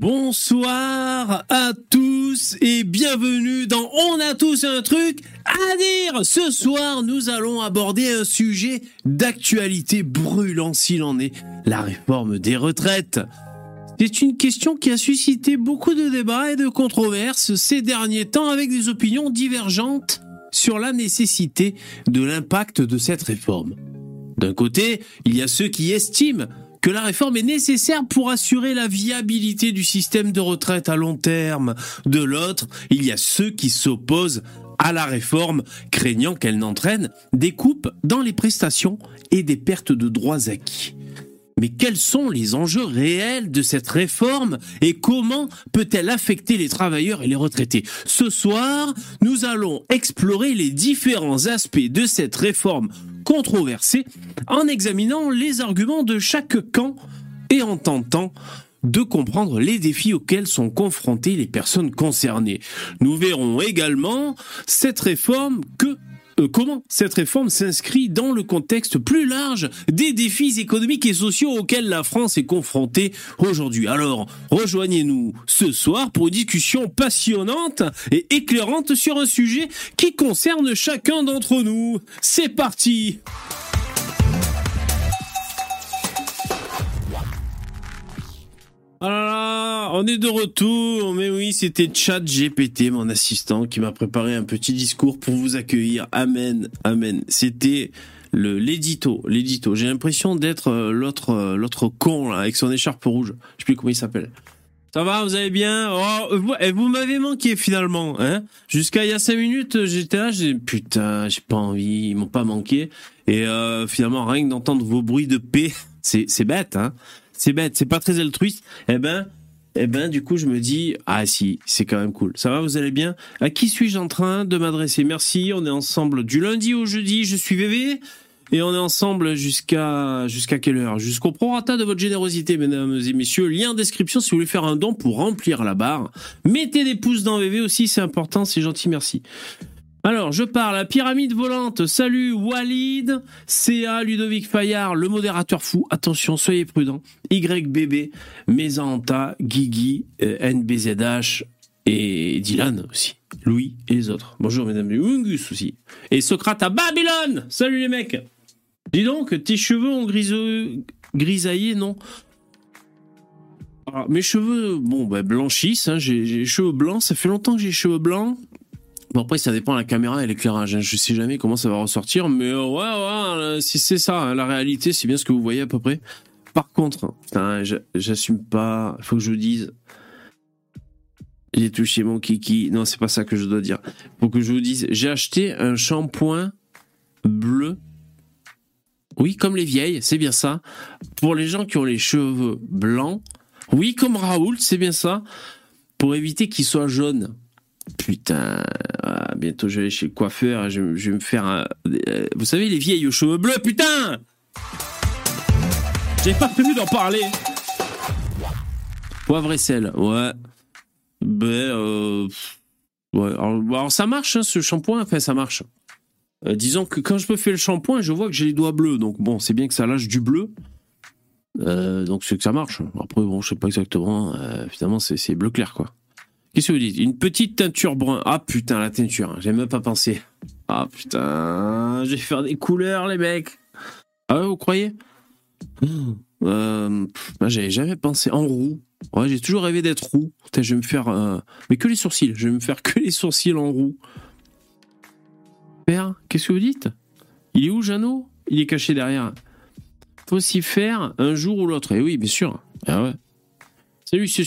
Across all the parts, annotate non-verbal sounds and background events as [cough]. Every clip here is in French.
Bonsoir à tous et bienvenue dans On a tous un truc à dire. Ce soir, nous allons aborder un sujet d'actualité brûlant s'il en est, la réforme des retraites. C'est une question qui a suscité beaucoup de débats et de controverses ces derniers temps avec des opinions divergentes sur la nécessité de l'impact de cette réforme. D'un côté, il y a ceux qui estiment que la réforme est nécessaire pour assurer la viabilité du système de retraite à long terme. De l'autre, il y a ceux qui s'opposent à la réforme, craignant qu'elle n'entraîne des coupes dans les prestations et des pertes de droits acquis. Mais quels sont les enjeux réels de cette réforme et comment peut-elle affecter les travailleurs et les retraités? Ce soir, nous allons explorer les différents aspects de cette réforme controversée en examinant les arguments de chaque camp et en tentant de comprendre les défis auxquels sont confrontées les personnes concernées. Nous verrons également cette réforme que comment cette réforme s'inscrit dans le contexte plus large des défis économiques et sociaux auxquels la France est confrontée aujourd'hui? Alors, rejoignez-nous ce soir pour une discussion passionnante et éclairante sur un sujet qui concerne chacun d'entre nous. C'est parti Ah on est de retour. Mais oui, c'était Chat GPT, mon assistant, qui m'a préparé un petit discours pour vous accueillir. Amen, amen. C'était le l'édito, l'édito. J'ai l'impression d'être euh, l'autre euh, l'autre con là avec son écharpe rouge. Je sais plus comment il s'appelle. Ça va, vous allez bien? Oh, vous, eh, vous m'avez manqué finalement, hein? Jusqu'à il y a cinq minutes, j'étais là, j'ai putain, j'ai pas envie, ils m'ont pas manqué. Et euh, finalement, rien que d'entendre vos bruits de paix, [laughs] c'est bête, hein? C'est bête, c'est pas très altruiste. Eh ben, eh ben, du coup, je me dis, ah si, c'est quand même cool. Ça va, vous allez bien? À qui suis-je en train de m'adresser? Merci, on est ensemble du lundi au jeudi. Je suis VV. Et on est ensemble jusqu'à jusqu'à quelle heure? Jusqu'au prorata de votre générosité, mesdames et messieurs. Lien en description si vous voulez faire un don pour remplir la barre. Mettez des pouces dans VV aussi, c'est important, c'est gentil, merci. Alors, je parle à Pyramide Volante. Salut Walid, CA, Ludovic Fayard, le modérateur fou. Attention, soyez prudents. YBB, Mezanta, Guigui, euh, NBZH et Dylan aussi. Louis et les autres. Bonjour mesdames et Ungus aussi. Et Socrate à Babylone Salut les mecs Dis donc, tes cheveux ont grisaillé, non? Alors, Mes cheveux, bon, bah, blanchissent. Hein. J'ai les cheveux blancs. Ça fait longtemps que j'ai les cheveux blancs. Bon après ça dépend de la caméra et l'éclairage. Hein. Je sais jamais comment ça va ressortir, mais euh, ouais ouais, euh, si c'est ça, hein, la réalité c'est bien ce que vous voyez à peu près. Par contre, j'a- j'assume pas. Il faut que je vous dise. J'ai touché mon kiki. Non, c'est pas ça que je dois dire. Faut que je vous dise. J'ai acheté un shampoing bleu. Oui, comme les vieilles, c'est bien ça. Pour les gens qui ont les cheveux blancs. Oui, comme Raoul, c'est bien ça. Pour éviter qu'ils soient jaunes. Putain, ah, bientôt je vais chez le coiffeur, je, vais me faire un... euh, Vous savez, les vieilles aux cheveux bleus, putain J'avais pas prévu d'en parler Poivre et sel, ouais. Ben, euh... Ouais, alors, bon, alors ça marche, hein, ce shampoing, enfin ça marche. Euh, disons que quand je me fais le shampoing, je vois que j'ai les doigts bleus, donc bon, c'est bien que ça lâche du bleu. Euh, donc c'est que ça marche. Après, bon, je sais pas exactement, euh, finalement c'est bleu clair, quoi. Qu'est-ce que vous dites? Une petite teinture brun. Ah putain, la teinture, j'ai même pas pensé. Ah putain, je vais faire des couleurs, les mecs. Ah ouais, vous croyez? Euh, pff, moi, J'avais jamais pensé. En roux. Ouais, j'ai toujours rêvé d'être roux. Putain, je vais me faire. euh, Mais que les sourcils. Je vais me faire [laughs] que les sourcils en roux. Père, qu'est-ce que vous dites? Il est où, Jeannot? Il est caché derrière. Faut s'y faire un jour ou l'autre. Et oui, bien sûr. Ah ouais. Salut, c'est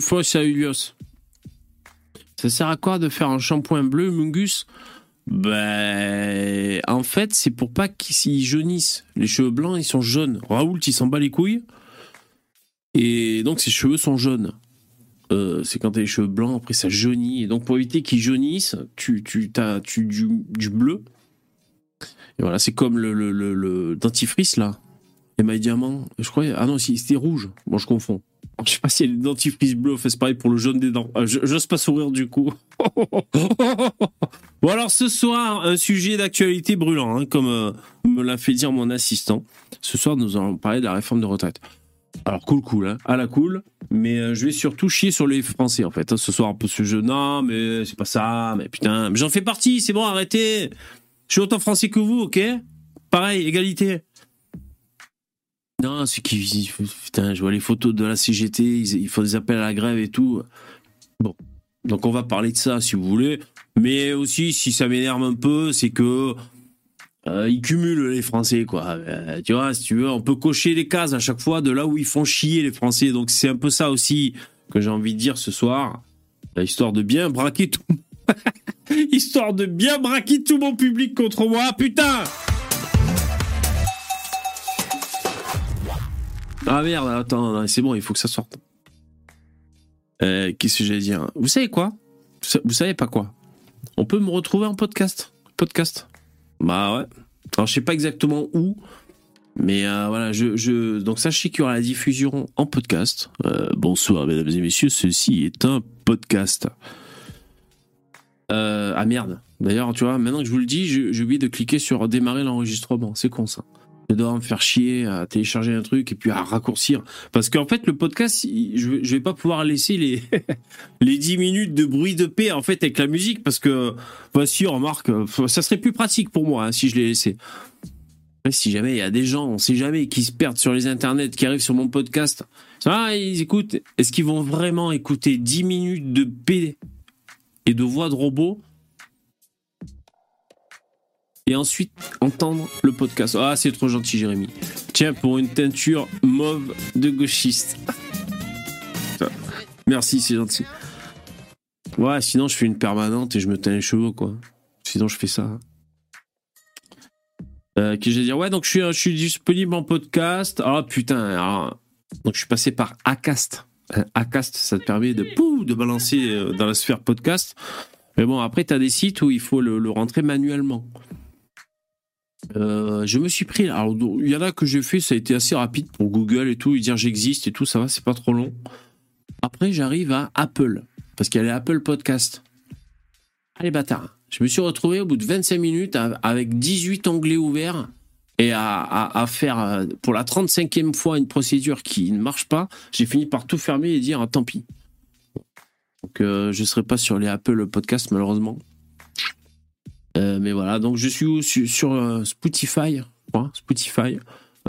faux, c'est Ulios. Ça sert à quoi de faire un shampoing bleu, Mungus? Ben, en fait, c'est pour pas qu'ils jaunissent. Les cheveux blancs, ils sont jaunes. Raoult, il s'en bat les couilles. Et donc, ses cheveux sont jaunes. Euh, c'est quand t'as les cheveux blancs, après ça jaunit. Et donc, pour éviter qu'ils jaunissent, tu, tu as du, bleu. Et voilà, c'est comme le, dentifrice, là. Émail diamant. Je crois. Ah non, c'était rouge. Bon, je confonds. Je sais pas si des dentifrices bleus, fait c'est pareil pour le jaune des dents. Euh, J'ose pas sourire du coup. [laughs] bon alors ce soir, un sujet d'actualité brûlant, hein, comme euh, me l'a fait dire mon assistant. Ce soir, nous allons parler de la réforme de retraite. Alors cool, cool, hein, à la cool. Mais euh, je vais surtout chier sur les Français en fait. hein, ce soir un peu ce jeu. Non, mais c'est pas ça. Mais putain, mais j'en fais partie. C'est bon, arrêtez. Je suis autant français que vous, ok? Pareil, égalité. Non, c'est qui putain, je vois les photos de la CGT. Ils, font des appels à la grève et tout. Bon, donc on va parler de ça si vous voulez. Mais aussi, si ça m'énerve un peu, c'est que euh, ils cumulent les Français, quoi. Euh, tu vois, si tu veux, on peut cocher les cases à chaque fois de là où ils font chier les Français. Donc c'est un peu ça aussi que j'ai envie de dire ce soir, Euh, histoire de bien braquer tout, [laughs] histoire de bien braquer tout mon public contre moi, putain. Ah merde, attends, c'est bon, il faut que ça sorte. Euh, Qu'est-ce que j'allais dire? Vous savez quoi? Vous savez pas quoi? On peut me retrouver en podcast? Podcast? Bah ouais. Alors je sais pas exactement où, mais euh, voilà, je, je donc sachez qu'il y aura la diffusion en podcast. Euh, bonsoir mesdames et messieurs, ceci est un podcast. Ah merde. D'ailleurs, tu vois, maintenant que je vous le dis, j'ai oublié de cliquer sur démarrer l'enregistrement. C'est con ça. Je dois me faire chier à télécharger un truc et puis à raccourcir. Parce qu'en fait, le podcast, je, vais- pas pouvoir laisser les, [laughs] les 10 minutes de bruit de paix en fait avec la musique parce que, voici, remarque, euh, ça serait plus pratique pour moi hein, si je l'ai laissé. Après, si jamais il y a des gens, on sait jamais, qui se perdent sur les internets, qui arrivent sur mon podcast, ah, ils écoutent. Est-ce qu'ils vont vraiment écouter 10 minutes de paix et de voix de robot? Et ensuite entendre le podcast. Ah, c'est trop gentil, Jérémy. Tiens, pour une teinture mauve de gauchiste. Merci, c'est gentil. Ouais, sinon je fais une permanente et je me teins les cheveux, quoi. Sinon je fais ça. Euh, que j'ai dire? Ouais, donc je suis, je suis disponible en podcast. Ah putain, alors, donc je suis passé par Acast. Euh, Acast, ça te permet de, pou, de balancer euh, dans la sphère podcast. Mais bon, après, tu as des sites où il faut le rentrer manuellement. Euh, je me suis pris. Alors, il y en a que j'ai fait, ça a été assez rapide pour Google et tout, et dire j'existe et tout, ça va, c'est pas trop long. Après, j'arrive à Apple, parce qu'il y a les Apple Podcast. Allez, bâtard. Je me suis retrouvé au bout de 25 minutes avec 18 onglets ouverts et à faire euh, pour la 35e fois une procédure qui ne marche pas. J'ai fini par tout fermer et dire ah, tant pis. Donc, euh, je ne serai pas sur les Apple Podcast, malheureusement. Euh, mais voilà, donc je suis sur, sur, euh, Spotify, crois, Spotify.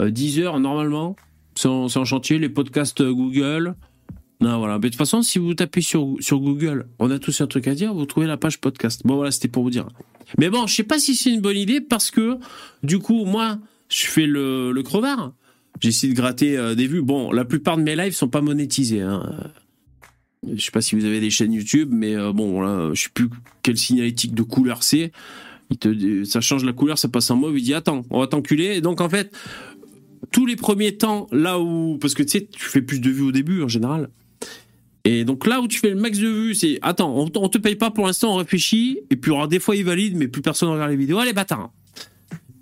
Euh, 10 heures normalement, c'est en, chantier, les podcasts euh, Google. Non, voilà. Mais de toute façon, si vous tapez sur, sur Google, on a tous un truc à dire, vous trouvez la page podcast. Bon, voilà, c'était pour vous dire. Mais bon, je sais pas si c'est une bonne idée parce que, du coup, moi, je fais le, le crevard. J'essaie de gratter des vues. Bon, la plupart de mes lives sont pas monétisés. Hein. Je sais pas si vous avez des chaînes YouTube, mais euh, bon, là, je sais plus quelle signalétique de couleur c'est. Ça change la couleur, ça passe en mauve. Il dit attends, on va t'enculer. Donc en fait, tous les premiers temps, là où parce que tu sais, tu fais plus de vues au début en général. Et donc là où tu fais le max de vues, c'est attends, on, on te paye pas pour l'instant, on réfléchit. Et puis des fois ils valident, mais plus personne regarde les vidéos. Allez bâtard.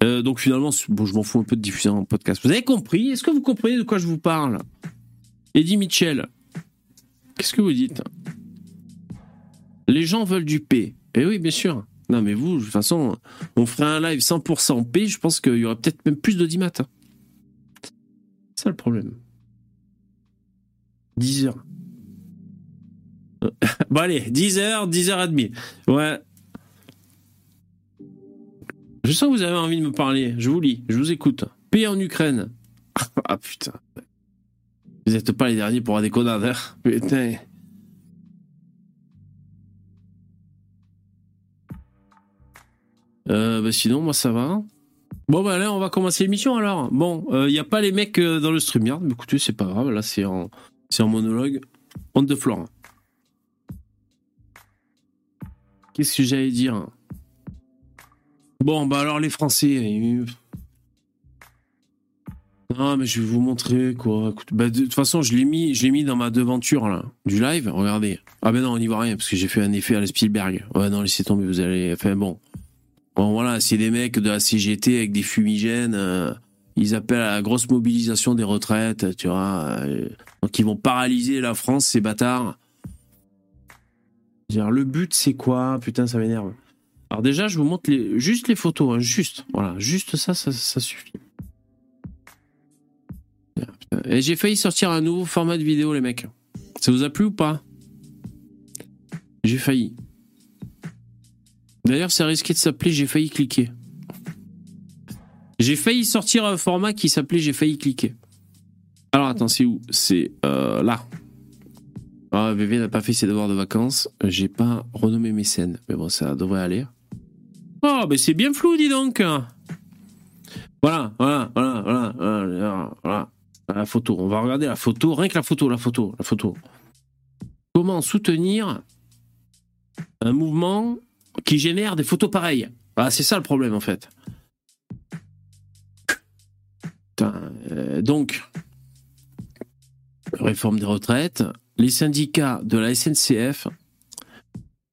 Euh, donc finalement, bon, je m'en fous un peu de diffuser en podcast. Vous avez compris? Est-ce que vous comprenez de quoi je vous parle? Eddie Mitchell, qu'est-ce que vous dites? Les gens veulent du P. Eh oui, bien sûr. Non, mais vous, de toute façon, on ferait un live 100% P, je pense qu'il y aurait peut-être même plus d'audimat. hein. C'est ça le problème. 10 heures. Euh, [laughs] bon, allez, 10 heures, 10 heures et demie. Ouais. Je sens que vous avez envie de me parler. Je vous lis, je vous écoute. Paix en Ukraine. [laughs] Ah putain. Vous n'êtes pas les derniers pour avoir des connards. hein. Putain. Euh, bah sinon, moi ça va. Bon, bah là, on va commencer l'émission alors. Bon, il n'y a pas les mecs euh, dans le StreamYard, mais écoutez, c'est pas grave. Là, c'est en, en monologue. Honte de Florent. Qu'est-ce que j'allais dire? Bon, bah alors les Français. ils- Non, mais je vais vous montrer quoi. Bah, de toute façon, je l'ai mis, mis dans ma devanture là, du live. Regardez. Ah ben non, on n'y voit rien parce que j'ai fait un effet à la Spielberg. Ouais, non, laissez tomber, vous allez. Enfin bon. Bon voilà, c'est des mecs de la CGT avec des fumigènes. euh, ils appellent à la grosse mobilisation des retraites, tu vois. euh, donc ils vont paralyser la France, ces bâtards. Le but c'est quoi? Putain, ça m'énerve. Alors déjà, je vous montre juste les photos, hein, juste. Voilà, juste ça, ça suffit. J'ai failli sortir un nouveau format de vidéo, les mecs. Ça vous a plu ou pas? J'ai failli. D'ailleurs, ça risquait de s'appeler J'ai failli cliquer. J'ai failli sortir un format qui s'appelait J'ai failli cliquer. Alors attends, c'est où? C'est euh, là. Ah, bébé n'a pas fait ses devoirs de vacances. J'ai pas renommé mes scènes. Mais bon, ça devrait aller. Oh, mais c'est bien flou, dis donc. Voilà, voilà, voilà, voilà, voilà, voilà. La photo. On va regarder la photo. Rien que la photo, la photo, la photo. Comment soutenir un mouvement qui génère des photos pareilles? Ah, C'est ça le problème, en fait. Euh, donc, réforme des retraites, les syndicats de la SNCF,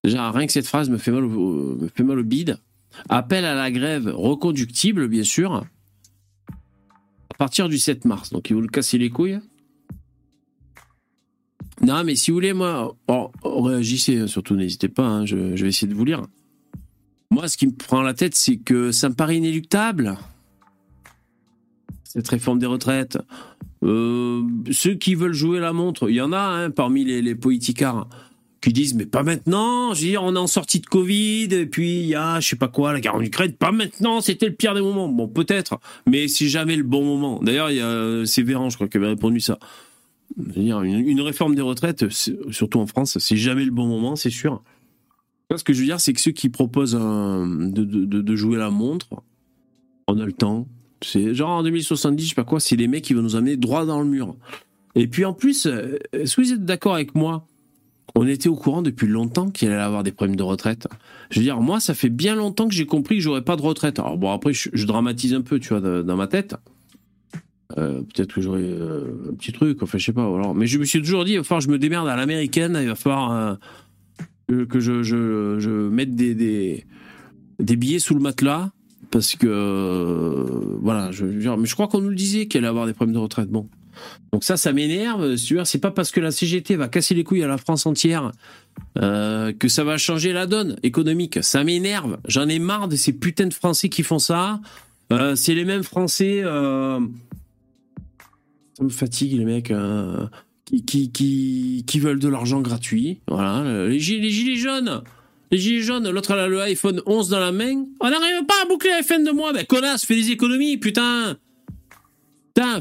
déjà rien que cette phrase me fait mal au, me fait mal au bide, appel à la grève reconductible, bien sûr, partir du 7 mars. Donc ils vont le casser les couilles. Non, mais si vous voulez, moi, oh, réagissez, hein, surtout n'hésitez pas, hein, je, vais essayer de vous lire. Moi, ce qui me prend la tête, c'est que ça me paraît inéluctable, cette réforme des retraites. Euh, ceux qui veulent jouer la montre, il y en a hein, parmi les, les qui disent mais pas maintenant, je veux dire, on est en sortie de Covid, et puis il y a, je sais pas quoi, la guerre en Ukraine, pas maintenant, c'était le pire des moments. Bon, peut-être, mais c'est jamais le bon moment. D'ailleurs, il y a, c'est Véran, je crois, qui avait répondu ça. Dire, une, réforme des retraites, surtout en France, c'est jamais le bon moment, c'est sûr. Ce que je veux dire, c'est que ceux qui proposent de jouer la montre, on a le temps, c'est genre en 2070, je sais pas quoi, c'est les mecs qui vont nous amener droit dans le mur. Et puis en plus, euh, est-ce que vous êtes d'accord avec moi On était au courant depuis longtemps qu'il allait avoir des problèmes de retraite. Je veux dire, moi, ça fait bien longtemps que j'ai compris que j'aurais pas de retraite. Alors bon, après, je, dramatise un peu, tu vois, dans ma tête. Euh, peut-être que j'aurais euh, un petit truc, enfin, je sais pas. Alors, mais je me suis toujours dit, il va falloir que je me démerde à l'américaine, il va falloir que je, mette des, billets sous le matelas parce que euh, voilà, je, mais je crois qu'on nous le disait qu'elle allait avoir des problèmes de retraite. Bon, donc ça, ça m'énerve. C'est pas parce que la CGT va casser les couilles à la France entière euh, que ça va changer la donne économique. Ça m'énerve. J'en ai marre de ces putains de Français qui font ça. Euh, c'est les mêmes Français. ça me fatigue les mecs. Qui, qui, qui, veulent de l'argent gratuit. Voilà, les gilets jaunes. Les gilets jaunes, l'autre a le iPhone 11 dans la main. On n'arrive pas à boucler l'iPhone de moi. Ben, connasse, fais des économies, putain.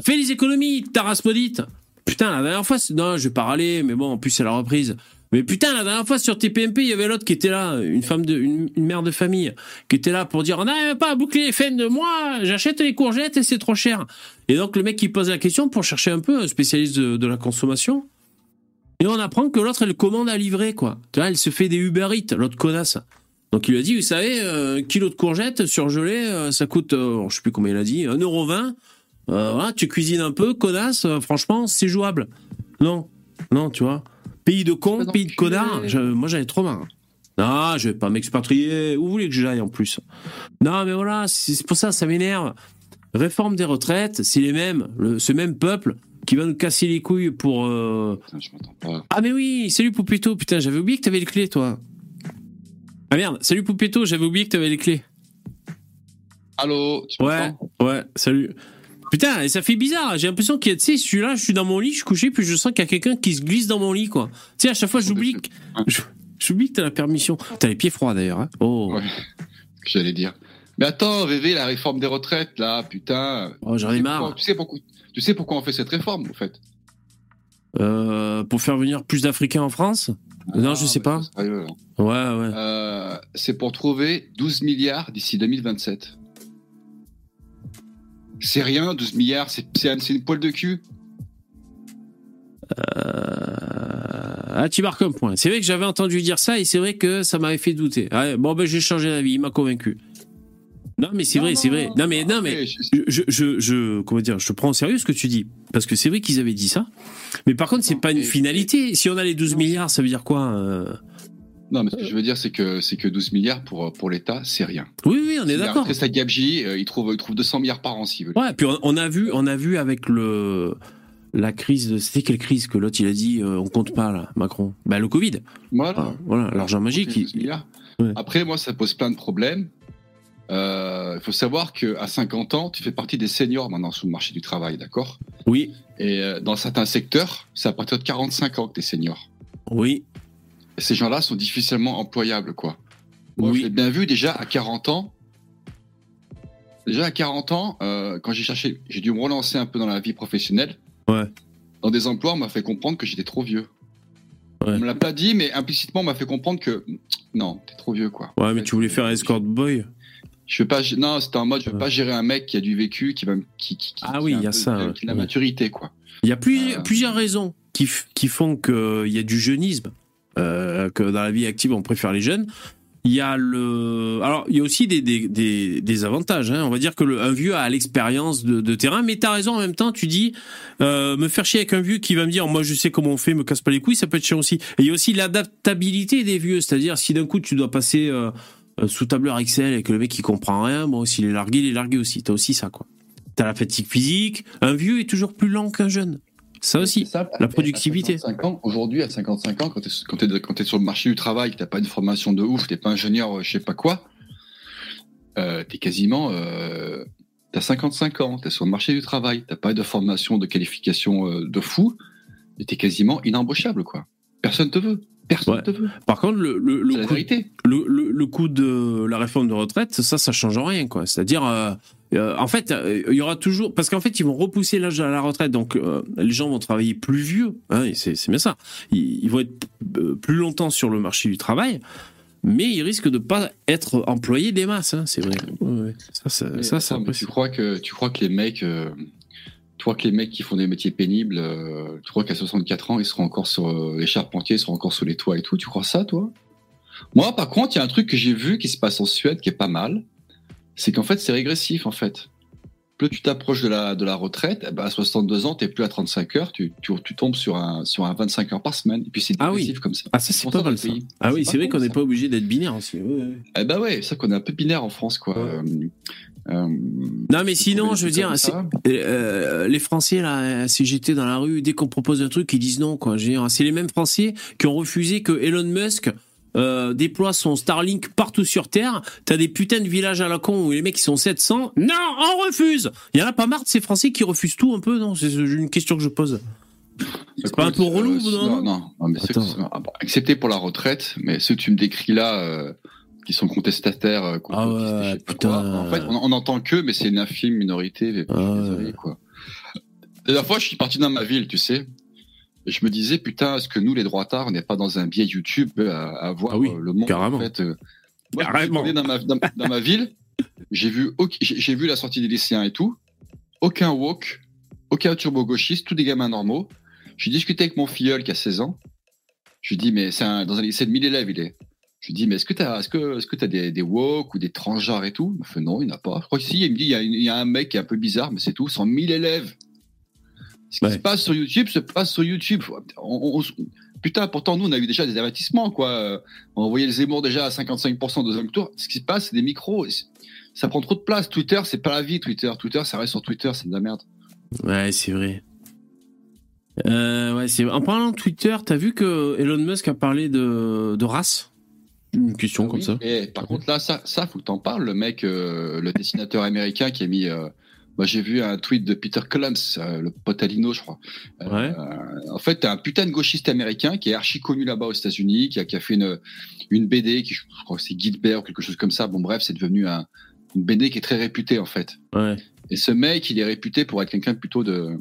Fais des économies, ta rasmodite. Putain, la dernière fois, non, je vais pas râler, mais bon, en plus, c'est la reprise. Mais putain, la dernière fois sur TPMP, il y avait l'autre qui était là, une femme de, une, mère de famille, qui était là pour dire, on n'arrive pas à boucler les fins de moi, j'achète les courgettes et c'est trop cher. Et donc, le mec qui pose la question pour chercher un peu un spécialiste de la consommation, et on apprend que l'autre, elle commande à livrer, quoi. Tu vois, elle se fait des Uber Eats, l'autre connasse. Donc il lui a dit, vous savez, euh, un kilo de courgettes surgelées, euh, ça coûte, euh, je sais plus combien il a dit, 1,20€. Euh, voilà, tu cuisines un peu, connasse, franchement, c'est jouable. Non, non, tu vois. Pays de cons, pays de connards, moi j'avais trop marre. Non, je vais pas m'expatrier. Où vous voulez que j'aille en plus? Non, mais voilà, c'est pour ça, ça m'énerve. Réforme des retraites, c'est les mêmes, ce même peuple qui va nous casser les couilles pour. Euh, je m'entends pas. Ah, mais oui, salut Poupetto, putain, j'avais oublié que t'avais les clés, toi. Ah merde, salut Poupetto, j'avais oublié que t'avais les clés. Allô, tu Ouais, ouais, salut. Putain, et ça fait bizarre, j'ai l'impression qu'il y a, tu sais, je suis là, je suis dans mon lit, je suis couché, puis je sens qu'il y a quelqu'un qui se glisse dans mon lit, quoi. Tu sais, à chaque fois, j'oublie que, j'oublie que t'as la permission. T'as les pieds froids, d'ailleurs, hein. Oh. Ouais, ce que j'allais dire. Mais attends, VV, la réforme des retraites, là, putain. Oh, j'en ai marre. tu sais pourquoi tu sais pourquoi on fait cette réforme, en fait? Euh, Pour faire venir plus d'Africains en France? Non, je sais pas. ouais, ouais. Euh, c'est pour trouver 12 milliards d'ici 2027. C'est rien, 12 milliards, c'est une poêle de cul. Euh... Ah, tu marques un point. C'est vrai que j'avais entendu dire ça et c'est vrai que ça m'avait fait douter. Ah, bon, ben j'ai changé d'avis, il m'a convaincu. Non, mais c'est vrai, c'est vrai. Non, mais non, mais je, je, je, comment dire, je prends au sérieux ce que tu dis parce que c'est vrai qu'ils avaient dit ça. Mais par contre, c'est pas une finalité. Si on a les 12 milliards, ça veut dire quoi euh Non, mais ce que je veux dire, c'est que c'est que 12 milliards pour pour l'État, c'est rien. Oui, oui, on est d'accord. Après ça Gabji, euh, il trouve il trouve 200 milliards par an s'il veut. Ouais, puis on, a vu on a vu avec le la crise, c'était quelle crise que l'autre il a dit euh, on compte pas là, Macron. Bah le Covid. Voilà. voilà, l'argent magique. Après moi ça pose plein de problèmes euh, il faut savoir qu'à 50 ans, tu fais partie des seniors maintenant sur le marché du travail, d'accord? Oui, Et euh, dans certains secteurs, c'est à partir de 45 ans que tu es senior. oui, ces gens-là sont difficilement employables, quoi. Moi, Oui. je l'ai bien vu déjà à 40 ans. Déjà à 40 ans, euh, quand j'ai cherché, j'ai dû me relancer un peu dans la vie professionnelle. Ouais. Dans des emplois, on m'a fait comprendre que j'étais trop vieux. Ouais. On me l'a pas dit, mais implicitement, on m'a fait comprendre que non, t'es trop vieux, quoi. Ouais, mais tu voulais faire escort boy Je veux pas, non, c'était en mode, je veux Ouais. pas gérer un mec qui a du vécu, qui va, qui, qui, qui- Ah oui, un il y a ça, de- ouais. qui a la maturité, quoi. Il y a plus- Euh. plusieurs raisons qui, qui font qu'il y a du jeunisme, euh, que dans la vie active, on préfère les jeunes. Il y a le. Alors, il y a aussi des, des, des, avantages. hein. On va dire que le, un vieux a l'expérience de, terrain, mais tu as raison en même temps. Tu dis, euh, me faire chier avec un vieux qui va me dire, moi je sais comment on fait, me casse pas les couilles, ça peut être chiant aussi. Et il y a aussi l'adaptabilité des vieux, c'est-à-dire si d'un coup tu dois passer euh, euh, sous tableur Excel et que le mec il comprend rien, bon, s'il est largué, il est largué aussi. T'as aussi ça, quoi. T'as la fatigue physique. Un vieux est toujours plus lent qu'un jeune. Ça aussi. Ça, la productivité. à 55 ans, Aujourd'hui, à 55 ans, quand tu es, sur le marché du travail, que t'as pas une formation de ouf, t'es pas ingénieur, euh, je sais pas quoi, euh, t'es quasiment. Euh, t'as 55 ans, t'es sur le marché du travail, t'as pas de formation, de qualification euh, de fou, et t'es quasiment inembauchable, quoi. Personne te veut. Personne Ouais. te veut. Par contre, le, le, le coup, le, de la réforme de retraite, ça, ça change rien, quoi. C'est-à-dire, euh, euh, en fait, euh, il y aura toujours, parce qu'en fait, ils vont repousser l'âge à la retraite, donc euh, les gens vont travailler plus vieux, hein, c'est bien ça. Ils, ils vont être plus longtemps sur le marché du travail, mais ils risquent de pas être employés des masses, hein, c'est vrai. Ouais. Ça, ça, ça, mais tu impressionnant. crois que tu crois que les mecs, euh, tu crois que les mecs qui font des métiers pénibles, euh, tu crois qu'à 64 ans ils seront encore sur euh, les charpentiers, ils seront encore sur les toits et tout. Tu crois ça, toi? Moi, par contre, il y a un truc que j'ai vu qui se passe en Suède qui est pas mal, c'est qu'en fait c'est régressif en fait. Plus tu t'approches de la de la retraite, eh ben, à 62 ans, t'es plus à 35 heures, tu, tu, tu tombes sur un sur un 25 heures par semaine, et puis c'est Ah oui. dégressif comme ça. Ah, ça, c'est Pour pas mal, ça. le pays? Ah oui, C'est vrai qu'on n'est pas obligé d'être binaire aussi. ouais, ouais. Eh ben ouais, c'est ça qu'on est un peu binaire en France, quoi. Ouais. Euh, Non, mais sinon, je veux dire, ça. Euh, les Français là, à CGT dans la rue, dès qu'on propose un truc, ils disent non quoi. C'est les mêmes Français qui ont refusé que Elon Musk euh, déploie son Starlink partout sur Terre. T'as des putains de villages à la con où les mecs ils sont 700. Non, on refuse. Il y en a pas marre de ces Français qui refusent tout un peu, non? C'est une question que je pose. C'est pas un peu relou, non? non, non, non, mais ceux Attends. qui sont- ah, bon, accepté pour la retraite, mais ceux que tu me décris là, euh, qui sont contestataires, euh, Ah ouais, putain. en fait, on, on entend que, mais c'est une infime minorité. Ah ouais. désolé, quoi. La dernière fois, je suis parti dans ma ville, tu sais, et je me disais, putain, est-ce que nous, les droitards, on n'est pas dans un biais YouTube à, à voir Ah oui, euh, le monde carrément. en fait, euh. Moi, je me Carrément. dans ma, dans, dans ma ville, j'ai vu, j'ai vu la sortie des lycéens et tout, aucun woke, aucun turbo gauchiste, tous des gamins normaux. J'ai discuté avec mon filleul qui a 16 ans. Je lui dis, mais c'est dans un lycée de 1000 élèves, il est. Je lui dis, mais est-ce que tu as, est-ce que, est-ce que t'as des, des woke ou des transgenres et tout? Il me fait, non, il n'y en a pas. Je crois que si, il me dit, il y, a, il y a un mec qui est un peu bizarre, mais c'est tout, 100 000 élèves. Ce qui Ouais. se passe sur YouTube se passe sur YouTube. On- on- on- putain, pourtant, nous, on a eu déjà des avertissements, quoi. On envoyait le Zemmour déjà à 55% au deuxième tour. Ce qui se passe, c'est des micros. Ça prend trop de place. Twitter, c'est pas la vie, Twitter. Twitter, ça reste sur Twitter, c'est de la merde. Ouais, c'est vrai. Euh, ouais, c'est en parlant de Twitter, t'as vu que Elon Musk a parlé de, de race? Une question comme Oui, ça. Et par contre, là, ça, ça, faut que t'en parles. Le mec, euh, le dessinateur américain qui a mis. euh, moi, j'ai vu un tweet de Peter Collins, euh, le potalino, je crois. Euh, Ouais. en fait, t'as un putain de gauchiste américain qui est archi connu là-bas aux États-Unis, qui a, qui a fait une, une BD, qui, je crois que c'est Guilbert ou quelque chose comme ça. Bon, bref, c'est devenu un, une BD qui est très réputée, en fait. Ouais. Et ce mec, il est réputé pour être quelqu'un plutôt de,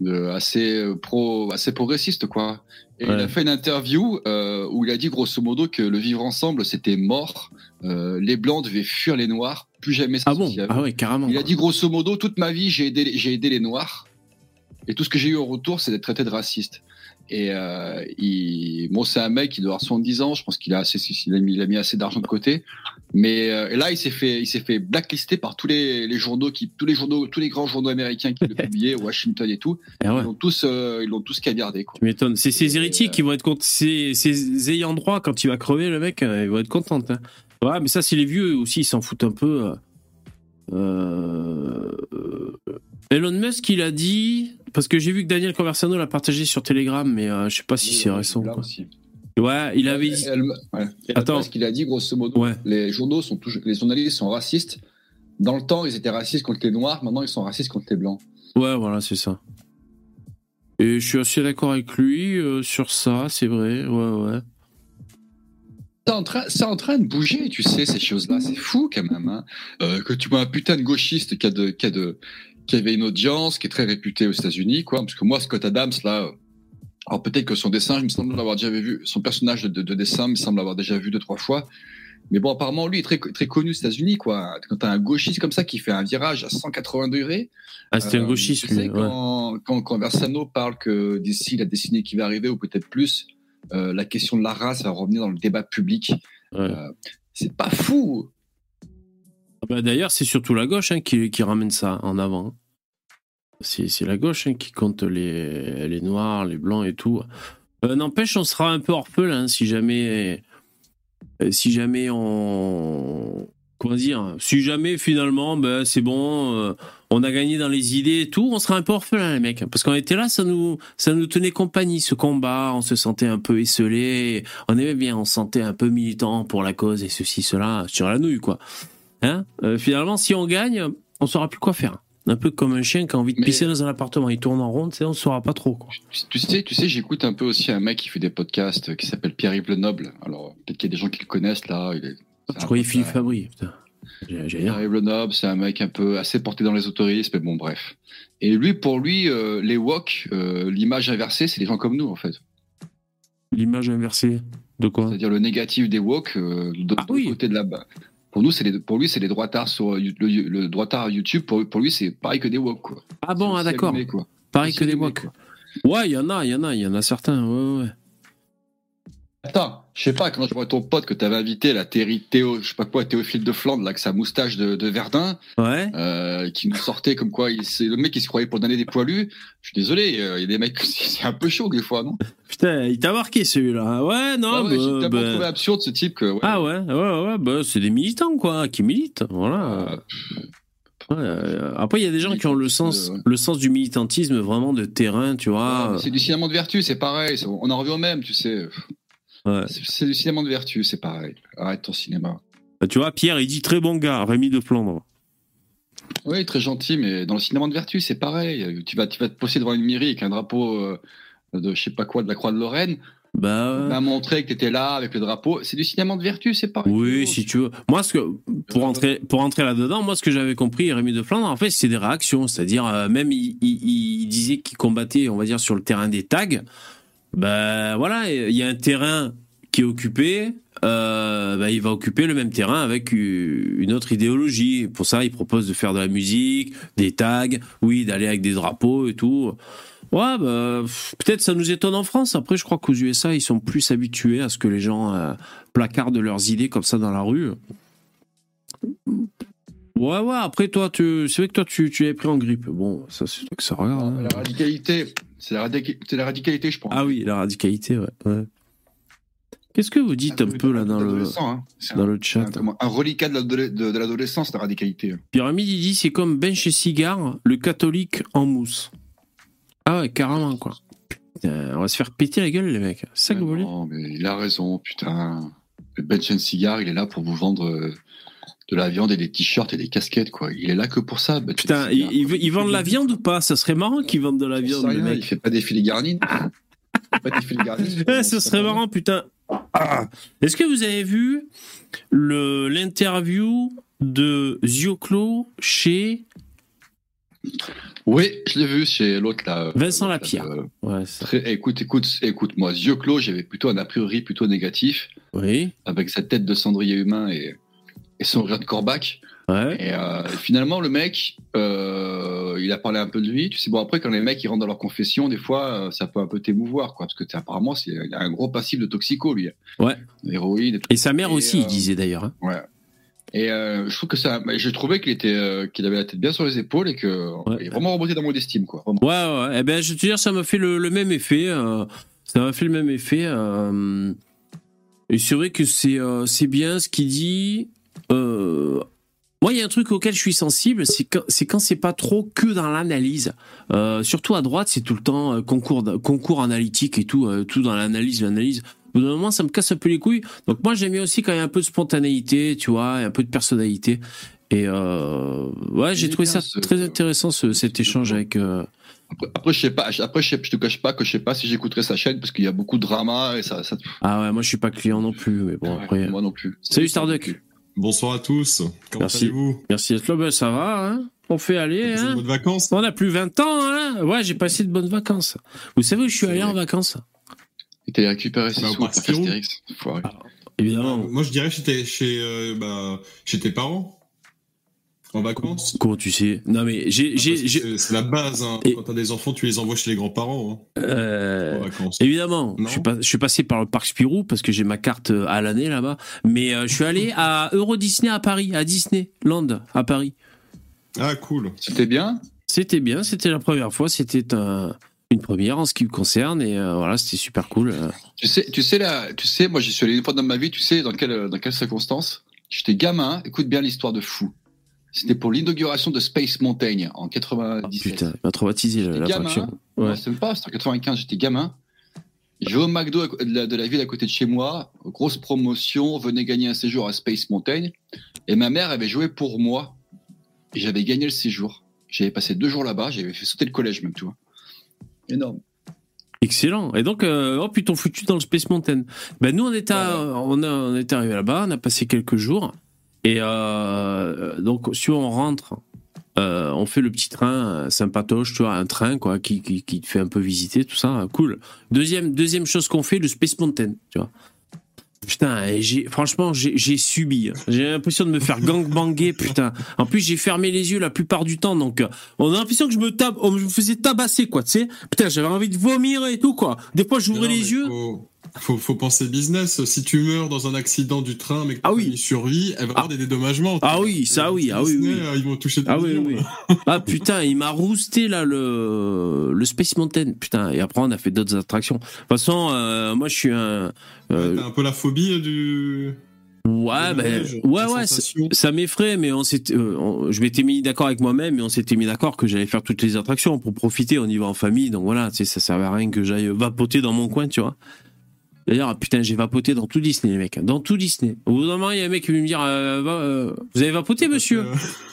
de assez euh, pro, assez progressiste, quoi. Et Ouais. il a fait une interview euh, où il a dit grosso modo que le vivre ensemble c'était mort, euh, les blancs devaient fuir les noirs, plus jamais Ah bon? Ah ouais, carrément. Il a dit grosso modo toute ma vie j'ai aidé, j'ai aidé les noirs et tout ce que j'ai eu en retour c'est d'être traité de raciste. Et euh, il, bon c'est un mec qui doit avoir 70 ans, je pense qu'il a assez, il a mis, il a mis assez d'argent de côté. Mais euh, et là il s'est fait, il s'est fait blacklister par tous les, les journaux qui, tous les journaux, tous les grands journaux américains qui le [laughs] publiaient, Washington et tout. Ouais. Ils l'ont tous, euh, ils l'ont tous caviardé quoi. Tu m'étonnes. C'est ses héritiers euh, qui vont être contents. Ses, ayants droit, quand il va crever, le mec, euh, ils vont être contents. hein. Ouais, mais ça, c'est les vieux aussi, ils s'en foutent un peu. Euh. Euh, Elon Musk, il a dit. Parce que j'ai vu que Daniel Conversano l'a partagé sur Telegram, mais euh, je sais pas si c'est récent. Là quoi. aussi. Ouais, il avait dit. Ouais. Attends. Ce qu'il a dit, grosso modo, Ouais. les journaux sont toujours, les journalistes sont racistes. Dans le temps, ils étaient racistes contre les noirs. Maintenant, ils sont racistes contre les blancs. Ouais, voilà, c'est ça. Et je suis assez d'accord avec lui euh, sur ça, c'est vrai. Ouais, ouais. C'est en, train, c'est en train de bouger, tu sais, ces choses-là. C'est fou quand même. Hein. Euh, que tu vois un putain de gauchiste qui, a de, qui, a de, qui avait une audience, qui est très réputé aux États-Unis, quoi. Parce que moi, Scott Adams, là, euh, alors peut-être que son dessin, je me semble l'avoir déjà vu, son personnage de, de, de dessin, il me semble l'avoir déjà vu deux, trois fois. Mais bon, apparemment, lui est très, très connu aux États-Unis, quoi. Quand t'as un gauchiste comme ça qui fait un virage à 180 degrés. Ah, c'était un euh, gauchiste, tu sais, lui. ouais. quand, quand, quand Versano parle que d'ici la décennie qui va arriver, ou peut-être plus, euh, la question de la race va revenir dans le débat public. Ouais. Euh, c'est pas fou. Ah bah, D'ailleurs, c'est surtout la gauche hein, qui, qui ramène ça en avant. hein. C'est la gauche hein, qui compte les, les noirs, les blancs et tout. Euh, N'empêche, on sera un peu orphelin si jamais. euh, Si jamais on. Comment dire Si jamais finalement, ben, c'est bon, euh, on a gagné dans les idées et tout, on sera un peu orphelin, les mecs. Parce qu'on était là, ça nous, ça nous tenait compagnie, ce combat. On se sentait un peu esselé. On aimait bien, on se sentait un peu militant pour la cause et ceci, cela, sur la nouille, quoi. Hein? Euh, finalement, si on gagne, on saura plus quoi faire. Un peu comme un chien qui a envie de Mais- pisser dans un appartement, il tourne en rond, on saura pas trop. Quoi. Tu, sais, tu sais, j'écoute un peu aussi un mec qui fait des podcasts euh, qui s'appelle Pierre-Yves Lenoble. Alors, peut-être qu'il y a des gens qui le connaissent là. Il est, Je croyais Philippe ça. Fabry. Putain. Rien. Pierre-Yves Lenoble, c'est un mec un peu assez porté dans l'ésotérisme, mais bon, bref. Et lui, pour lui, euh, les wok, euh, l'image inversée, c'est les gens comme nous, en fait. L'image inversée de quoi? C'est-à-dire le négatif des wok, euh, de, Ah de oui. côté de la bas. Pour nous, c'est les, pour lui, c'est les droitards sur le, le droitard YouTube. Pour, pour lui, c'est pareil que des wok, quoi. Ah bon, ah d'accord. allumé, quoi. Pareil que des quoi. Ouais, il y en a, il y en a, il y en a certains. Ouais, ouais. Attends, je sais pas, quand je vois ton pote que t'avais invité, la Théo, je sais pas quoi, Théophile de Flandre, là, avec sa moustache de, de Verdun, Ouais. euh, qui nous sortait comme quoi, c'est le mec qui se croyait pour donner des poilus. Je suis désolé, euh, il y a des mecs, [laughs] c'est un peu chaud des fois, non? Putain, il t'a marqué celui-là. Ouais, non, Ah ouais, bah, J'ai bah- trouvé absurde ce type que. ouais. Ah ouais, ouais, ouais, bah, c'est des militants, quoi, qui militent. Voilà. Euh, Ouais, euh, après, il y a des gens qui ont le sens, Ouais. le sens du militantisme vraiment de terrain, tu vois. mais c'est du cinéma de vertu, c'est pareil. On en revient au même, tu sais. Ouais. C'est du cinéma de vertu, c'est pareil. Arrête ton cinéma. Bah, tu vois, Pierre, il dit très bon gars, Rémi de Flandre. Oui, très gentil, mais dans le cinéma de vertu, c'est pareil. Tu vas, tu vas te poster devant une mairie avec un drapeau euh, de je sais pas quoi, de la Croix de Lorraine. Bah. va montrer que tu étais là avec le drapeau. C'est du cinéma de vertu, c'est pareil. Oui, si tu veux. Moi, ce que, pour entrer, pour entrer là-dedans, moi, ce que j'avais compris, Rémi de Flandre, en fait, c'est des réactions. C'est-à-dire, euh, même, il, il- il disait qu'il combattait, on va dire, sur le terrain des tags. Ben, voilà, il y a un terrain qui est occupé. euh, ben, il va occuper le même terrain avec une autre idéologie. Pour ça, il propose de faire de la musique, des tags, oui, d'aller avec des drapeaux et tout. Ouais, bah, peut-être ça nous étonne en France. Après, je crois qu'aux USA, ils sont plus habitués à ce que les gens euh, placardent leurs idées comme ça dans la rue. Ouais, ouais, après, toi, tu... c'est vrai que toi, tu, tu avais pris en grippe. Bon, ça, c'est toi que ça regarde. hein. La radicalité, c'est la, radicalité, je pense. Ah oui, la radicalité, ouais. ouais. Qu'est-ce que vous dites un peu là dans le, Adolescent, hein. Dans un, le un, chat un reliquat de l'adole- de- de l'adolescence, la radicalité. Pyramide, il dit c'est comme Ben chez Cigare, le catholique en mousse. Ah ouais, carrément, quoi. Putain, on va se faire péter la gueule, les mecs. C'est ça que vous voulez Non, mais il a raison, putain. Le Ben Chen Cigar, il est là pour vous vendre euh, de la viande et des t-shirts et des casquettes, quoi. Il est là que pour ça, Chen Putain, ils, ils- ils vendent la viande ou pas? Ça serait marrant qu'ils vendent de la viande, Il fait pas des filets garnis. Il pas des filets garnis. [laughs] Ce serait marrant, putain. Ah. Est-ce que vous avez vu le- l'interview de Zioclo chez Oui, je l'ai vu chez l'autre là. Vincent l'autre, Lapierre. de- Ouais, ça- Très, écoute, écoute, écoute, moi, yeux clos, j'avais plutôt un a priori plutôt négatif, Oui, avec sa tête de cendrier humain et, et son rire de corbac. ouais. Et euh, finalement, le mec, euh, il a parlé un peu de lui. Tu sais, bon, après, quand les mecs ils rentrent dans leur confession, des fois, euh, ça peut un peu t'émouvoir, quoi, parce que apparemment, c'est, il a un gros passif de toxico, lui. Ouais. Héroïne et tout. Et sa mère Et, aussi, il disait d'ailleurs. hein. Ouais. Et je trouve que ça, j'ai trouvé qu'il était, qu'il avait la tête bien sur les épaules et que Ouais. il est vraiment remonté dans mon estime, quoi. Vraiment. Ouais, ouais. Eh ben, je te dire, ça m'a fait le, le même effet. ça m'a fait le même effet. et c'est vrai que c'est c'est bien ce qu'il dit. Euh, moi, il y a un truc auquel je suis sensible, c'est quand c'est quand c'est pas trop que dans l'analyse. Euh, surtout à droite, c'est tout le temps euh, concours, concours analytique et tout, euh, tout dans l'analyse, l'analyse. Au bout d'un moment, ça me casse un peu les couilles. Donc moi, j'aime bien aussi quand il y a un peu de spontanéité, tu vois, et un peu de personnalité. Et euh, ouais, j'ai trouvé ça ce- très intéressant ce- cet échange avec. Après, après, je sais pas, après, je, te cache pas que je sais pas si j'écouterai sa chaîne parce qu'il y a beaucoup de drama et ça. ça Ah ouais, moi je suis pas client non plus, mais bon Ouais, après. Moi non plus. Salut Starduck. Bonsoir à tous. Comment Merci. allez-vous Merci d'être là, ben, ça va, hein On fait aller, de hein bonnes vacances On a plus 20 ans, hein Ouais, j'ai passé de bonnes vacances. Vous savez où je suis allé en vacances Et t'as récupéré ses Bah, sous pour. Astérix. Évidemment. Moi, je dirais que j'étais chez, euh, bah, chez tes parents. En vacances. Comment tu sais? Non mais j'ai, j'ai- C'est la base. Hein. Et- Quand t'as des enfants, tu les envoies chez les grands-parents hein, euh, en vacances. Évidemment, Non je suis, pas, je suis passé par le parc Spirou parce que j'ai ma carte euh, à l'année là-bas. Mais euh, je suis allé à Euro Disney à Paris, à Disneyland à Paris. Ah, cool. C'était bien? C'était bien, c'était la première fois, c'était un- une première en ce qui me concerne et euh, voilà, c'était super cool. Tu sais, tu sais là, tu sais, moi j'y suis allé une fois dans ma vie. Tu sais dans quelle dans quelles circonstances J'étais gamin. Écoute bien l'histoire de fou. C'était pour l'inauguration de Space Mountain en Ah, 97. putain, il m'a traumatisé gamin. Ouais. C'est même pas, c'était en 95, j'étais gamin. Je vais au McDo de la, de la ville à côté de chez moi, grosse promotion, venez gagner un séjour à Space Mountain. Et ma mère avait joué pour moi. Et j'avais gagné le séjour. J'avais passé deux jours là-bas, j'avais fait sauter le collège même, vois. Énorme. Excellent. Et donc, euh, oh putain, foutu dans le Space Mountain. Ben nous, on à, on, a, on est arrivé là-bas, on a passé quelques jours. Et euh, donc, si on rentre, euh, on fait le petit train euh, sympatoche, tu vois, un train quoi, qui, qui, qui te fait un peu visiter, tout ça, cool. Deuxième, deuxième chose qu'on fait, le Space Mountain, tu vois. Putain, franchement, j'ai subi. J'ai l'impression de me faire gangbanger, [laughs] putain. En plus, j'ai fermé les yeux la plupart du temps, donc on a l'impression que je me tab, on me faisait tabasser, quoi, tu sais. Putain, j'avais envie de vomir et tout, quoi. Des fois, j'ouvrais les yeux. Faut, faut, faut penser business. Si tu meurs dans un accident du train, mais que Ah oui. survit, elle va avoir des dédommagements. Ah oui, ça oui, ah oui, Disney, oui. euh, Ils vont toucher des Ah millions, oui. Ah putain, il m'a rousté là le le Space Mountain. Putain, et après on a fait d'autres attractions. De toute façon, euh, moi je suis un euh, T'as un peu la phobie euh, du. ouais, ben ouais ouais, ça m'effraie, mais on s'était, euh, on- je m'étais mis d'accord avec moi-même, mais on s'était mis d'accord que j'allais faire toutes les attractions pour profiter. On y va en famille, donc voilà, tu sais, ça servait à rien que j'aille vapoter dans mon coin, tu vois. D'ailleurs, putain, j'ai vapoté dans tout Disney, les mecs, dans tout Disney. Au bout d'un moment, il y a un mec qui veut me dire, euh, euh, vous avez vapoté, monsieur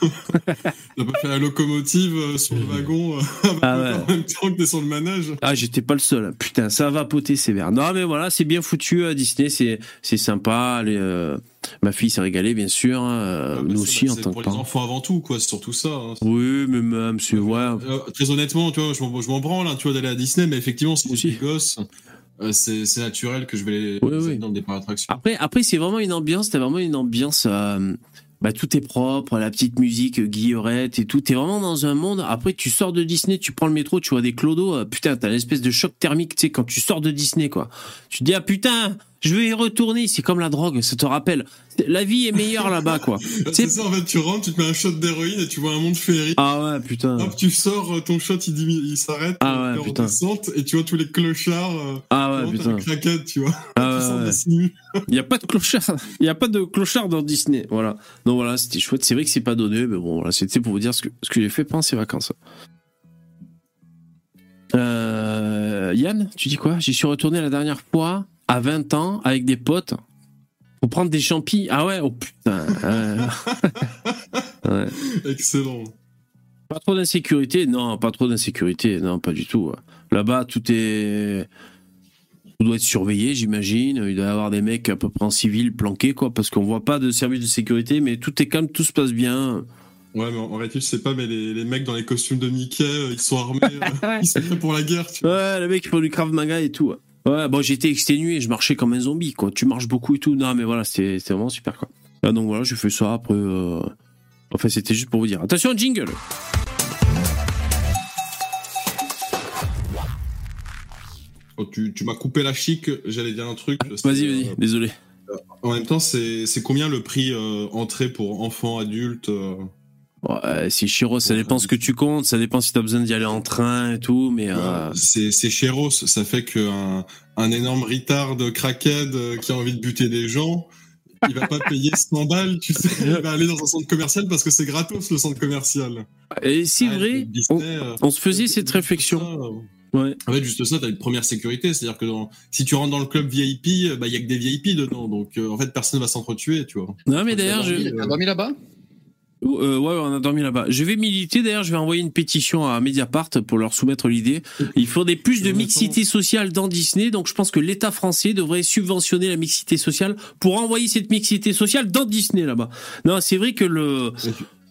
T'as pas fait la locomotive euh, sur le wagon [laughs] Ah en même temps que t'es sur le manège. Ah, j'étais pas le seul. Putain, ça va poter sévère. Non, mais voilà, c'est bien foutu à Disney, c'est sympa. Les, euh, ma fille s'est régalée, bien sûr. hein, euh, Ah, bah, nous aussi, en tant que pour les enfants avant tout, quoi, c'est surtout ça. hein. Oui, mais même, c'est ouais. Euh, très honnêtement, tu vois, je m'en, branle, hein, tu vois, d'aller à Disney, mais effectivement, si des gosses, euh, c'est, c'est naturel que je vais les, Oui, dans le départ d'attraction. Après, après, c'est vraiment une ambiance. T'as vraiment une ambiance. euh, bah, tout est propre, la petite musique, euh, guillerette et tout. T'es vraiment dans un monde. Après, tu sors de Disney, tu prends le métro, tu vois des clodos. euh, putain, t'as l'espèce de choc thermique, tu sais, quand tu sors de Disney, quoi. Tu te dis, ah putain, je vais y retourner. C'est comme la drogue, ça te rappelle. La vie est meilleure [laughs] là-bas, quoi. c'est ça, en fait, tu rentres, tu te mets un shot d'héroïne et tu vois un monde féerique. Ah ouais, putain. Hop, tu sors, euh, ton shot, il, il s'arrête, Ah ouais, t'es en putain. et tu vois tous les clochards, euh, Ah ouais, putain. craquette, tu vois, Ah [laughs] ouais, ouais. Il y a pas de clochard. Il y a pas de clochard dans Disney. Voilà. Donc voilà, c'était chouette. C'est vrai que c'est pas donné, mais bon, voilà, c'était pour vous dire ce que, ce que j'ai fait pendant ces vacances. Euh, Yann, tu dis quoi? J'y suis retourné la dernière fois à 20 ans avec des potes pour prendre des champis. Ah ouais, oh putain. [laughs] Ouais. Excellent. Pas trop d'insécurité Non, pas trop d'insécurité. Non, pas du tout. Là-bas, tout est. Tout doit être surveillé, j'imagine. Il doit y avoir des mecs à peu près en civil planqués, quoi, parce qu'on voit pas de service de sécurité, mais tout est calme, tout se passe bien. Ouais, mais en, en réalité, je sais pas, mais les, les mecs dans les costumes de Mickey, euh, ils sont armés, [laughs] euh, ils sont prêts pour la guerre, tu vois. Ouais, les mecs, ils font du Krav Maga et tout. Ouais, bon, j'étais exténué, je marchais comme un zombie, quoi. Tu marches beaucoup et tout. Non, mais voilà, c'était vraiment super, quoi. Ah, donc voilà, j'ai fait ça après. euh, Enfin, c'était juste pour vous dire. Attention, jingle Oh, tu tu m'as coupé la chic, j'allais dire un truc. c'est, Vas-y, euh, vas-y, désolé. En même temps, c'est c'est combien le prix euh, entrée pour enfants, adultes euh, Ouais, c'est Chiro, ça dépend ce que tu comptes, ça dépend si t'as besoin d'y aller en train et tout, mais. euh, C'est chéros, ça fait qu'un un énorme retard de crackhead euh, qui a envie de buter des gens, il va pas payer 100 balles, tu sais, il va aller dans un centre commercial parce que c'est gratos le centre commercial. Et c'est Ouais, vrai, Disney, on, euh, on se faisait cette ça, réflexion. euh, Ouais. En fait, juste ça, t'as une première sécurité. C'est-à-dire que dans- si tu rentres dans le club VIP, euh, bah, il y a que des VIP dedans. Donc, euh, en fait, personne va s'entretuer, tu vois. Non, mais d'ailleurs, je. Dormi là-bas? Euh, ouais, on a dormi là-bas. Je vais militer, d'ailleurs, je vais envoyer une pétition à Mediapart pour leur soumettre l'idée. Il faudrait plus de mixité sociale dans Disney, donc je pense que l'État français devrait subventionner la mixité sociale pour envoyer cette mixité sociale dans Disney là-bas. Non, c'est vrai que le...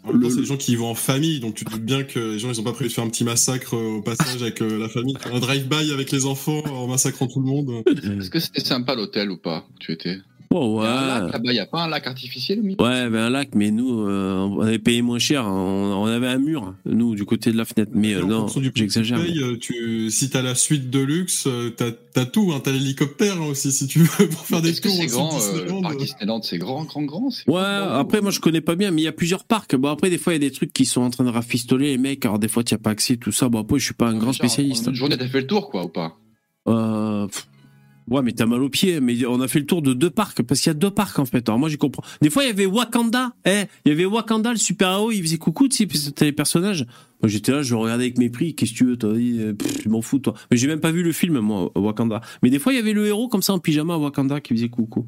En même temps, Le- c'est des gens qui y vont en famille, donc tu te doutes bien que les gens, ils ont pas prévu de faire un petit massacre euh, au passage avec euh, la famille. Un drive-by avec les enfants en massacrant tout le monde. Est-ce que c'était sympa l'hôtel ou pas où tu étais? Oh, Il y a un ouais. lac là-bas, il n'y a pas un lac artificiel au milieu Ouais, ben un lac, mais nous, euh, on avait payé moins cher. On, on avait un mur, nous, du côté de la fenêtre. Mais euh, non, j'exagère. tu si t'as la suite de luxe, euh, t'as, t'as tout, hein, t'as l'hélicoptère hein, aussi si tu veux [laughs] pour faire des tours c'est aussi grand de euh, le Disneyland. parc Disneyland C'est grand, grand, grand c'est Ouais, grand, après ou- moi je connais pas bien, mais il y a plusieurs parcs. Bon après des fois il y a des trucs qui sont en train de rafistoler les mecs, alors des fois tu as pas accès tout ça. Bon après je suis pas un grand spécialiste. En une journée, t'as fait le tour, quoi, ou pas? Euh, pff, ouais mais t'as mal aux pieds. Mais on a fait le tour de deux parcs parce qu'il y a deux parcs en fait. Alors moi j'y comprends. Des fois il y avait Wakanda, eh, il y avait Wakanda le super héros, il faisait coucou, tu sais, puis les personnages. Moi j'étais là, je regardais avec mépris. Qu'est-ce que tu veux, toi Euh, Je m'en fous toi. Mais j'ai même pas vu le film moi Wakanda. Mais des fois il y avait le héros comme ça en pyjama Wakanda qui faisait coucou.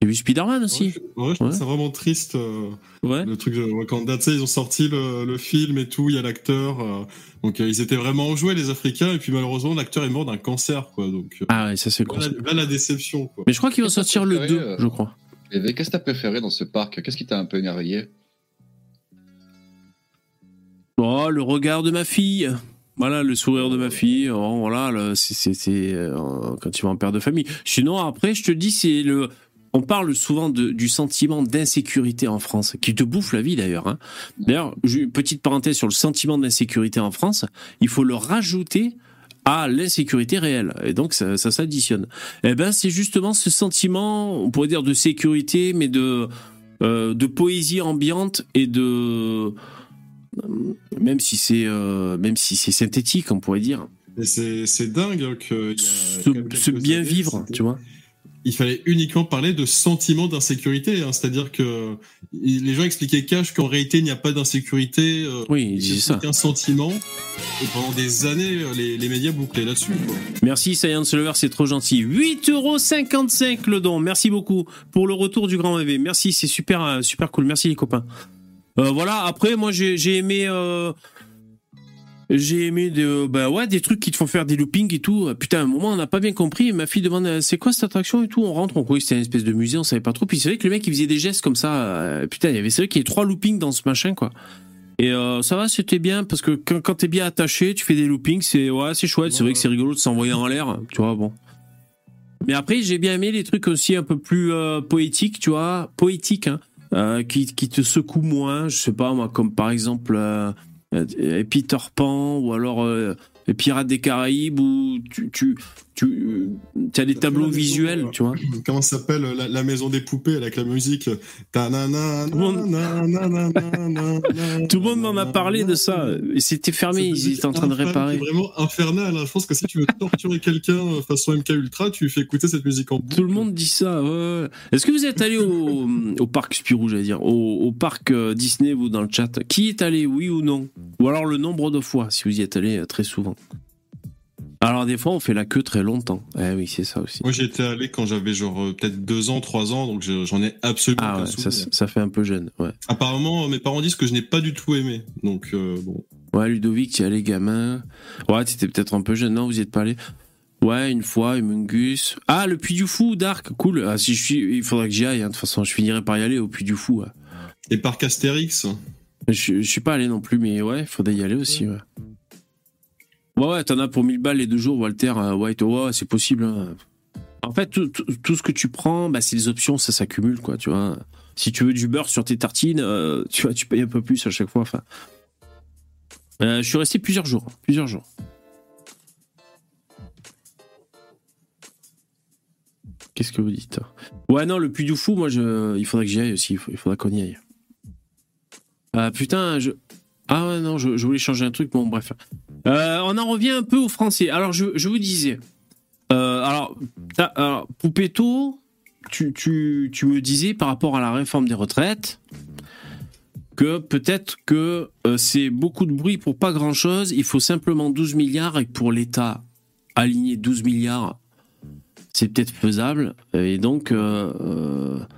J'ai vu Spider-Man aussi. Ouais, je, ouais, je trouve ça vraiment triste. euh, Ouais. Le truc de Wakanda, tu sais, ils ont sorti le, le film et tout, il y a l'acteur. euh, donc euh, ils étaient vraiment enjoués les Africains et puis malheureusement l'acteur est mort d'un cancer quoi. Donc euh, Ah ouais ça c'est là, la, là, la déception quoi. Mais je crois qu'ils vont sortir le préféré, 2, euh, je crois. Et Qu'est-ce que t'as préféré dans ce parc? Qu'est-ce qui t'a un peu émerveillé Oh, le regard de ma fille. Voilà, le sourire de ma fille. Oh, voilà, c'est- euh, quand tu vas en père de famille. Sinon, après, je te dis, c'est le. On parle souvent de- du sentiment d'insécurité en France, qui te bouffe la vie d'ailleurs. hein. D'ailleurs, petite parenthèse sur le sentiment d'insécurité en France. Il faut le rajouter à l'insécurité réelle. Et donc, ça, ça s'additionne. Eh ben, c'est justement ce sentiment, on pourrait dire de sécurité, mais de, euh, de poésie ambiante et de, même si c'est euh, même si c'est synthétique, on pourrait dire, c'est dingue que quand même se quelques bien vivre, tu vois. Il fallait uniquement parler de sentiment d'insécurité. hein. C'est-à-dire que les gens expliquaient cash qu'en réalité il n'y a pas d'insécurité. euh, Oui, il c'est qu'un sentiment. Et pendant des années, euh, les, les médias bouclaient là-dessus. Merci Science Lover, c'est trop gentil. 8,55€ le don. Merci beaucoup pour le retour du grand bébé. Merci, c'est super, euh, super cool. Merci les copains. Euh, voilà, après, moi j'ai aimé. euh, J'ai aimé de, bah ouais, des trucs qui te font faire des loopings et tout. Putain, à un moment, on n'a pas bien compris. Ma fille demande, euh, c'est quoi cette attraction et tout? On rentre, on croyait que c'était une espèce de musée, on savait pas trop. Puis c'est vrai que le mec, il faisait des gestes comme ça. euh, putain, il y avait, c'est vrai qu'il y avait trois loopings dans ce machin, quoi. Et euh, ça va, c'était bien parce que quand, quand t'es bien attaché, tu fais des loopings, c'est ouais, c'est chouette. C'est vrai que c'est rigolo de s'envoyer en l'air, tu vois. Bon. Mais après, j'ai bien aimé les trucs aussi un peu plus euh, poétiques, tu vois, poétiques, hein, euh, qui, qui te secouent moins. Je sais pas moi, comme par exemple euh, euh, Peter Pan ou alors euh, les Pirates des Caraïbes où tu tu tu as des tableaux maison, visuels, euh, tu vois. [clears throat] Comment ça s'appelle la, la maison des poupées avec la musique. Tout le monde m'en a parlé de ça. C'était fermé, ils étaient en train de réparer. qui est vraiment infernal. hein. Je pense que si tu veux torturer quelqu'un euh, façon MK Ultra, tu fais écouter cette musique en boucle. Tout le monde dit ça. ouais. Est-ce que vous êtes allé au, au parc Spirou, j'allais dire, au, au parc euh, Disney, vous dans le chat? Qui est allé, oui ou non? Ou alors le nombre de fois, si vous y êtes allé euh, très souvent? Alors des fois, on fait la queue très longtemps. Eh oui, c'est ça aussi. Moi, j'y étais allé quand j'avais genre euh, peut-être deux ans, trois ans, donc je- j'en ai absolument Ah aucun ouais, ça, ça fait un peu jeune. Ouais, Apparemment, mes parents disent que je n'ai pas du tout aimé. Donc, euh, bon. ouais Ludovic, tu y allais gamin. Ouais, t'étais peut-être un peu jeune. Non, vous y êtes pas allé? Ouais, une fois, Humungus. Ah, le Puy du Fou, Dark, cool. Ah, si je suis, il faudrait que j'y aille. hein. De toute façon, je finirai par y aller au Puy du Fou. ouais. Et parc Astérix? Je, je suis pas allé non plus, mais ouais, faudrait y aller aussi. Ouais, ouais, ouais t'en as pour 1000 balles les deux jours, Walter. euh, ouais, toi, ouais, c'est possible. hein. En fait, tout, ce que tu prends, bah, c'est les options, ça s'accumule, quoi, tu vois. Si tu veux du beurre sur tes tartines, euh, tu vois, tu payes un peu plus à chaque fois. Euh, je suis resté plusieurs jours, plusieurs jours. Qu'est-ce que vous dites Ouais, non, le Puy du Fou, moi, je, il faudrait que j'y aille aussi. Il faudra qu'on y aille. Ah putain, je. Ah ouais, non, je voulais changer un truc, bon, bref. Euh, on en revient un peu aux Français. Alors, je, vous disais. euh, alors, alors, Poupetto, tu, tu, tu me disais par rapport à la réforme des retraites que peut-être que euh, c'est beaucoup de bruit pour pas grand-chose. Il faut simplement 12 milliards et pour l'État, aligner 12 milliards, c'est peut-être faisable. Et donc,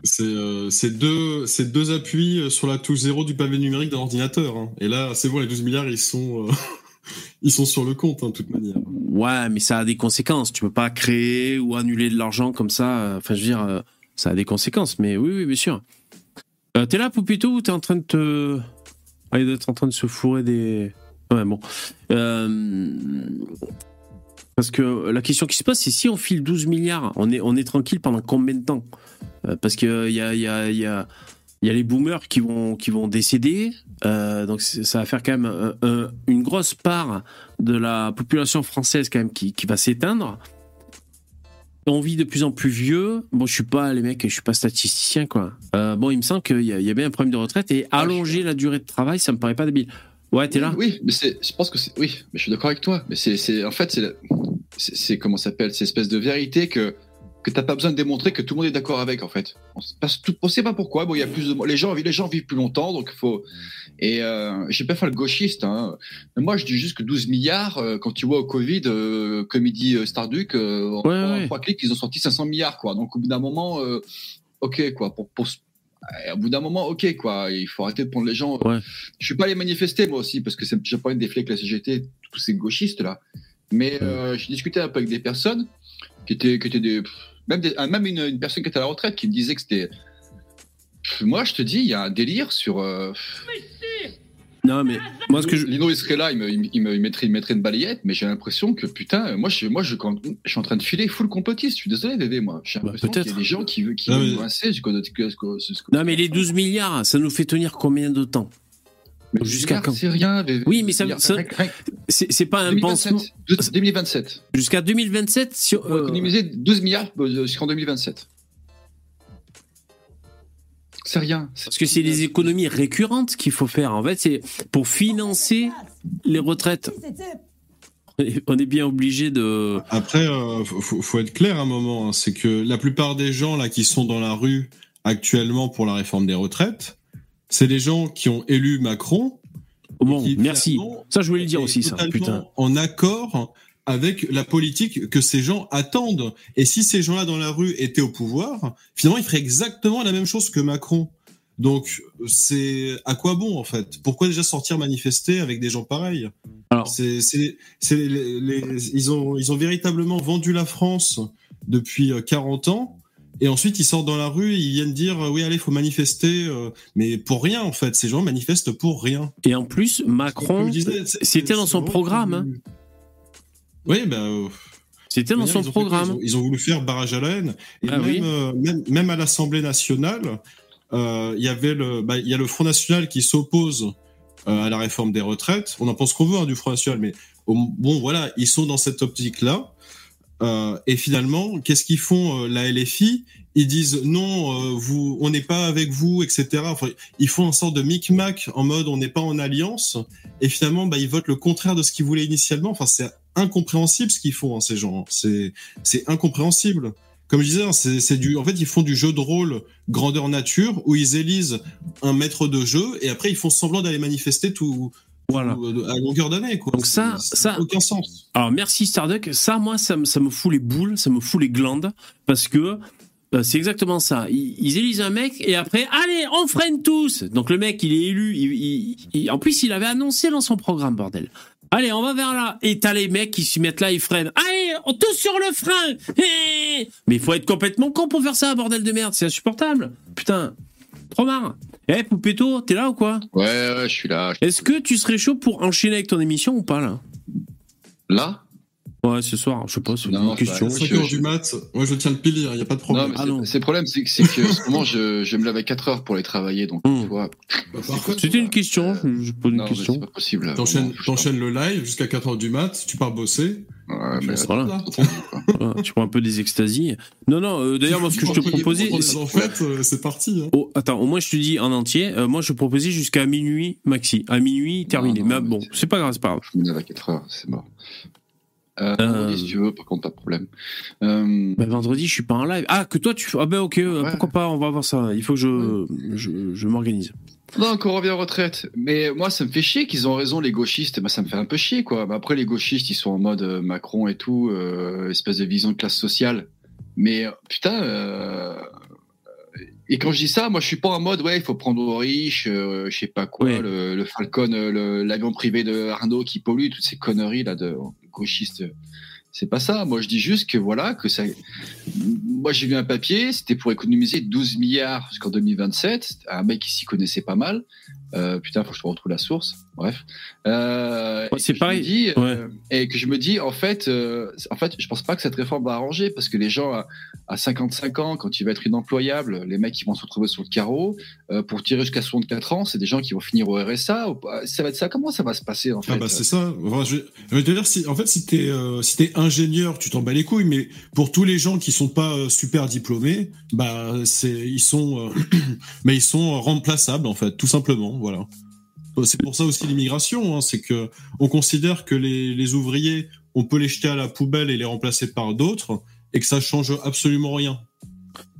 C'est deux, deux appuis sur la touche zéro du pavé numérique d'un ordinateur. hein. Et là, c'est bon, les 12 milliards, ils sont, ils sont sur le compte, hein, de toute manière. ouais, mais ça a des conséquences. Tu peux pas créer ou annuler de l'argent comme ça. Enfin, je veux dire, euh, ça a des conséquences. Mais oui, oui, bien sûr. Euh, t'es là, Poupito, ou t'es en train de te... Ah, il en train de se fourrer des... Ouais, bon. Euh, Parce que la question qui se pose, c'est si on file 12 milliards, on est, on est tranquille pendant combien de temps? Parce qu'il y a, y, a, il y a les boomers qui vont, qui vont décéder. Euh, donc ça va faire quand même un- un- une grosse part de la population française quand même qui, qui va s'éteindre. On vit de plus en plus vieux. Bon, je suis pas les mecs, je suis pas statisticien quoi. Euh, bon, il me semble qu'il y, a- il y a bien un problème de retraite et Ah, allonger la durée de travail, ça me paraît pas débile. Ouais, t'es là. Oui, mais je pense que c'est, oui, mais je suis d'accord avec toi. Mais c'est, c'est, en fait, c'est, c'est, comment s'appelle, cette espèce de vérité que que t'as pas besoin de démontrer que tout le monde est d'accord avec, en fait. On sait pas, tout- on sait pas pourquoi. Bon, il y a plus de, les gens, les gens vivent plus longtemps, donc faut. Et euh, je vais pas faire le gauchiste. Hein. Mais moi, je dis juste que 12 milliards, euh, quand tu vois au Covid, euh, comme il dit euh, Starduc, euh, en, Ouais, en ouais. trois clics, ils ont sorti 500 milliards, quoi. Donc au bout d'un moment, euh, ok, quoi. Pour, pour, au bout d'un moment, ok, quoi. Il faut arrêter de prendre les gens. Ouais. Je suis pas allé manifester moi aussi parce que c'est- j'ai pas envie de défiler avec la CGT, tous ces gauchistes là. Mais j'ai discuté un peu avec des personnes qui étaient, qui étaient des, pff, même, des- même une, une personne qui était à la retraite qui me disait que c'était. Moi, je te dis, il y a un délire sur. euh, Non, mais moi ce que je. Lino, il serait là, il me, il me- il me mettrait, il mettrait une balayette, mais j'ai l'impression que putain, moi, je, moi, je, quand, je suis en train de filer full complotiste. Je suis désolé, Dédé, moi. J'ai Bah, l'impression qu'il y a peut-être. des gens qui veulent, qui Non, veulent mais- rincer jusqu'au- Non, mais les 12 milliards, ça nous fait tenir combien de temps? Jusqu'à quand C'est rien. Oui, mais ça- C'est pas un 2027. pansement. 2027. Jusqu'à 2027, si, On va euh, économiser 12 milliards euh, jusqu'en 2027. C'est rien. parce que c'est des économies récurrentes qu'il faut faire. En fait, c'est pour financer les retraites. On est bien obligé de. Après, euh, faut être clair un moment, hein, c'est que la plupart des gens là qui sont dans la rue actuellement pour la réforme des retraites, c'est les gens qui ont élu Macron. Bon, qui, merci. Ça, je voulais le dire aussi, ça. Putain. En accord avec la politique que ces gens attendent. Et si ces gens-là dans la rue étaient au pouvoir, finalement, ils feraient exactement la même chose que Macron. Donc, c'est à quoi bon en fait? Pourquoi déjà sortir manifester avec des gens pareils? Alors- c'est, c'est, c'est les- les- ils ont, ils ont véritablement vendu la France depuis euh, 40 ans. Et ensuite, ils sortent dans la rue, ils viennent dire euh, oui, allez, faut manifester, euh, mais pour rien en fait. Ces gens manifestent pour rien. Et en plus, Macron, c'était dans son programme. hein. Oui, ben. euh, C'était dans ils son fait- programme. ils, ont, ils ont voulu faire barrage à la haine. Et Ah même, oui. euh, même, même à l'Assemblée nationale, euh, il y avait le, bah, y a le Front national qui s'oppose euh, à la réforme des retraites. On en pense qu'on veut hein, du Front national, mais bon, voilà, ils sont dans cette optique-là. Euh, et finalement, qu'est-ce qu'ils font euh, la LFI Ils disent non, euh, vous, on n'est pas avec vous, etc. Enfin, ils font une sorte de micmac en mode on n'est pas en alliance. Et finalement, bah, ils votent le contraire de ce qu'ils voulaient initialement. Enfin, c'est incompréhensible ce qu'ils font, hein, ces gens. C'est, c'est incompréhensible. Comme je disais, hein, c'est, c'est du, en fait, ils font du jeu de rôle grandeur nature où ils élisent un maître de jeu et après ils font semblant d'aller manifester tout, Voilà. tout- à longueur d'année, quoi. Donc ça- ça- n'a aucun sens. Alors merci Starduck, ça moi ça, me- ça me fout les boules, ça me fout les glandes parce que euh, c'est exactement ça. Ils, ils élisent un mec et après allez on freine tous. Donc le mec il est élu, il- il- il- en plus il avait annoncé dans son programme bordel. Allez on va vers là et t'as les mecs qui s'y mettent là ils freinent. Allez on tous sur le frein. Mais il faut être complètement con pour faire ça bordel de merde, c'est insupportable. Putain, trop marre. Eh Poupetto, t'es là ou quoi? Ouais, ouais, je suis là. Est-ce que tu serais chaud pour enchaîner avec ton émission ou pas là? Là? Ouais, ce soir, je sais pas, c'est une question. bah, 5 je- heures je- du mat, moi je tiens le pilier, il n'y a pas de problème. Non, mais Ah c'est- non. c'est le problème, c'est que, c'est que en ce moment, je, je me lève à 4 heures pour aller travailler, donc Hmm. tu vois. Bah, C'était une question, je je pose une question. c'est pas possible. T'enchaînes, le live jusqu'à 4 heures du mat, tu pars bosser. parte. Ouais, mais c'est voilà. là. [laughs] Voilà, tu prends un peu des extasies. Non, non, euh, d'ailleurs, moi, ce que je te proposais. En fait, euh, c'est parti. Hein. Oh, attends, au moins, je te dis en entier. euh, moi, je proposais jusqu'à minuit maxi. À minuit, terminé. Non, non, mais mais bon, c'est- c'est pas grave, c'est pas grave. Je me lève à 4 heures, c'est mort. Euh, vendredi, si tu veux, par contre, pas de problème. Bah, vendredi, je suis pas en live. Ah, que toi, tu. Ah, ben, ok, euh, Ouais. pourquoi pas, on va voir ça. Il faut que je, je, je m'organise. Non, qu'on revient en retraite. Mais moi, ça me fait chier qu'ils ont raison, les gauchistes. Bah, ça me fait un peu chier, quoi. Bah, après, les gauchistes, ils sont en mode Macron et tout, euh, espèce de vision de classe sociale. Mais putain, euh, et quand je dis ça, moi, je suis pas en mode, ouais, il faut prendre aux riches, euh, je sais pas quoi, Ouais. le, le Falcon, l'avion privé de Arnaud qui pollue, toutes ces conneries là de C'est pas ça. Moi, je dis juste que voilà, que ça. Moi, j'ai vu un papier, c'était pour économiser 12 milliards jusqu'en 2027. Un mec qui s'y connaissait pas mal. Euh, putain, faut que je retrouve la source. Bref. Euh, Ouais, c'est pareil. me dis, Ouais. euh, et que je me dis, en fait, euh, en fait, je pense pas que cette réforme va arranger parce que les gens à, à 55 ans, quand tu vas être inemployable, les mecs qui vont se retrouver sur le carreau, euh, pour tirer jusqu'à 64 ans, c'est des gens qui vont finir au RSA. ou. Ça va être ça. Comment ça va se passer en fait Ah bah c'est ça. Enfin, je, je vais te dire, si, en fait, si t'es euh, si t'es ingénieur, tu t'en bats les couilles. Mais pour tous les gens qui sont pas euh, super diplômés, bah c'est ils sont, euh, [clears throat] mais ils sont remplaçables en fait, tout simplement. Voilà. C'est pour ça aussi l'immigration, hein, c'est que on considère que les, les ouvriers, on peut les jeter à la poubelle et les remplacer par d'autres, et que ça change absolument rien.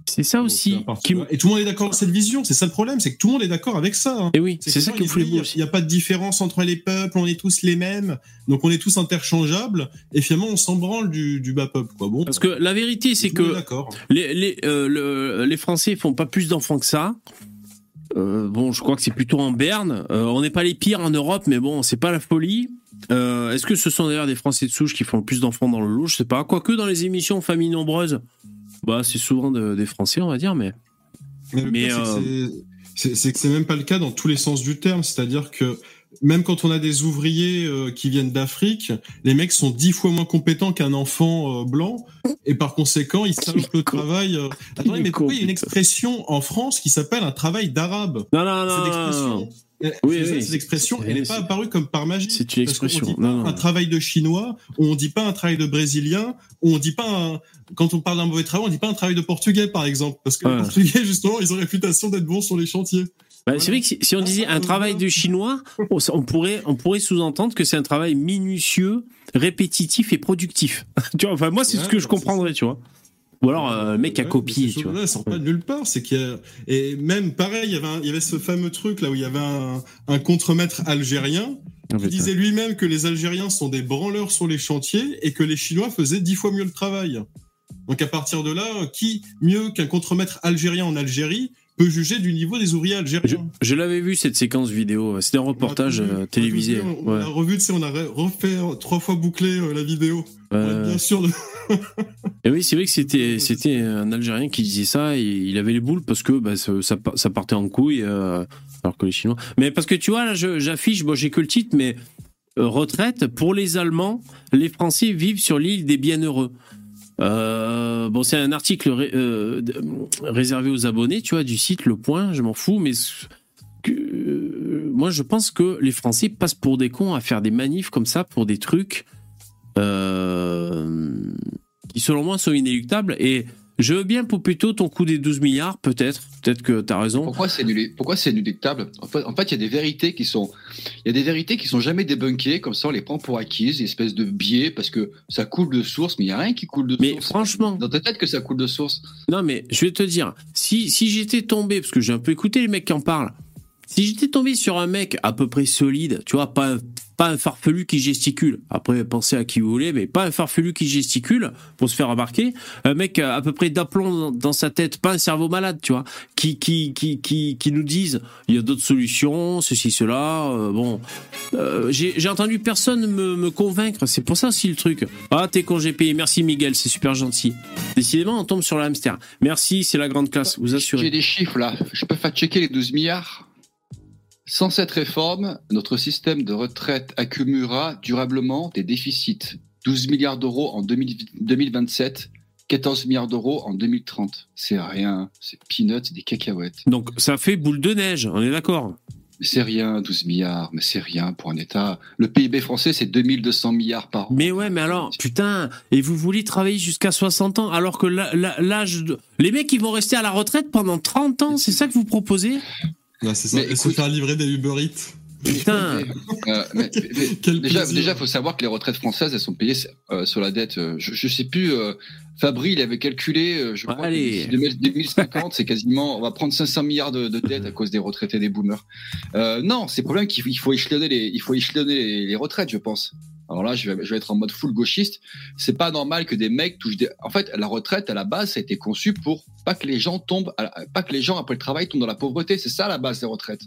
C'est ça Donc, aussi. Qui... Et tout le monde est d'accord avec cette vision. C'est ça le problème, c'est que tout le monde est d'accord avec ça. hein. Et oui, c'est ça que les il n'y a pas de différence entre les peuples, on est tous les mêmes, donc on est tous interchangeables, et finalement on s'en branle du, du bas peuple. Quoi. Bon, Parce que la vérité, c'est que les, les, euh, le- les Français font pas plus d'enfants que ça. Euh, bon, je crois que c'est plutôt en berne. Euh, on n'est pas les pires en Europe, mais bon, c'est pas la folie. Euh, Est-ce que ce sont d'ailleurs des Français de souche qui font le plus d'enfants dans le lot? Je sais pas. Quoique dans les émissions Famille Nombreuse, bah, c'est souvent de- des Français, on va dire, mais. Mais, mais, c'est que c'est même pas le cas dans tous les sens du terme, c'est-à-dire que même quand on a des ouvriers euh, qui viennent d'Afrique, les mecs sont dix fois moins compétents qu'un enfant euh, blanc, et par conséquent, ils savent le travail. euh, [laughs] Attendez, mais pourquoi il y a une expression en France qui s'appelle un travail d'arabe? Non, non, non. Cette expression, elle- Oui, cette expression, elle n'est pas apparue comme par magie. C'est une expression. dit pas Non, non. un travail de chinois, on dit pas un travail de brésilien, on dit pas un, quand on parle d'un mauvais travail, on dit pas un travail de portugais par exemple, parce que Ouais. les portugais [laughs] justement, ils ont réputation d'être bons sur les chantiers. Bah, Voilà. C'est vrai que si, si on disait un travail de chinois, on, on pourrait, on pourrait sous-entendre que c'est un travail minutieux, répétitif et productif. [laughs] tu vois, enfin, moi, c'est Ouais, ce que je comprendrais, tu vois. Ou alors, euh, le mec a Ouais, copié, mais ces tu vois. sortent pas de nulle part, c'est qu'il y a, et même pareil, il y avait, un- il y avait ce fameux truc là où il y avait un, un contremaître algérien Ah, qui disait lui-même que les Algériens sont des branleurs sur les chantiers et que les Chinois faisaient dix fois mieux le travail. Donc à partir de là, qui mieux qu'un contremaître algérien en Algérie peut juger du niveau des ouvriers algériens je l'avais vu cette séquence vidéo. C'était un reportage On vu, euh, on télévisé. On, a revu, tu sais, on a re- refait euh, trois fois bouclé euh, la vidéo. Euh, bien sûr de... et oui, c'est vrai que c'était [laughs] c'était un Algérien qui disait ça et il avait les boules parce que bah, ça, ça pa- ça partait en couille euh, alors que les Chinois. Mais parce que tu vois là, j'affiche, bon, j'ai que le titre, mais euh, retraite pour les Allemands, les Français vivent sur l'île des Bienheureux. Euh, bon, c'est un article euh, réservé aux abonnés, tu vois, du site Le Point. Je m'en fous, mais euh, moi, je pense que les Français passent pour des cons à faire des manifs comme ça pour des trucs qui, selon moi, sont inéluctables. Et je veux bien pour plutôt ton coup des 12 milliards, peut-être. Peut-être que tu as raison. Pourquoi c'est nul- pourquoi c'est inéluctable En fait, en fait, il y a des vérités qui sont, il y a des vérités qui sont jamais débunkées, comme ça on les prend pour acquises, une espèce de biais parce que ça coule de source, mais il y a rien qui coule de Mais source. franchement, Dans ta tête que ça coule de source. Non, mais je vais te dire, si, si j'étais tombé, parce que j'ai un peu écouté les mecs qui en parlent, si j'étais tombé sur un mec à peu près solide, tu vois, pas un, farfelu qui gesticule, après pensez à qui vous voulez, mais pas un farfelu qui gesticule pour se faire remarquer, un mec à peu près d'aplomb dans, sa tête, pas un cerveau malade, tu vois, qui, qui, qui, qui, qui nous disent, il y a d'autres solutions, ceci, cela, euh, bon. Euh, j'ai j'ai entendu personne me, me convaincre, c'est pour ça aussi le truc. Ah, t'es congé payé, merci Miguel, c'est super gentil. Décidément, on tombe sur le hamster. Merci, c'est la grande classe, vous J'ai assurez. des chiffres là. Je peux faire checker les 12 milliards? Sans cette réforme, notre système de retraite accumulera durablement des déficits. 12 milliards d'euros en 2000 2027, 14 milliards d'euros en 2030. C'est rien, c'est peanuts, c'est des cacahuètes. Donc ça fait boule de neige, on est d'accord? C'est rien, 12 milliards, mais c'est rien pour un État. Le PIB français, c'est 2200 milliards par an. Mais ouais, mais alors, putain, et vous voulez travailler jusqu'à 60 ans alors que l'âge de... Les mecs, ils vont rester à la retraite pendant 30 ans, c'est ça que vous proposez? Ouais, c'est ça. Mais Et se écoute- faire livrer des Uber Eats. Putain. Euh, [laughs] mais- mais- déjà, déjà, faut savoir que les retraites françaises, elles sont payées euh, sur la dette. euh, Je, je sais plus. euh, Fabri, il avait calculé. euh, je crois Allez. que d'ici 2050, c'est quasiment. On va prendre 500 milliards de, de dettes à cause des retraités des boomers. Euh, non, c'est le problème qu'il faut- il faut échelonner les, il faut échelonner les, les retraites, je pense. Alors là, je vais, je vais être en mode full gauchiste. C'est pas normal que des mecs touchent des. En fait, la retraite à la base, ça a été conçu pour pas que les gens tombent, à la- pas que les gens après le travail tombent dans la pauvreté. C'est ça la base des retraites.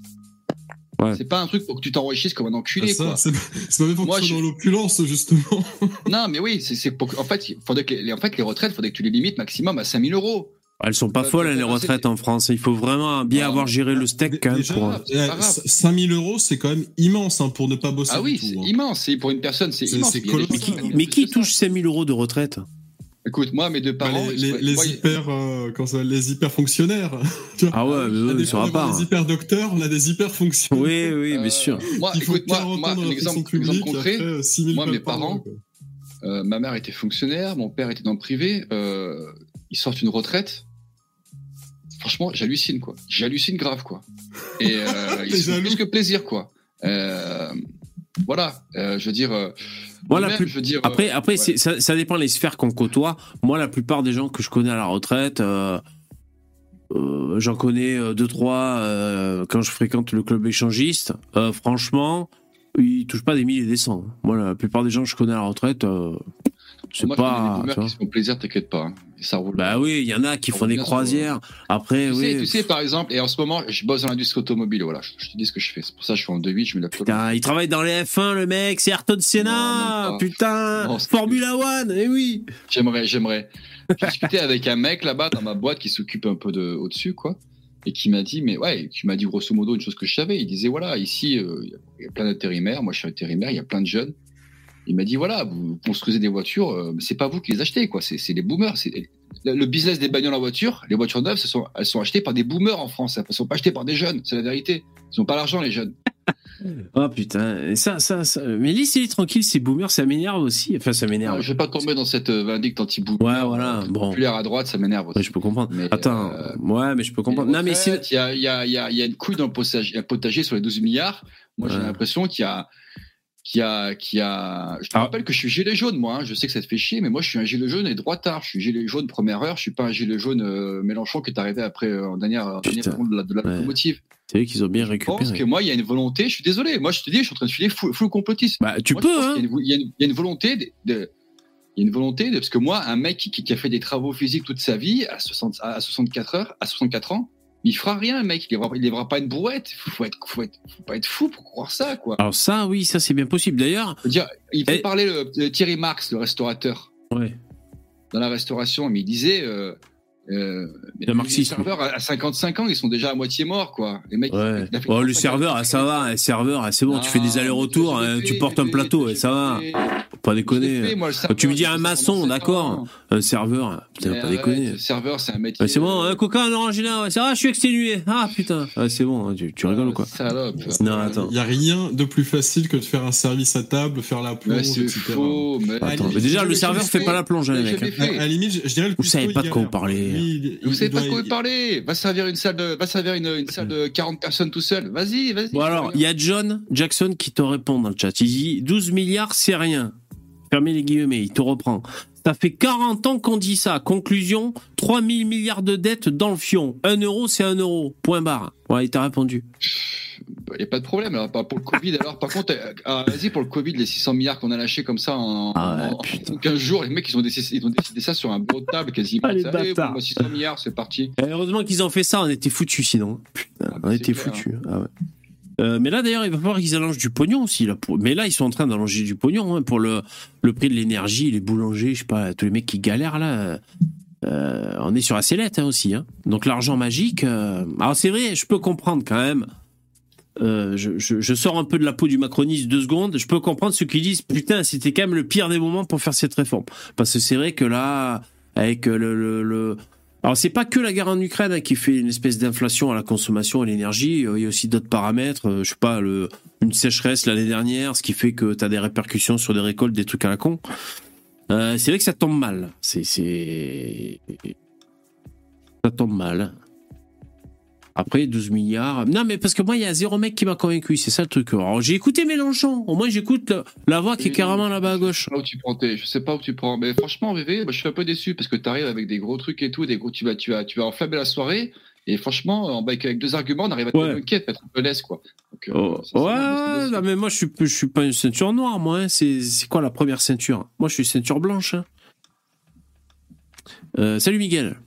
Ouais. C'est pas un truc pour que tu t'enrichisses comme un enculé. Ah, ça, quoi. c'est c'est pas même pour Moi, que tu sois je- dans l'opulence, justement. Non, mais oui, c'est c'est pour que- en fait, il faudrait que les, en fait, les retraites, faudrait que tu les limites maximum à 5000 euros. Elles sont pas Ouais, folles, hein, les faire retraites en France. Il faut vraiment bien avoir géré le steak quand même Déjà, pour. c'est pas euh, grave. 5000 euros, c'est quand même immense hein, pour ne pas bosser Ah oui, c'est hein. immense. C'est pour une personne, c'est immense. colossal. qui Mais qui touche 5000 euros de retraite? Écoute, moi, mes deux Bah, parents, les, les, les moi, hyper, euh, comment ça, les hyper fonctionnaires. [laughs] Ah ouais, mais ça va d'avoir pas. des hyper docteurs, on a des hyper fonctionnaires. Oui, oui, euh, bien sûr. Moi, écoute, moi, 40 moi, ans dans un la exemple, fonction exemple publique, concret. après, euh, 6000 moi, balles mes par parents, euh, ma mère était fonctionnaire, mon père était dans le privé. euh, ils sortent une retraite. Franchement, j'hallucine quoi. J'hallucine grave quoi. Et euh, [laughs] ils plus que plaisir quoi. Euh, voilà, euh, je veux dire. euh, Moi, la même, plus- je veux dire. Après, après ouais. c'est- ça, ça dépend les sphères qu'on côtoie. Moi, la plupart des gens que je connais à la retraite, euh, euh, j'en connais euh, deux, trois euh, quand je fréquente le club échangiste. Euh, franchement, ils touchent pas des milliers et des cents. Moi, la plupart des gens que je connais à la retraite, euh, c'est pas. des tu boomers vois. qui se font plaisir, t'inquiète pas. hein. Ça roule. Bah oui, il y en a qui Ça font des croisières. Après, Tu, oui. sais, tu sais, par exemple, et en ce moment, je bosse dans l'industrie automobile, voilà, je, je te dis ce que je fais. C'est pour ça que je suis en 2-8, je mets la. Putain, il travaille dans les F1, le mec, c'est Ayrton Senna, Non, putain, Non, Formula One, eh oui. J'aimerais, j'aimerais. J'ai discuté avec un mec là-bas dans ma boîte qui s'occupe un peu de au-dessus, quoi. Et qui m'a dit, mais ouais, qui m'a dit grosso modo une chose que je savais. Il disait, voilà, ici, euh, il il y a plein d'intérimaires. Moi, je suis intérimaire, il y a plein de jeunes. Il m'a dit, voilà, vous construisez des voitures, euh, c'est pas vous qui les achetez, quoi. C'est les boomers. Le business des bagnoles en voiture, les voitures neuves, ce sont, elles sont achetées par des boomers en France. Elles sont pas achetées par des jeunes. C'est la vérité. Ils ont pas l'argent, les jeunes. [laughs] Oh putain, ça, ça, ça. Mais laissez-les tranquilles, ces boomers, ça m'énerve aussi. Enfin, ça m'énerve. Je vais pas tomber dans cette euh, vindicte anti-boomer. Ouais, voilà, euh, bon. Populaire à droite, ça m'énerve aussi. Ouais, je peux comprendre. Mais, Attends, euh, ouais, mais je peux comprendre. Non, mais il y a, il y, a, il y, a, y a une couille dans le potager, sur les 12 milliards. Moi, j'ai l'impression qu'il y a. Qu'il y a, qu'il y a... Je te Ah. rappelle que je suis gilet jaune, moi. hein. Je sais que ça te fait chier, mais moi, je suis un gilet jaune et droitard. Je suis gilet jaune première heure. Je suis pas un gilet jaune euh, Mélenchon qui est arrivé après euh, en dernière, en dernière de la, de la Ouais. locomotive. C'est eux qu'ils ont bien Je pense récupéré. que moi, il y a une volonté. Je suis désolé. Moi, je te dis, je suis en train de filer full, full complotisme. Bah, tu Moi, peux, hein. y une- Il y, a une- il y a une volonté de. de- il y a une volonté de, parce que moi, un mec qui, qui- qui a fait des travaux physiques toute sa vie, à, 60, à 64 heures, à 64 ans, il fera rien, le mec. Il lèvera, il lèvera pas une brouette. Faut, être, faut être, faut pas être fou pour croire ça, quoi. Alors, ça, oui, ça, c'est bien possible. D'ailleurs, il fait Et- parler le, de Thierry Marx, le restaurateur, ouais. dans la restauration, mais il disait, euh, euh, Le les marxisme. serveurs à à 55 ans, ils sont déjà à moitié morts, quoi. Les mecs, Ouais. Oh, le 45 serveur, ans, ah, ça va, le serveur, ah, c'est bon, tu fais des Ah, allers-retours, hein, tu portes un plateau, et ça va. Faut pas déconner. fait, moi, le Quand tu me dis un maçon, 57 d'accord. Un serveur, putain, pas déconner. Le serveur, c'est un métier. Ouais, c'est bon, euh, un coca, un orangina, ouais, c'est ah, je suis exténué. Ah putain, Ouais, c'est bon, hein, tu, tu rigoles ou quoi? Salope. Non, attends. Il n'y a rien de plus facile que de faire un service à table, faire la plonge, etc. faux, mais. Attends, mais déjà, le serveur fait. fait pas la plonge, hein, les mecs. À, la limite, je dirais le Vous savez pas de quoi vous parlez. Lui, il- Vous savez pas de quoi vous parlez Va servir une salle de, va servir une, une salle de 40 personnes tout seul. Vas-y, vas-y. Bon alors, il y a John Jackson qui te répond dans le chat. Il dit 12 milliards, c'est rien. Fermez les guillemets, il te reprend. Ça fait 40 ans qu'on dit ça. Conclusion, 3000 milliards de dettes dans le fion. 1 euro, c'est 1 euro. Point barre. Ouais, il t'a répondu. Il n'y a pas de problème. Alors, pas pour le Covid, alors, par contre, euh, vas-y, pour le Covid, les 600 milliards qu'on a lâchés comme ça en, Ah ouais, en- en putain. 15 jours, les mecs, ils ont décidé, ils ont décidé ça sur un bureau de table quasiment. Ah, les Allez, bon, bah, 600 milliards, c'est parti. Et heureusement qu'ils ont fait ça, on était foutus sinon. Putain, Ah, bah, on était clair, foutus. Ah ouais. Euh, mais là d'ailleurs, il va falloir qu'ils allongent du pognon aussi. Mais là, ils sont en train d'allonger du pognon hein, pour le, prix de l'énergie, les boulangers, je sais pas, tous les mecs qui galèrent là. euh, on est sur la sellette hein, aussi. Hein. Donc l'argent magique. euh, Alors c'est vrai, je peux comprendre quand même. Euh, je, sors un peu de la peau du macroniste deux secondes. Je peux comprendre ceux qui disent putain, c'était quand même le pire des moments pour faire cette réforme. Parce que c'est vrai que là, avec le- alors c'est pas que la guerre en Ukraine hein, qui fait une espèce d'inflation à la consommation et l'énergie. Euh, Il y a aussi d'autres paramètres. Euh, Je sais pas, une sécheresse l'année dernière, ce qui fait que tu as des répercussions sur des récoltes, des trucs à la con. Euh, c'est vrai que ça tombe mal. Ça tombe mal. Après, 12 milliards. Non, mais parce que moi, il y a zéro mec qui m'a convaincu. C'est ça le truc. Alors, j'ai écouté Mélenchon. Au moins, j'écoute la, la voix qui est carrément là-bas à gauche. Je sais pas où tu prends je sais pas où tu prends. Mais franchement, VV, moi, je suis un peu déçu parce que tu arrives avec des gros trucs et tout, des gros, tu vas, tu vas, tu vas enflammer la soirée. Et franchement, en- avec, deux arguments, on arrive à te Ouais. quête, être un peu quoi. Donc, euh, Oh, ça, ouais, non, mais moi, je suis, je suis pas une ceinture noire, moi. hein. C'est, c'est quoi la première ceinture? Moi, je suis ceinture blanche. hein. Euh, salut Miguel.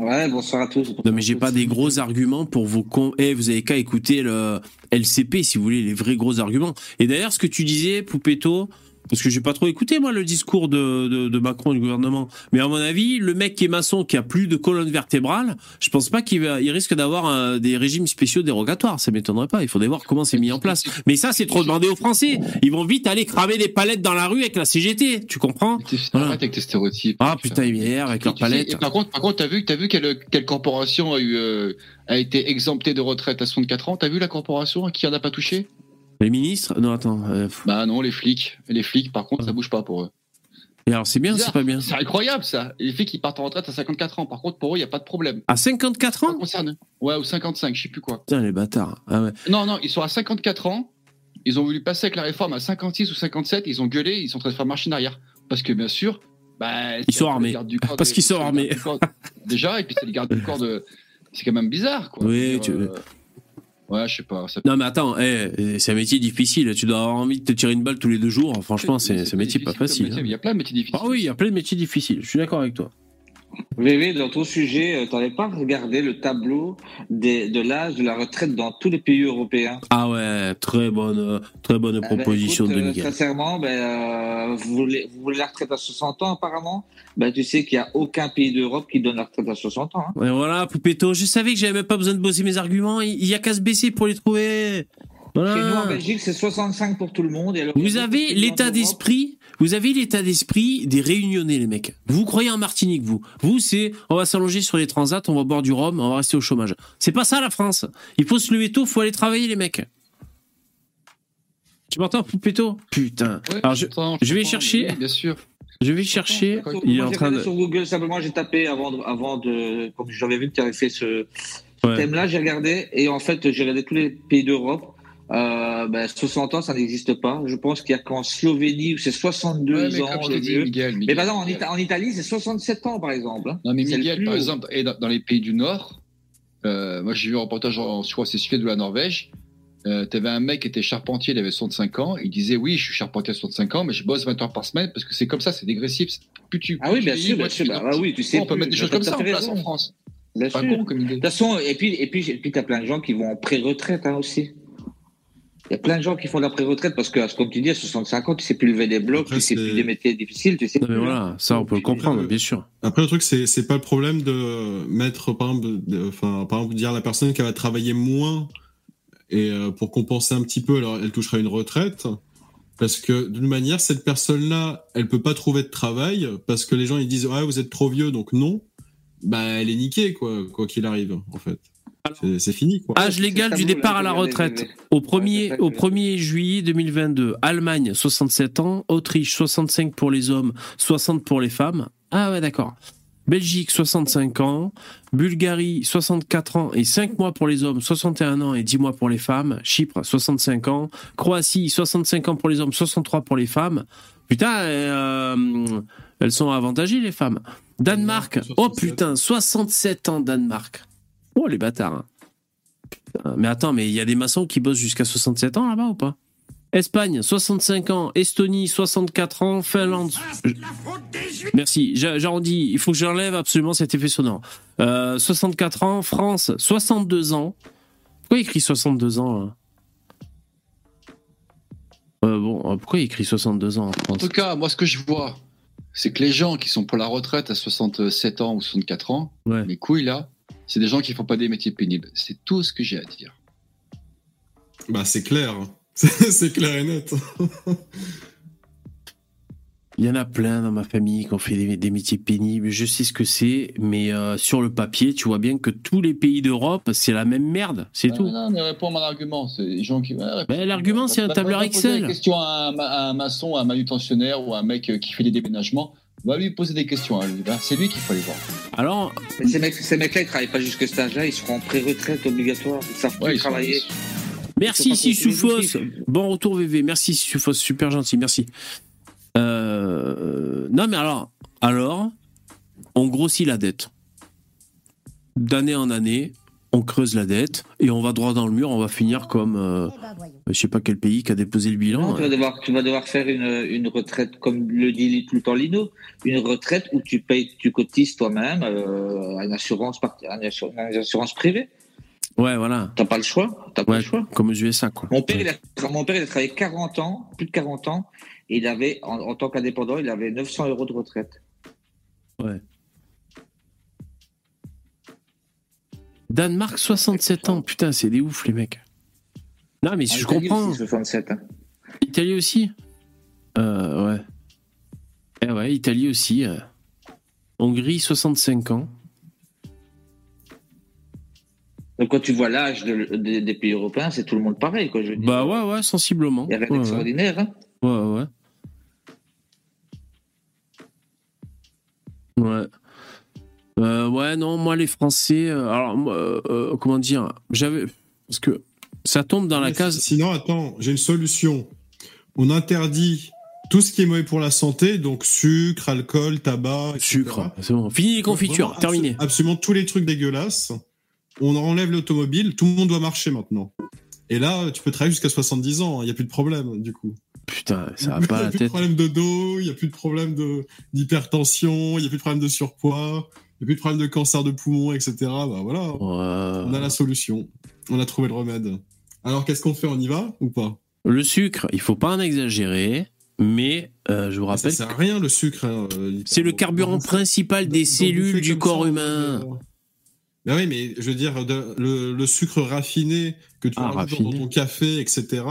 Ouais, bonsoir à tous. Non, mais j'ai pas des gros arguments pour vos con. Eh, vous avez qu'à écouter le LCP si vous voulez les vrais gros arguments. Et d'ailleurs, ce que tu disais, Poupetto, parce que j'ai pas trop écouté moi le discours de, de, de Macron et du gouvernement. Mais à mon avis, le mec qui est maçon, qui a plus de colonne vertébrale, je pense pas qu'il va, il risque d'avoir un- des régimes spéciaux dérogatoires. Ça m'étonnerait pas. Il faudrait voir comment c'est mis en place. Mais ça, c'est trop demandé aux Français. Ils vont vite aller cramer des palettes dans la rue avec la CGT. Tu comprends? Voilà. Avec tes stéréotypes. Ah putain, ils m'énervent avec leurs sais, palettes. et par contre, par contre, t'as vu, t'as vu quelle, quelle corporation a eu, euh, a été exemptée de retraite à 64 ans? T'as vu la corporation qui en a pas touché? Les ministres? Non, attends. euh, Bah non, les flics. Les flics, par contre, ça bouge pas pour eux. Et alors, c'est bien, c'est pas bien? C'est incroyable ça. Les flics qui partent en retraite à 54 ans. Par contre, pour eux, il y a pas de problème. À 54 Pas ans. Ouais, ou 55, je sais plus quoi. Putain, les bâtards. Ah ouais. Non, non, ils sont à 54 ans. Ils ont voulu passer avec la réforme à 56 ou 57. Ils ont gueulé. Ils sont en train de faire marche en arrière. Parce que bien sûr, bah, Ils sont armés. du corps Parce qu'ils sont armés. corps- Déjà, et puis c'est les gardes du corps de. C'est quand même bizarre, quoi. Oui, veux tu- euh, Ouais, je sais pas. ça- Non, mais attends, eh, c'est un métier difficile. Tu dois avoir envie de te tirer une balle tous les deux jours. Franchement, c'est un métier pas facile. hein. Il y a plein de métiers difficiles. Ah oui, il y a plein de métiers difficiles. Je suis d'accord avec toi. VV, dans ton sujet, euh, t'avais pas regardé le tableau des, de l'âge de la retraite dans tous les pays européens Ah ouais, très bonne, euh, très bonne Eh ben, proposition écoute, de euh, Miguel. Sincèrement, ben, euh, vous, voulez, vous voulez la retraite à 60 ans apparemment? Ben, Tu sais qu'il n'y a aucun pays d'Europe qui donne la retraite à 60 ans. hein. Voilà, Poupetto, je savais que j'avais même pas besoin de bosser mes arguments. Il il y a qu'à se baisser pour les trouver. Chez nous, en Voilà. Belgique, c'est 65 pour tout le monde. et alors, il Vous avez l'état d'esprit, vous avez l'état d'esprit des réunionnais, les mecs. Vous croyez en Martinique, vous. Vous, c'est, on va s'allonger sur les transats, on va boire du rhum, on va rester au chômage. C'est pas ça, la France. Il faut se lever tôt, faut aller travailler, les mecs. Tu m'entends, Poupetto Putain. Ouais, Alors, je, je vais chercher. oui, Bien sûr. je vais chercher. Il est moi, en j'ai train regardé de. Sur Google, simplement, j'ai tapé avant de, avant de. Comme j'avais vu que tu avais fait ce Ouais. thème-là, j'ai regardé. Et en fait, j'ai regardé tous les pays d'Europe. Euh, ben, 60 ans, ça n'existe pas. Je pense qu'il y a qu'en Slovénie où c'est 62 Ouais, mais ans comme je dit. Miguel. Mais par exemple, en, Miguel. Ita- en Italie, c'est 67 ans, par exemple. hein. Non, mais Miguel, par haut. exemple, et dans, dans les pays du Nord, euh, moi j'ai vu un reportage, en, je crois c'est celui de la Norvège. Euh, T'avais un mec qui était charpentier, il avait 65 ans. Il disait Oui, je suis charpentier à 65 ans, mais je bosse 20 heures par semaine parce que c'est comme ça, c'est dégressif. Plus tu, Ah oui, bien tu sûr, bien sûr. tu Bah, ah oui, tu sais. on peut plus. mettre des choses T'as comme ça en place en. France. Bien sûr. con comme idée. De toute façon, et puis, et puis, et puis, t'as plein de gens qui vont en pré-retraite hein, aussi. Il y a plein de gens qui font de la pré-retraite parce que, comme tu dis, à 65 ans, tu sais plus lever des blocs, Après, tu sais plus des métiers difficiles, tu sais Non, mais plus. voilà, ça, on peut le comprendre, bien sûr. Après, le truc, c'est, c'est pas le problème de mettre, par exemple, de- enfin, par exemple, dire à la personne qu'elle va travailler moins et euh, pour compenser un petit peu, alors elle touchera une retraite. Parce que d'une manière, cette personne-là, elle peut pas trouver de travail parce que les gens ils disent ouais vous êtes trop vieux donc non. Bah elle est niquée quoi, quoi qu'il arrive en fait. C'est, fini quoi. Âge légal du départ à la retraite. Au 1er, c'est ça au que- 1er juillet 2022, Allemagne 67 ans, Autriche 65 pour les hommes, 60 pour les femmes. Ah ouais, d'accord. Belgique 65 ans, Bulgarie 64 ans et 5 mois pour les hommes, 61 ans et 10 mois pour les femmes, Chypre 65 ans, Croatie 65 ans pour les hommes, 63 pour les femmes. Putain, euh, elles sont avantagées les femmes. Danemark, oh 67. putain, 67 ans Danemark. Oh les bâtards. hein. Putain, Mais attends, mais il y a des maçons qui bossent jusqu'à 67 ans là-bas ou pas? Espagne, 65 ans. Estonie, 64 ans. Finlande. je- Merci. J'a- J'arrondis. Il faut que j'enlève absolument cet effet sonore. Euh, 64 ans. France, 62 ans. Pourquoi il écrit 62 ans là Euh, Bon, euh, pourquoi il écrit 62 ans en En France tout cas, moi, ce que je vois, c'est que les gens qui sont pour la retraite à 67 ans ou 64 ans, Ouais. les couilles là, c'est des gens qui font pas des métiers pénibles. C'est tout ce que j'ai à dire. Bah c'est clair, [laughs] c'est, c'est clair et net. [laughs] Il y en a plein dans ma famille qui ont fait des, des métiers pénibles. Je sais ce que c'est, mais euh, sur le papier, tu vois bien que tous les pays d'Europe, c'est la même merde. C'est Ah, tout. Non, mais réponds à mon argument. C'est les gens qui. Ben, l'argument, c'est un va- tableur Excel. question à un, à un maçon, à un manutentionnaire ou à un mec euh, qui fait des déménagements. Va lui poser des questions à lui. Ben, c'est lui qu'il faut aller voir. Alors, Mais ces mecs- ces mecs-là, ils travaillent pas jusqu'à cet âge-là, ils seront en pré-retraite obligatoire. Ils savent plus Ouais, ils sont- travailler. merci Sissoufos. Bon retour VV. Merci Sissoufos, super gentil, merci. Euh, Non mais alors, alors, on grossit la dette. D'année en année, on creuse la dette et on va droit dans le mur. On va finir comme, euh, je sais pas quel pays qui a déposé le Non, bilan. tu, vas devoir, tu vas devoir faire une, une retraite, comme le dit tout le temps Lino, une retraite où tu payes, tu cotises toi-même euh, à une assurance, une privée. Ouais, voilà. T'as pas le choix. T'as pas le choix. comme aux USA quoi. Mon père, il a, mon père, il a travaillé 40 ans, plus de 40 ans, et il avait, en, en tant qu'indépendant, il avait 900 euros de retraite. Ouais. Danemark, 67 ans. Putain, c'est des ouf, les mecs. Non, mais En je comprends. aussi, 67. Italie aussi euh, Ouais. Eh ouais, Italie aussi. euh. Hongrie, 65 ans. Donc quand tu vois l'âge de- de- des pays européens, c'est tout le monde pareil, quoi. Je veux dire. Bah ouais, ouais, sensiblement. Il n'y a rien Ouais, ouais. d'extraordinaire. Hein. Ouais, ouais. Ouais. Euh, ouais, non, moi, les Français. euh, alors, euh, comment dire J'avais. Parce que ça tombe dans la case. Sinon, attends, j'ai une solution. On interdit tout ce qui est mauvais pour la santé, donc sucre, alcool, tabac, etc. Sucre, c'est bon. Fini les confitures, Vraiment, terminé. abso- Absolument tous les trucs dégueulasses. On enlève l'automobile, tout le monde doit marcher maintenant. Et là, tu peux travailler jusqu'à 70 ans, il n'y a plus de problème, du coup. Putain, ça Il va n'y pas a la plus de tête. problème de dos, il n'y a plus de problème d'hypertension, il n'y a plus de problème de surpoids, il n'y a plus de problème de cancer de poumon, etc. Bah voilà, on a la solution. On a trouvé le remède. Alors, qu'est-ce qu'on fait? On y va ou pas? Le sucre, il faut pas en exagérer, mais euh, je vous Ça rappelle, sert à rien, le sucre. hein, euh, c'est le carburant principal des cellules du corps ça, humain. euh, Ben oui, mais je veux dire, de- le, le sucre raffiné que tu Ah, rajoutes dans ton café, etc.,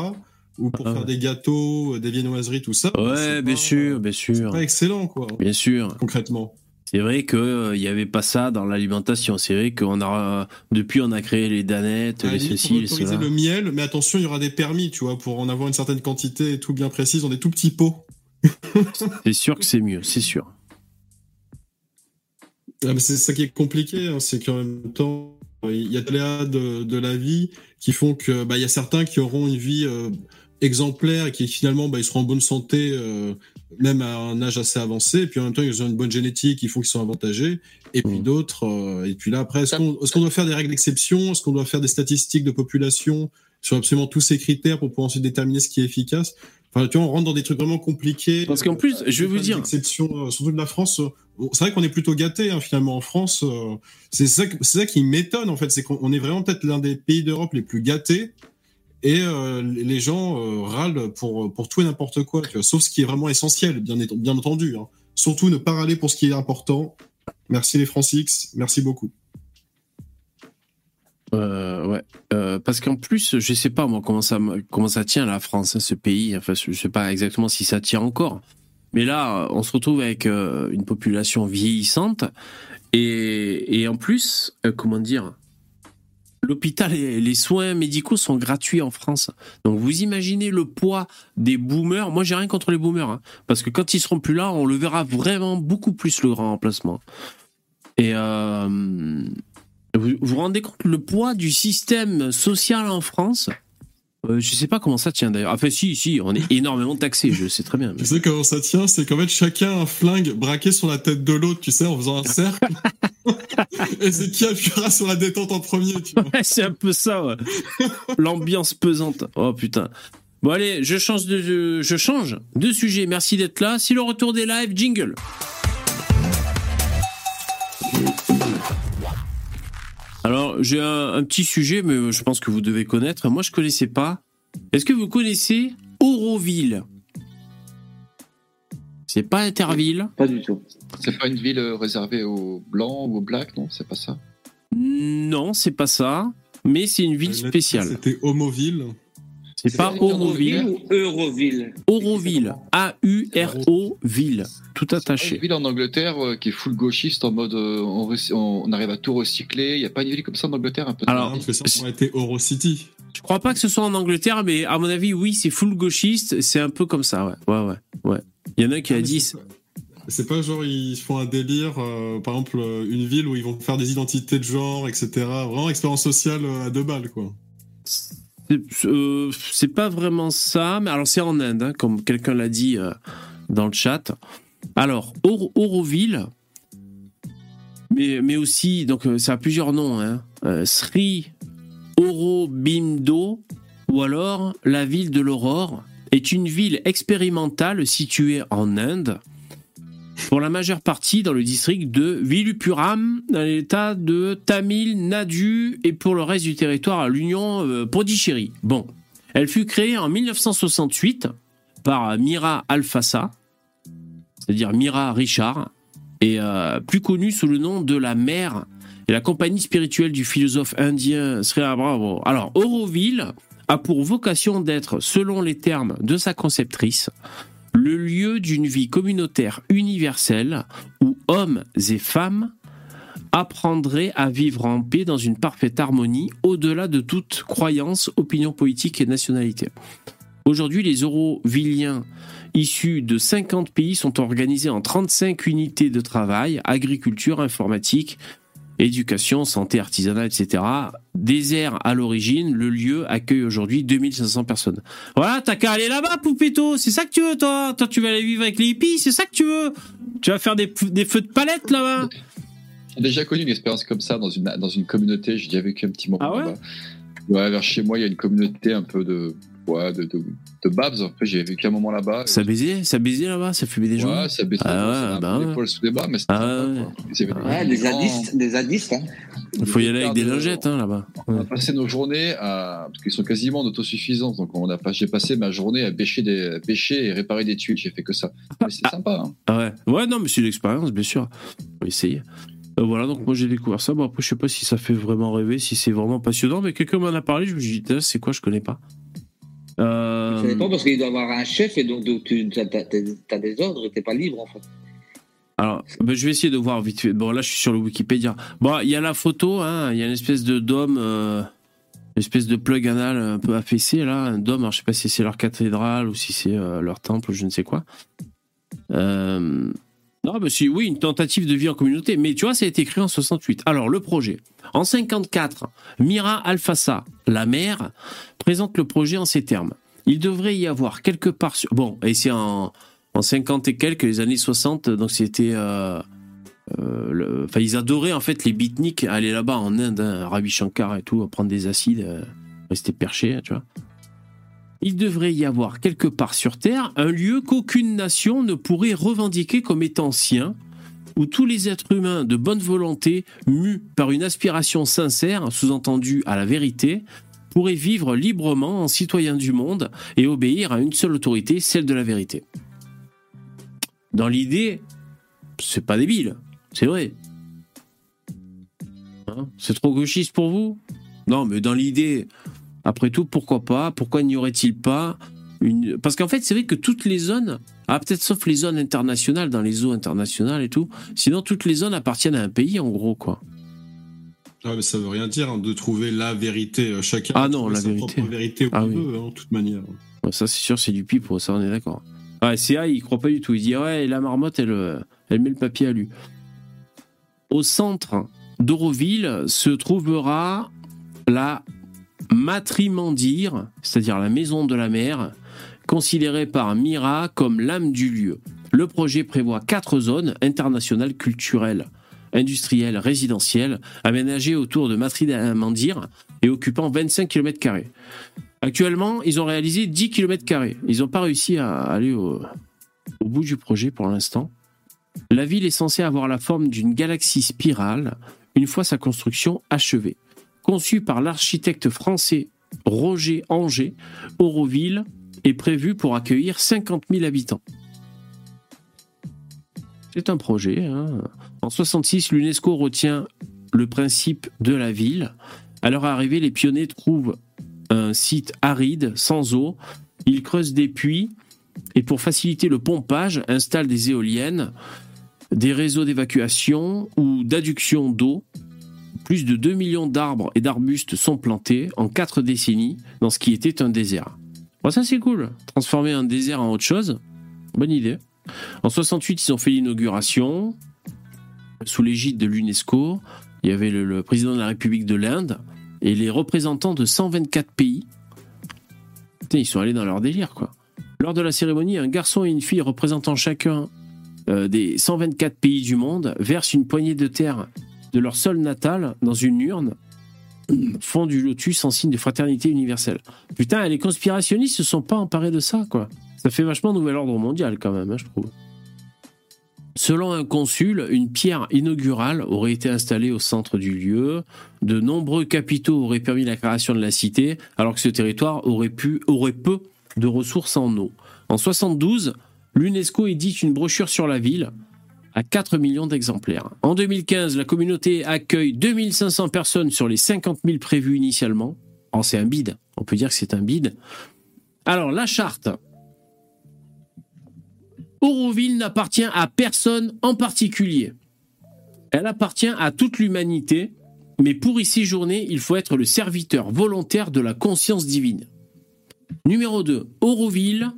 ou pour Ah faire ouais. des gâteaux, des viennoiseries, tout ça. Ouais, c'est bien pas- sûr, bien C'est sûr, pas excellent, quoi, bien sûr. concrètement. C'est vrai qu'il n'y avait pas ça dans l'alimentation. C'est vrai qu'on a depuis on a créé les danettes, la les ceci, on les cela. le miel, mais attention, il y aura des permis, tu vois, pour en avoir une certaine quantité et tout bien précise dans des tout petits pots. [laughs] C'est sûr que c'est mieux, c'est sûr. Ah, c'est ça qui est compliqué, hein, c'est qu'en même temps, il y a des de, de la vie qui font que bah, il y a certains qui auront une vie euh, exemplaire et qui finalement bah, ils seront en bonne santé euh, même à un âge assez avancé, et puis en même temps ils ont une bonne génétique, qui font qu'ils sont avantagés, et puis Mm. d'autres, euh, et puis là après, est-ce qu'on est-ce qu'on doit faire des règles d'exception, est-ce qu'on doit faire des statistiques de population? Sur absolument tous ces critères pour pouvoir ensuite déterminer ce qui est efficace Enfin, tu vois, on rentre dans des trucs vraiment compliqués. Parce qu'en plus, je vais vous dire- Exception, euh, surtout de la France. euh, c'est vrai qu'on est plutôt gâté hein, finalement en France. euh, c'est ça, ça qui m'étonne en fait, c'est qu'on on est vraiment peut-être l'un des pays d'Europe les plus gâtés. Et euh, les gens euh, râlent pour pour tout et n'importe quoi, sauf ce qui est vraiment essentiel, bien, entendu. hein. Surtout ne pas râler pour ce qui est important. Merci les Francix, merci beaucoup. Euh, ouais. Parce qu'en plus, je sais pas moi comment ça me- comment ça tient la France, hein, ce pays. Enfin, je sais pas exactement si ça tient encore. Mais là, on se retrouve avec une population vieillissante et, et en plus, comment dire, l'hôpital et les soins médicaux sont gratuits en France. Donc vous imaginez le poids des boomers. Moi, j'ai rien contre les boomers, hein, parce que quand ils seront plus là, on le verra vraiment beaucoup plus le grand remplacement. Et euh, vous vous rendez compte le poids du système social en France? Euh, Je sais pas comment ça tient d'ailleurs. Enfin, si, si, on est énormément taxé, je sais très bien. mais- Tu sais comment ça tient C'est qu'en fait chacun a un flingue braqué sur la tête de l'autre, tu sais, en faisant un cercle. [laughs] et c'est qui appuiera sur la détente en premier, tu vois. Ouais, c'est un peu ça, ouais. L'ambiance pesante. Oh putain. Bon allez, je change de, je, je change de sujet. Merci d'être là. Si le retour des lives, jingle. Alors j'ai un, un petit sujet, mais je pense que vous devez connaître. Moi je connaissais pas. Est-ce que vous connaissez Auroville? C'est pas Interville? Pas du tout. C'est pas une ville réservée aux blancs ou aux blacks, non? C'est pas ça? Non, c'est pas ça. Mais c'est une ville Euh, spéciale. C'était Homoville. C'est pas Auroville. ou Euroville Auroville. A-U-R-O-Ville. Tout Une attaché. ville en Angleterre euh, qui est full gauchiste en mode euh, on, rec- on- on arrive à tout recycler. Il y a pas une ville comme ça en Angleterre un peu? Alors, parce que ça aurait été Eurocity. Je crois pas que ce soit en Angleterre, mais à mon avis, oui, c'est full gauchiste. C'est un peu comme ça, ouais. Ouais, ouais. ouais. Il y en a qui a Ah, mais dit. c'est- C'est pas genre ils font un délire, euh, par exemple une ville où ils vont faire des identités de genre, etc. Vraiment expérience sociale à deux balles, quoi. C'est euh, c'est pas vraiment ça, mais alors c'est en Inde, hein, comme quelqu'un l'a dit euh, dans le chat. Alors, Oro- Auroville, mais, mais aussi, donc euh, ça a plusieurs noms, hein, Sri Aurobindo, ou alors la ville de l'Aurore, est une ville expérimentale située en Inde, pour la majeure partie dans le district de Vilupuram, dans l'état de Tamil Nadu, et pour le reste du territoire à l'Union euh, Pondichéry. Bon, elle fut créée en 1968 par Mira Alfassa, c'est-à-dire Mira Richard, et euh, plus connue sous le nom de la mère et la compagnie spirituelle du philosophe indien Sri Bravo. Alors, Auroville a pour vocation d'être, selon les termes de sa conceptrice, le lieu d'une vie communautaire universelle où hommes et femmes apprendraient à vivre en paix dans une parfaite harmonie au-delà de toute croyance, opinion politique et nationalité. Aujourd'hui, les Eurovilliens issus de 50 pays sont organisés en 35 unités de travail, agriculture, informatique, éducation, santé, artisanat, etc. Désert à l'origine, le lieu accueille aujourd'hui 2500 personnes. Voilà, t'as qu'à aller là-bas, Poupetto, c'est ça que tu veux, toi? Toi, tu vas aller vivre avec les hippies, c'est ça que tu veux? Tu vas faire des, des feux de palette là-bas? J'ai déjà connu une expérience comme ça dans une, dans une communauté. J'ai déjà vécu un petit moment Ah ouais? là-bas. Ouais, vers chez moi, il y a une communauté un peu de, ouais, de, de, de Babs. En fait, j'ai vécu un moment là-bas. Ça baisait, ça baisait là-bas, ça fumait des gens? Ouais, ça baissait Ah ouais, bah ouais. l'épaule sous les bras, mais c'était Ah ouais. Ouais, des grands- zadistes, des zadistes. Hein. Il faut y aller avec des de- lingettes hein, là-bas. On a passé nos journées à, parce qu'ils sont quasiment en autosuffisance, donc on a pas, j'ai passé ma journée à bêcher des, bêcher et réparer des tuiles. J'ai fait que ça. Mais c'est sympa. Hein. Ah ouais. Ouais, non, mais c'est une expérience, bien sûr. Faut essayer. Euh, voilà, donc moi j'ai découvert ça. Bon, après, je sais pas si ça fait vraiment rêver, si c'est vraiment passionnant, mais quelqu'un m'en a parlé. Je me suis dit, c'est quoi, je connais pas. Euh, Ça dépend parce qu'il doit avoir un chef et donc, donc tu as, des ordres et t'es pas libre en fait. Alors, ben, je vais essayer de voir vite fait. Bon, là, je suis sur le Wikipédia. Bon, il y a la photo, hein, il y a une espèce de dôme, euh, une espèce de plug anal un peu affaissé, là. Un dôme, alors je sais pas si c'est leur cathédrale ou si c'est euh, leur temple, je ne sais quoi. Euh, non, mais si, oui, une tentative de vie en communauté. Mais tu vois, ça a été écrit en 68. Alors, le projet. En 54, Mira Alfassa, la mère, présente le projet en ces termes. Il devrait y avoir quelque part. Bon, et c'est en, en 50 et quelques, les années 60, donc c'était... euh, euh, Enfin, ils adoraient en fait les beatniks aller là-bas en Inde, hein, Ravi Shankar et tout, prendre des acides, euh, rester perché, tu vois. Il devrait y avoir quelque part sur Terre un lieu qu'aucune nation ne pourrait revendiquer comme étant sien, où tous les êtres humains de bonne volonté, mus par une aspiration sincère, sous-entendue à la vérité, pourraient vivre librement en citoyens du monde et obéir à une seule autorité, celle de la vérité. Dans l'idée, c'est pas débile, c'est vrai. Hein? C'est trop gauchiste pour vous? Non, mais dans l'idée, après tout, pourquoi pas? Pourquoi n'y aurait-il pas une... Parce qu'en fait, c'est vrai que toutes les zones, ah, peut-être sauf les zones internationales, dans les eaux internationales et tout, sinon toutes les zones appartiennent à un pays, en gros, quoi. Ah, mais ça veut rien dire hein, de trouver la vérité. euh, Chacun Ah non, la sa vérité. propre vérité Ah oui. veut, hein, de toute manière. Ça, c'est sûr, c'est du pipeau, ça, on est d'accord. Ouais, CA, il croit pas du tout. Il dit, ouais, la marmotte, elle, euh, elle met le papier à lui. Au centre d'Auroville se trouvera la matrimandire, c'est-à-dire la maison de la mère, considérée par Mira comme l'âme du lieu. Le projet prévoit quatre zones internationales culturelles, industrielles, résidentielles, aménagées autour de Matrimandir et occupant 25 km. Actuellement, ils ont réalisé 10 km. Ils n'ont pas réussi à aller au, au bout du projet pour l'instant. La ville est censée avoir la forme d'une galaxie spirale une fois sa construction achevée. Conçue par l'architecte français Roger Anger, Auroville est prévue pour accueillir 50 000 habitants. C'est un projet. hein. En 66, l'UNESCO retient le principe de la ville. À leur arrivée, les pionniers trouvent un site aride, sans eau. Ils creusent des puits et pour faciliter le pompage, installent des éoliennes, des réseaux d'évacuation ou d'adduction d'eau. Plus de 2 millions d'arbres et d'arbustes sont plantés en 4 décennies dans ce qui était un désert. Bon, ça c'est cool. Transformer un désert en autre chose, bonne idée. En 68, ils ont fait l'inauguration sous l'égide de l'UNESCO. Il y avait le, président de la République de l'Inde et les représentants de 124 pays. Ils sont allés dans leur délire, quoi. Lors de la cérémonie, un garçon et une fille représentant chacun euh, des 124 pays du monde versent une poignée de terre de leur sol natal dans une urne fond du lotus en signe de fraternité universelle. Putain, les conspirationnistes se sont pas emparés de ça, quoi. Ça fait vachement nouvel ordre mondial, quand même, hein, je trouve. Selon un consul, une pierre inaugurale aurait été installée au centre du lieu. De nombreux capitaux auraient permis la création de la cité, alors que ce territoire aurait, pu, aurait peu de ressources en eau. En 72, l'UNESCO édite une brochure sur la ville à 4 millions d'exemplaires. En 2015, la communauté accueille 2500 personnes sur les 50 000 prévues initialement. Oh, c'est un bide, on peut dire que c'est un bide. Alors, la charte. Auroville n'appartient à personne en particulier. Elle appartient à toute l'humanité, mais pour y séjourner, il faut être le serviteur volontaire de la conscience divine. Numéro 2. Auroville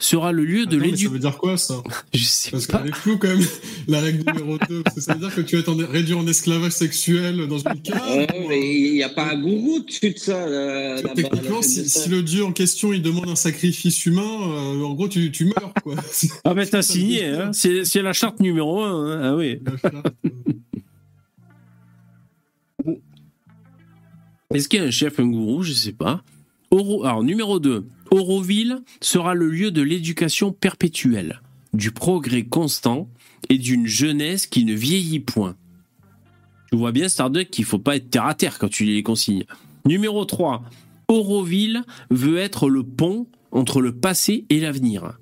sera le lieu de mais ça l'éducation. veut dire quoi ça? [laughs] Je sais Parce pas. est floue quand même, [laughs] la règle numéro 2. Ça veut dire que tu vas être en- réduit en esclavage sexuel dans une cave Ouais, ou, mais il n'y a pas un gourou dessus de ça. là, Techniquement, si, le dieu en question il demande un sacrifice humain, euh, en gros tu, tu meurs quoi. [laughs] C'est Ah ben t'as signé, hein. c'est la charte numéro 1. Ah oui. la charte. Est-ce qu'il y a un chef, un gourou? Je sais pas. Oro- Alors, numéro 2. Auroville sera le lieu de l'éducation perpétuelle, du progrès constant et d'une jeunesse qui ne vieillit point. Tu vois bien, Starduck, qu'il faut pas être terre à terre quand tu lis les consignes. Numéro 3. Auroville veut être le pont entre le passé et l'avenir.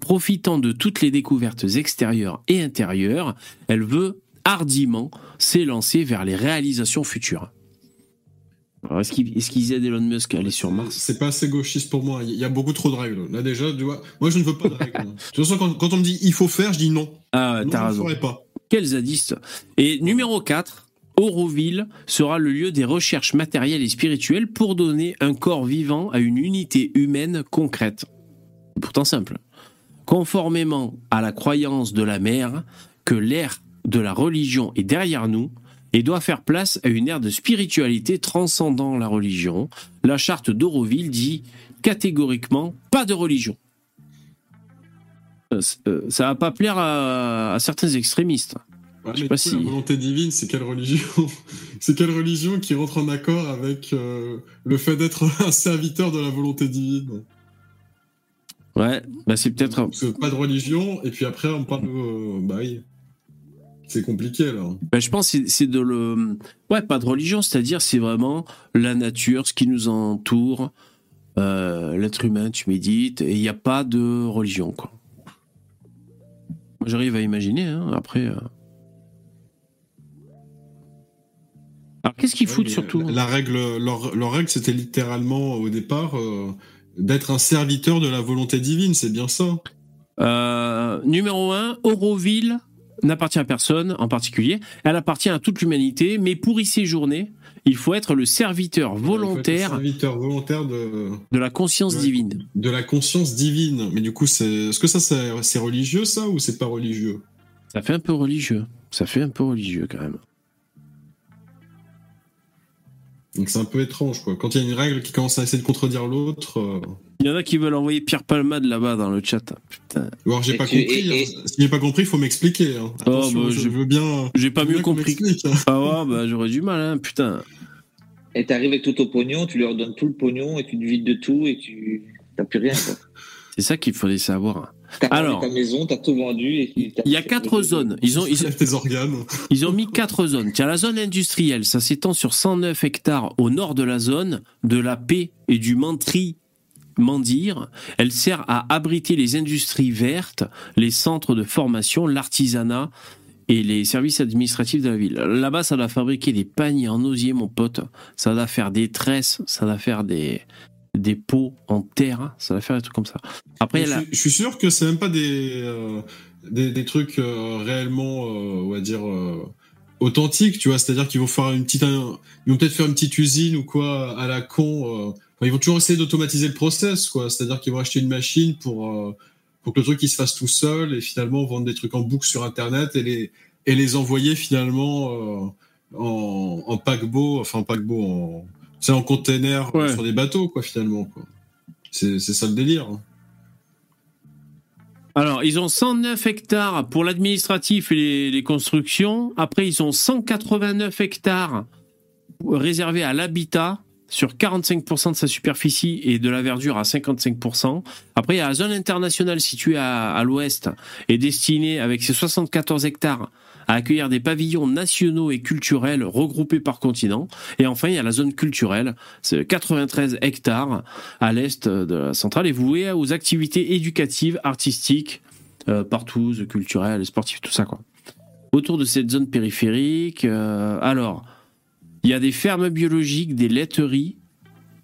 Profitant de toutes les découvertes extérieures et intérieures, elle veut hardiment s'élancer vers les réalisations futures. Alors, est-ce qu'ils est aident Elon Musk à aller sur Mars C'est pas assez gauchiste pour moi. Il y a beaucoup trop de règles. Là déjà, tu vois, moi je ne veux pas de règles. De toute façon, quand, quand on me dit il faut faire, je dis non. Ah, t'as je ne raison. ferai pas. Quels zadistes Et numéro 4, Auroville sera le lieu des recherches matérielles et spirituelles pour donner un corps vivant à une unité humaine concrète. Pourtant simple. Conformément à la croyance de la mère que l'ère de la religion est derrière nous et doit faire place à une ère de spiritualité transcendant la religion, la charte d'Auroville dit catégoriquement pas de religion. Euh, euh, Ça va pas plaire à, à certains extrémistes. Ouais, Je sais pas coup, si- La volonté divine, c'est quelle religion [laughs] C'est quelle religion qui rentre en accord avec euh, le fait d'être [laughs] un serviteur de la volonté divine? Ouais, bah c'est peut-être. Parce que pas de religion, et puis après on parle de... euh, bah oui. C'est compliqué là. bah, je pense que c'est- de le. Ouais, pas de religion, c'est-à-dire c'est vraiment la nature, ce qui nous entoure, euh, l'être humain, tu médites, et il n'y a pas de religion, quoi. Moi j'arrive à imaginer, hein, après. euh. Alors qu'est-ce qu'ils foutent surtout La, la règle, leur, leur règle, c'était littéralement au départ euh, d'être un serviteur de la volonté divine, c'est bien ça? Euh, numéro 1, Auroville n'appartient à personne en particulier. Elle appartient à toute l'humanité, mais pour y séjourner, il faut être le serviteur le volontaire serviteur volontaire de, de la conscience divine. de la conscience divine. Mais du coup, c'est, est-ce que ça, c'est religieux ça ou c'est pas religieux? Ça fait un peu religieux. Ça fait un peu religieux quand même. Donc c'est un peu étrange quoi. Quand il y a une règle qui commence à essayer de contredire l'autre, euh, Il y en a qui veulent envoyer Pierre Palmade là-bas dans le chat. Putain. ou alors j'ai pas tu- compris. et- hein. Si j'ai pas compris, il faut m'expliquer. hein. Attention, bah, je, je- veux bien. J'ai pas mieux compris. hein. Ah ouais, bah j'aurais du mal, hein, putain. Et t'arrives avec tout au pognon, tu leur donnes tout le pognon et tu te vides de tout et tu t'as plus rien. quoi. [laughs] C'est ça qu'il fallait savoir. Alors. vendu ta maison, t'as tout vendu. Et tu- t'as- Il y a quatre zones. Ils ont, ils, [laughs] Lève tes organes. Ils ont mis quatre zones. As la zone industrielle, ça s'étend sur 109 hectares au nord de la zone de la paix et du Mantri Mandir. Elle sert à abriter les industries vertes, les centres de formation, l'artisanat et les services administratifs de la ville. Là-bas, ça va fabriquer des paniers en osier, mon pote. Ça va faire des tresses, ça va faire des, des pots en terre, ça va faire des trucs comme ça. Après, y je, je suis sûr que c'est même pas des, euh, des, des trucs euh, réellement, euh, on va dire, authentiques, tu vois. C'est-à-dire qu'ils vont faire une petite, un- ils vont peut-être faire une petite usine ou quoi à la con. Enfin, ils vont toujours essayer d'automatiser le process, quoi. C'est-à-dire qu'ils vont acheter une machine pour pour que le truc il se fasse tout seul et finalement vendre des trucs en boucle sur internet et les et les envoyer finalement en, en paquebot, enfin en paquebot, en c'est en container Ouais. sur des bateaux quoi finalement quoi. C'est c'est ça le délire. hein. Alors, ils ont 109 hectares pour l'administratif et les, les constructions. Après, ils ont 189 hectares réservés à l'habitat sur 45% de sa superficie et de la verdure à 55%. Après, il y a la zone internationale située à, à l'ouest et destinée avec ses 74 hectares à accueillir des pavillons nationaux et culturels regroupés par continent. Et enfin, il y a la zone culturelle, c'est 93 hectares à l'est de la centrale et vouée aux activités éducatives, artistiques, euh, partout, culturelles, sportives, tout ça quoi. Autour de cette zone périphérique, euh, alors, il y a des fermes biologiques, des laiteries,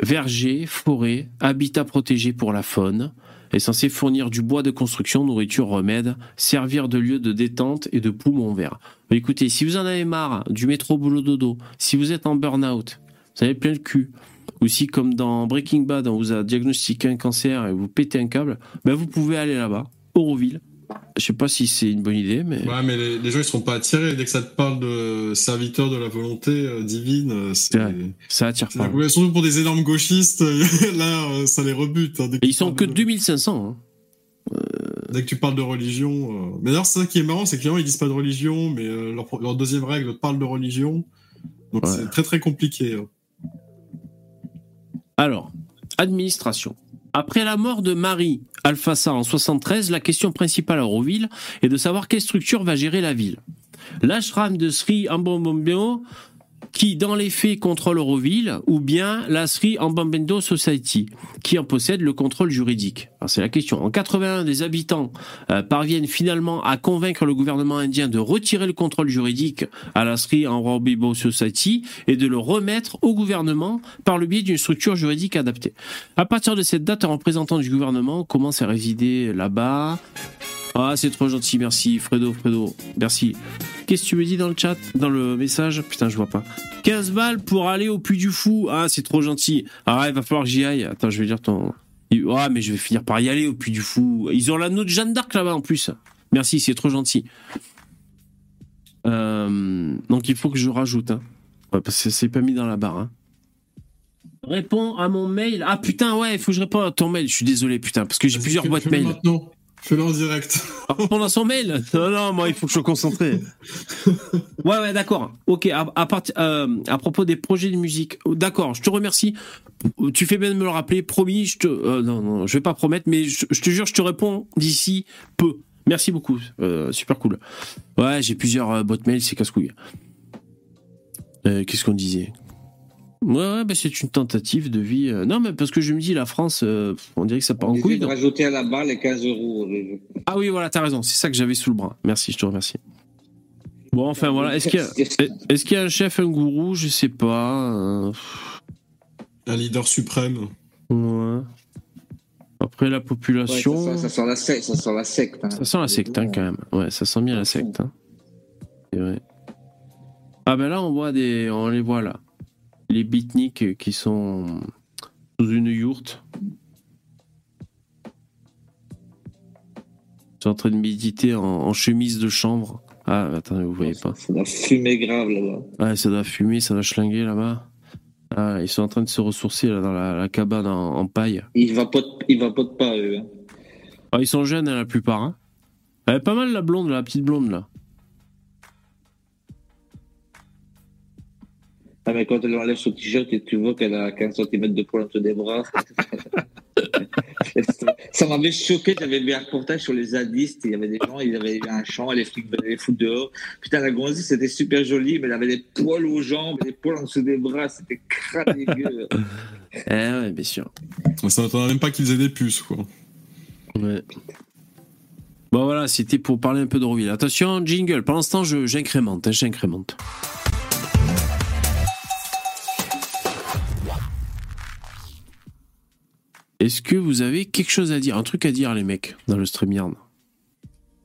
vergers, forêts, habitats protégés pour la faune, est censé fournir du bois de construction, nourriture, remèdes, servir de lieu de détente et de poumon vert. Écoutez, si vous en avez marre du métro boulot dodo, si vous êtes en burn-out, vous avez plein le cul, ou si comme dans Breaking Bad, on vous a diagnostiqué un cancer et vous pétez un câble, ben vous pouvez aller là-bas, Auroville. Je sais pas si c'est une bonne idée, mais Ouais, mais les, les gens ils seront pas attirés dès que ça te parle de serviteur de la volonté euh, divine. euh, C'est ça attire pas. ouais, surtout pour des énormes gauchistes, [laughs] là euh, ça les rebute. hein, Et ils sont que de- 2500. hein. Dès que tu parles de religion. Mais d'ailleurs, c'est ça qui est marrant, c'est que les gens ils disent pas de religion, mais leur, leur deuxième règle parle de religion. Donc Ouais. c'est très très compliqué. hein. Alors, administration. Après la mort de Marie Alfassa en 73, la question principale à Auroville est de savoir quelle structure va gérer la ville. L'ashram de Sri Ambambambio, qui dans les faits contrôle Auroville, ou bien la Sri Ambambendo Society, qui en possède le contrôle juridique. C'est la question. En 81, des habitants euh, parviennent finalement à convaincre le gouvernement indien de retirer le contrôle juridique à la Sri Ambambendo Society et de le remettre au gouvernement par le biais d'une structure juridique adaptée. À partir de cette date, un représentant du gouvernement commence à résider là-bas. Ah, c'est trop gentil, merci, Fredo, Fredo, merci. Qu'est-ce que tu me dis dans le chat, dans le message? Putain, je vois pas. 15 balles pour aller au Puy du Fou. Ah, c'est trop gentil. Ah, il va falloir que j'y aille. Attends, je vais dire ton. Ah, mais je vais finir par y aller au Puy du Fou. Ils ont l'anneau de Jeanne d'Arc là-bas en plus. Merci, c'est trop gentil. Euh, donc il faut que je rajoute. Hein. Ouais, parce que c'est pas mis dans la barre. Hein. Réponds à mon mail. Ah putain, ouais, il faut que je réponde à ton mail. Je suis désolé, putain, parce que j'ai plusieurs boîtes mail. Maintenant, fais-le en direct. Ah, Répondre à son mail Non, non, moi, il faut que je sois concentré. [laughs] Ouais, ouais, d'accord. Ok, à, à, part- euh, à propos des projets de musique, oh, d'accord, je te remercie. Tu fais bien de me le rappeler, promis, je te. euh, non, non, je vais pas promettre, mais je, je te jure, je te réponds d'ici peu. Merci beaucoup, euh, super cool. Ouais, j'ai plusieurs euh, boîtes mail, c'est casse-couille. Euh, Qu'est-ce qu'on disait? Ouais, ouais, bah, c'est une tentative de vie. euh, Non, mais parce que je me dis, la France, euh, on dirait que ça part On en couille. de rajouter à la barre les 15 euros. Ah oui, voilà, t'as raison. C'est ça que j'avais sous le bras. Merci, je te remercie. Bon, enfin voilà. Est-ce qu'il y, a- [laughs] est-ce qu'il y a un chef, un gourou Je sais pas. euh, Un leader suprême. ouais. Après la Ouais, population. ça, sent, ça sent la secte. Ça sent la secte. hein. Ça sent la secte, hein, quand même. Ouais, ça sent bien la secte. hein. C'est vrai. Ah ben là, on voit des, on les voit là, les beatniks qui sont sous une yourte. Ils sont en train de méditer en, en chemise de chambre. Ah, attendez, vous voyez pas. Ça doit fumer grave là-bas. Ouais, ça doit fumer, ça doit schlinguer là-bas. Ah, ils sont en train de se ressourcer là, dans la, la cabane en, en paille. Ils vapotent, ils vapotent pas, eux. hein. Ah, ils sont jeunes, hein, la plupart. Hein. Elle est pas mal la blonde, la petite blonde là. Ah, mais quand elle enlève son t-shirt et tu vois qu'elle a 15 cm de poil entre des bras. [laughs] ça m'avait choqué. J'avais vu un reportage sur les zadistes. Il y avait des gens, ils avaient un champ, les flics venaient les foutre dehors. Putain, la gonzesse, c'était super joli, mais elle avait des poils aux jambes, des poils en dessous des bras. C'était crade dégueu. [laughs] Eh ouais, bien sûr. Ça m'attendait même pas qu'ils aient des puces, quoi. Ouais. Bon voilà, c'était pour parler un peu d'Orville. Attention, jingle. Pendant ce temps, j'incrémente, hein, j'incrémente. Est-ce que vous avez quelque chose à dire, un truc à dire, les mecs, dans le StreamYard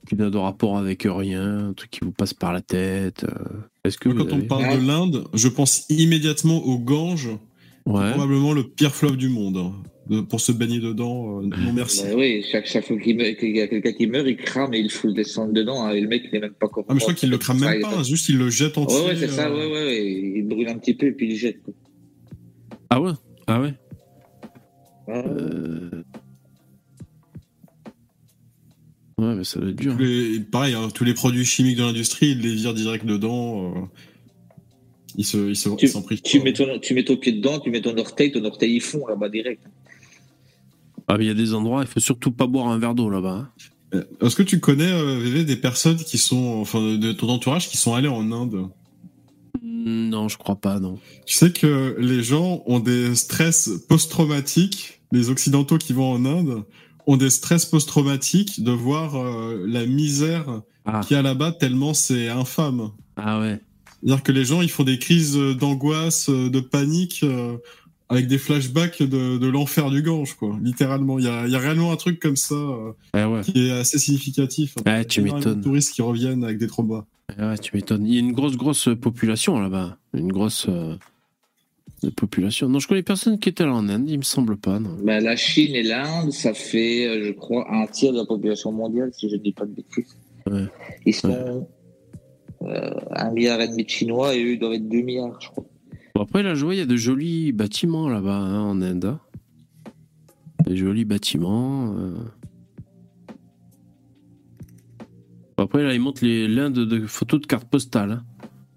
Qui n'a de rapport avec rien, un truc qui vous passe par la tête euh, Est-ce que Moi, vous quand on parle Ouais. de l'Inde, je pense immédiatement aux Ganges Ouais. Probablement le pire fleuve du monde. hein. De- pour se baigner dedans, euh, non merci. Bah oui, chaque, chaque fois qu'il y a quelqu'un qui meurt, il crame et il fout le descendre dedans. hein, et le mec, il n'est même pas encore. Ah, mais je crois qu'il le crame même pas, juste il le jette entier. Ouais, ouais, c'est ça, euh, ouais, ouais, ouais. Il brûle un petit peu et puis il le jette. quoi. Ah ouais? Ah Ouais? Euh, Ouais, mais ça doit être dur. tous les- pareil, hein, tous les produits chimiques de l'industrie, il les vire direct dedans. euh, il se, il se, Tu, il s'en prive tu mets ton, tu mets ton pied dedans, tu mets ton orteil, ton orteil il fond là-bas direct. Ah, mais il y a des endroits, il faut surtout pas boire un verre d'eau là-bas. hein. Euh, Est-ce que tu connais, euh, VV, des personnes qui sont, enfin, de ton entourage qui sont allées en Inde? Non, je crois pas, non. Tu sais que les gens ont des stress post-traumatiques, les occidentaux qui vont en Inde ont des stress post-traumatiques de voir euh, la misère Ah. qu'il y a là-bas tellement c'est infâme. Ah ouais. C'est-à-dire que les gens, ils font des crises d'angoisse, de panique, euh, avec des flashbacks de, de l'enfer du Gange, quoi. Littéralement. Il y a, il y a réellement un truc comme ça euh, Ah ouais. qui est assez significatif. Ouais, tu m'étonnes. touristes qui reviennent avec des traumas. Ah ouais, tu m'étonnes. Il y a une grosse, grosse population là-bas. Une grosse euh, population. Non, je connais personne qui est allé en Inde, il me semble pas, non. Bah, la Chine et l'Inde, ça fait, euh, je crois, un tiers de la population mondiale, si je ne dis pas de bêtises. Ouais. Ils sont euh, un milliard et demi de Chinois et eux ils doivent être 2 milliards, je crois. Bon, après, là, je vois, il y a de jolis bâtiments là-bas, hein, en Inde. hein. Des jolis bâtiments. euh. Après, là, ils montrent les- l'Inde de photos de cartes postales. hein.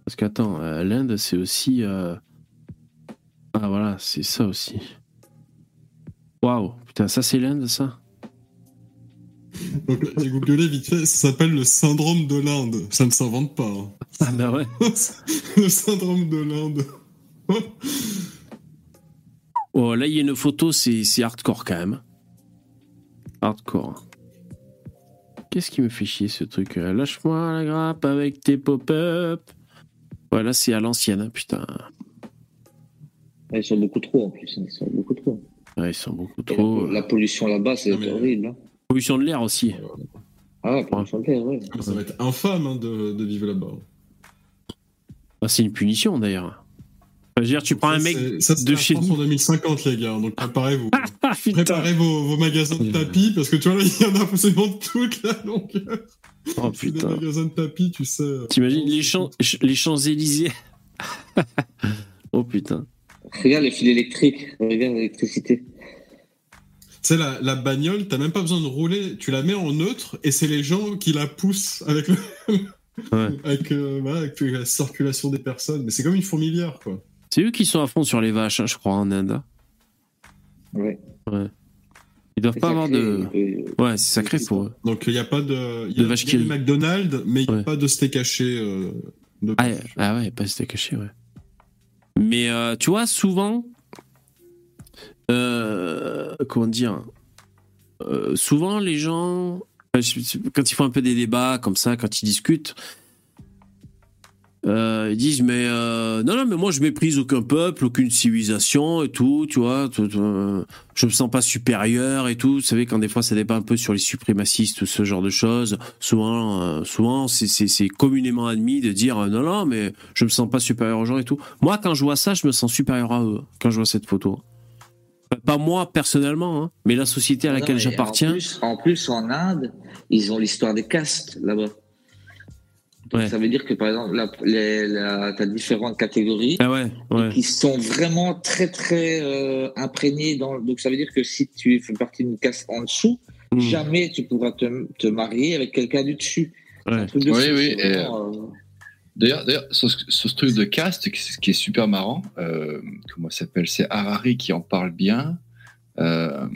Parce qu'attends, euh, l'Inde, c'est aussi. euh, Ah, voilà, c'est ça aussi. Waouh, putain, ça, c'est l'Inde, ça? Donc, j'ai googlé vite fait, ça s'appelle le syndrome de l'Inde. Ça ne s'invente pas. hein. Ah, bah ouais. [laughs] le syndrome de l'Inde. Oh, là, il y a une photo, c'est c'est hardcore quand même. Hardcore. Qu'est-ce qui me fait chier ce truc? Euh, Lâche-moi la grappe avec tes pop-up. Voilà, c'est à l'ancienne, hein, putain. Ils sont beaucoup trop en plus, hein, ils sont beaucoup trop. Ouais, ils sont beaucoup Et trop. La, la pollution là-bas, c'est mais- horrible. hein. Pollution de l'air aussi. Ah, la pollution de l'air, ouais. Ça va être infâme hein, de, de vivre là-bas. Ah, c'est une punition d'ailleurs. Je veux dire, tu prends un Ça, mec c'est- ça, de chez nous. en 2050, les gars. Donc préparez-vous. [laughs] Ah, putain. préparez vos, vos magasins de tapis, parce que tu vois, là, il y en a absolument de toute la longueur. Oh C'est des putain. magasins de tapis, tu sais. euh, T'imagines les, champs, les Champs-Élysées? [laughs] Oh putain. Regarde les fils électriques, regarde l'électricité. Tu sais, la, la bagnole, t'as même pas besoin de rouler, tu la mets en neutre et c'est les gens qui la poussent avec, le- Ouais. [laughs] avec, euh, voilà, avec la circulation des personnes. Mais c'est comme une fourmilière, quoi. C'est eux qui sont à fond sur les vaches, hein, je crois, en Inde. hein. Ouais. Ils doivent pas avoir de. Ouais, c'est sacré pour eux. Donc il n'y a pas de. Il y De a, vache il y a qui. McDonald's, mais il n'y a Ouais. pas de steak haché. euh, de Ah, ah ouais, pas c'était caché, ouais. Mais euh, tu vois, souvent, euh, comment dire, euh, souvent les gens, quand ils font un peu des débats comme ça, quand ils discutent, euh, ils disent mais euh, non non mais moi je méprise aucun peuple, aucune civilisation et tout, tu vois, tout- euh, je me sens pas supérieur et tout. Vous savez quand des fois ça débat un peu sur les suprémacistes ou ce genre de choses, souvent souvent c'est- communément admis de dire non non mais je me sens pas supérieur aux gens et tout. Moi quand je vois ça, je me sens supérieur à eux quand je vois cette photo. Pas moi personnellement, hein, mais la société à non, laquelle j'appartiens. En plus, en plus, en Inde, ils ont l'histoire des castes là-bas. Donc, Ouais. Ça veut dire que par exemple, la, les, la, t'as différentes catégories Ah ouais, ouais. qui sont vraiment très très euh, imprégnées dans. Donc ça veut dire que si tu fais partie d'une caste en dessous, Hmm. jamais tu pourras te, te marier avec quelqu'un du dessus. Un Ouais. truc de Oui, fou, oui, vraiment, euh, D'ailleurs, d'ailleurs, sur, ce- sur ce truc de caste, qui qui est super marrant, euh, comment ça s'appelle C'est Harari qui en parle bien. Euh,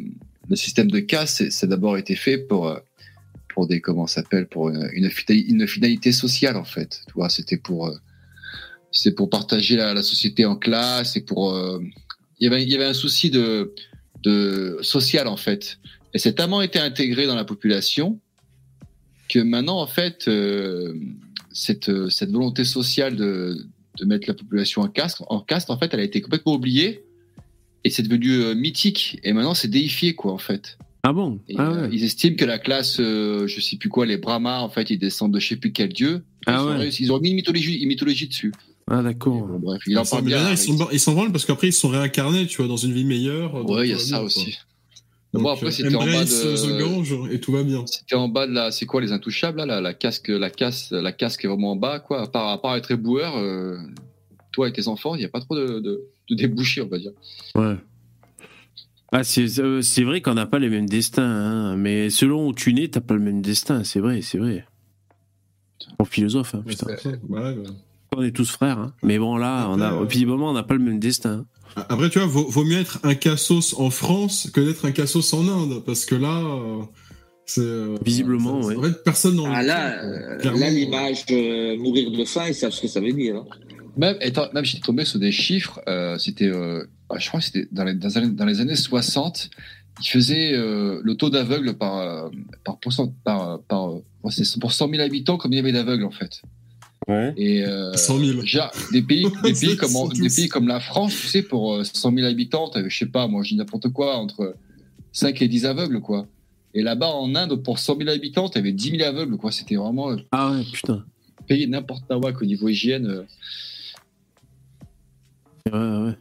le système de caste, c'est- ça a d'abord été fait pour euh, pour des comment s'appelle pour une, une, finali- une finalité sociale en fait. Tu vois, c'était pour euh, c'est pour partager la, société en classe et pour euh, il y avait il y avait un souci de de social en fait. Et c'est tellement été intégré dans la population que maintenant en fait euh, cette, euh, cette volonté sociale de, de mettre la population en caste, en caste, en fait, elle a été complètement oubliée et c'est devenu euh, mythique. Et maintenant, c'est déifié, quoi, en fait. Ah bon? Et, Ah euh, ils estiment que la classe, euh, je sais plus quoi, les Brahmas, en fait, ils descendent de je sais plus quel dieu. Ils, Ah ont ouais. ils ont mis une mythologie, une mythologie dessus. Ah, d'accord. Bon, bref, il en Ils parle bien. ils ils s'en branlent parce qu'après ils sont réincarnés, tu vois, dans une vie meilleure. donc Ouais, il y a ça aussi. quoi. Bon, Donc, après, euh, c'était en bas de- the gange et tout va bien. C'était en bas de la. C'est quoi les intouchables là, la, la casque, la casse, la casque est vraiment en bas quoi. À part, à part être éboueur, euh, toi et tes enfants, il n'y a pas trop de, de, de débouchés, on va dire. Ouais. Ah, c'est euh, c'est vrai qu'on n'a pas les mêmes destins, hein, mais selon où tu nais, t'as pas le même destin, c'est vrai, c'est vrai. Bon philosophe, hein, putain. Ouais, ouais. On est tous frères, hein. mais bon là, on a, Après, euh, visiblement, on n'a pas le même destin. Après, tu vois, vaut, vaut mieux être un cassos en France que d'être un cassos en Inde, parce que là, euh, c'est. euh, Visiblement, ouais. En fait, personne dans Ah là, euh, là l'image de mourir de faim, ils savent ce que ça veut dire. hein. Même, étant, même j'étais tombé sur des chiffres, euh, c'était, euh, je crois que c'était dans les, dans, les années- dans les années 60, ils faisaient euh, le taux d'aveugle par, euh, par, pourcent, par, par euh, pour 100 000 habitants, combien il y avait d'aveugles en fait. Ouais. Et euh, 100 000. déjà, des pays, [laughs] des pays, comme, des pays comme la France, tu sais, pour euh, 100 000 habitants, t'avais, je sais pas, moi je dis n'importe quoi, entre 5 et 10 aveugles, quoi. Et là-bas, en Inde, pour 100 000 habitants, t'avais 10 000 aveugles, quoi. C'était vraiment euh, Ah ouais, putain. pays n'importe quoi qu'au niveau hygiène. euh, Ouais, ouais.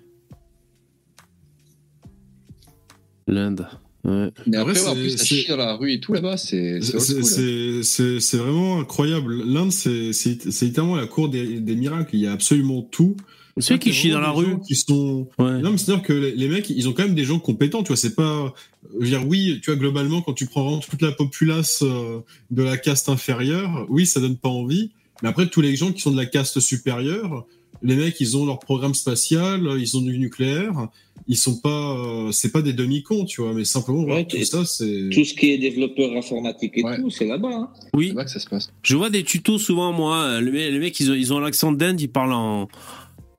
L'Inde. Ouais. Mais Après, en c'est- plus, ça c'est- chie dans la rue et tout là-bas, c'est c'est C'est-. C'est c'est- c'est vraiment incroyable. L'Inde, c'est c'est- c'est littéralement la cour des, des miracles. Il y a absolument tout. Ceux qui chient dans la rue. Qui sont... Ouais. Non, mais c'est-à-dire que les, les mecs, ils ont quand même des gens compétents. Tu vois, c'est pas. Je veux dire, oui, tu vois, globalement, quand tu prends vraiment toute la populace euh, de la caste inférieure, oui, ça donne pas envie. Mais après, tous les gens qui sont de la caste supérieure, les mecs, ils ont leur programme spatial, ils ont du nucléaire. Ils sont pas. euh, c'est pas des demi-cons, tu vois, mais simplement, Ouais, tout ça, c'est. Tout ce qui est développeur informatique et Ouais. tout, c'est là-bas. hein. Oui, C'est là que ça se passe. je vois des tutos souvent, moi. Les mecs, les mecs, ils ont, ils ont l'accent d'Inde, ils parlent en,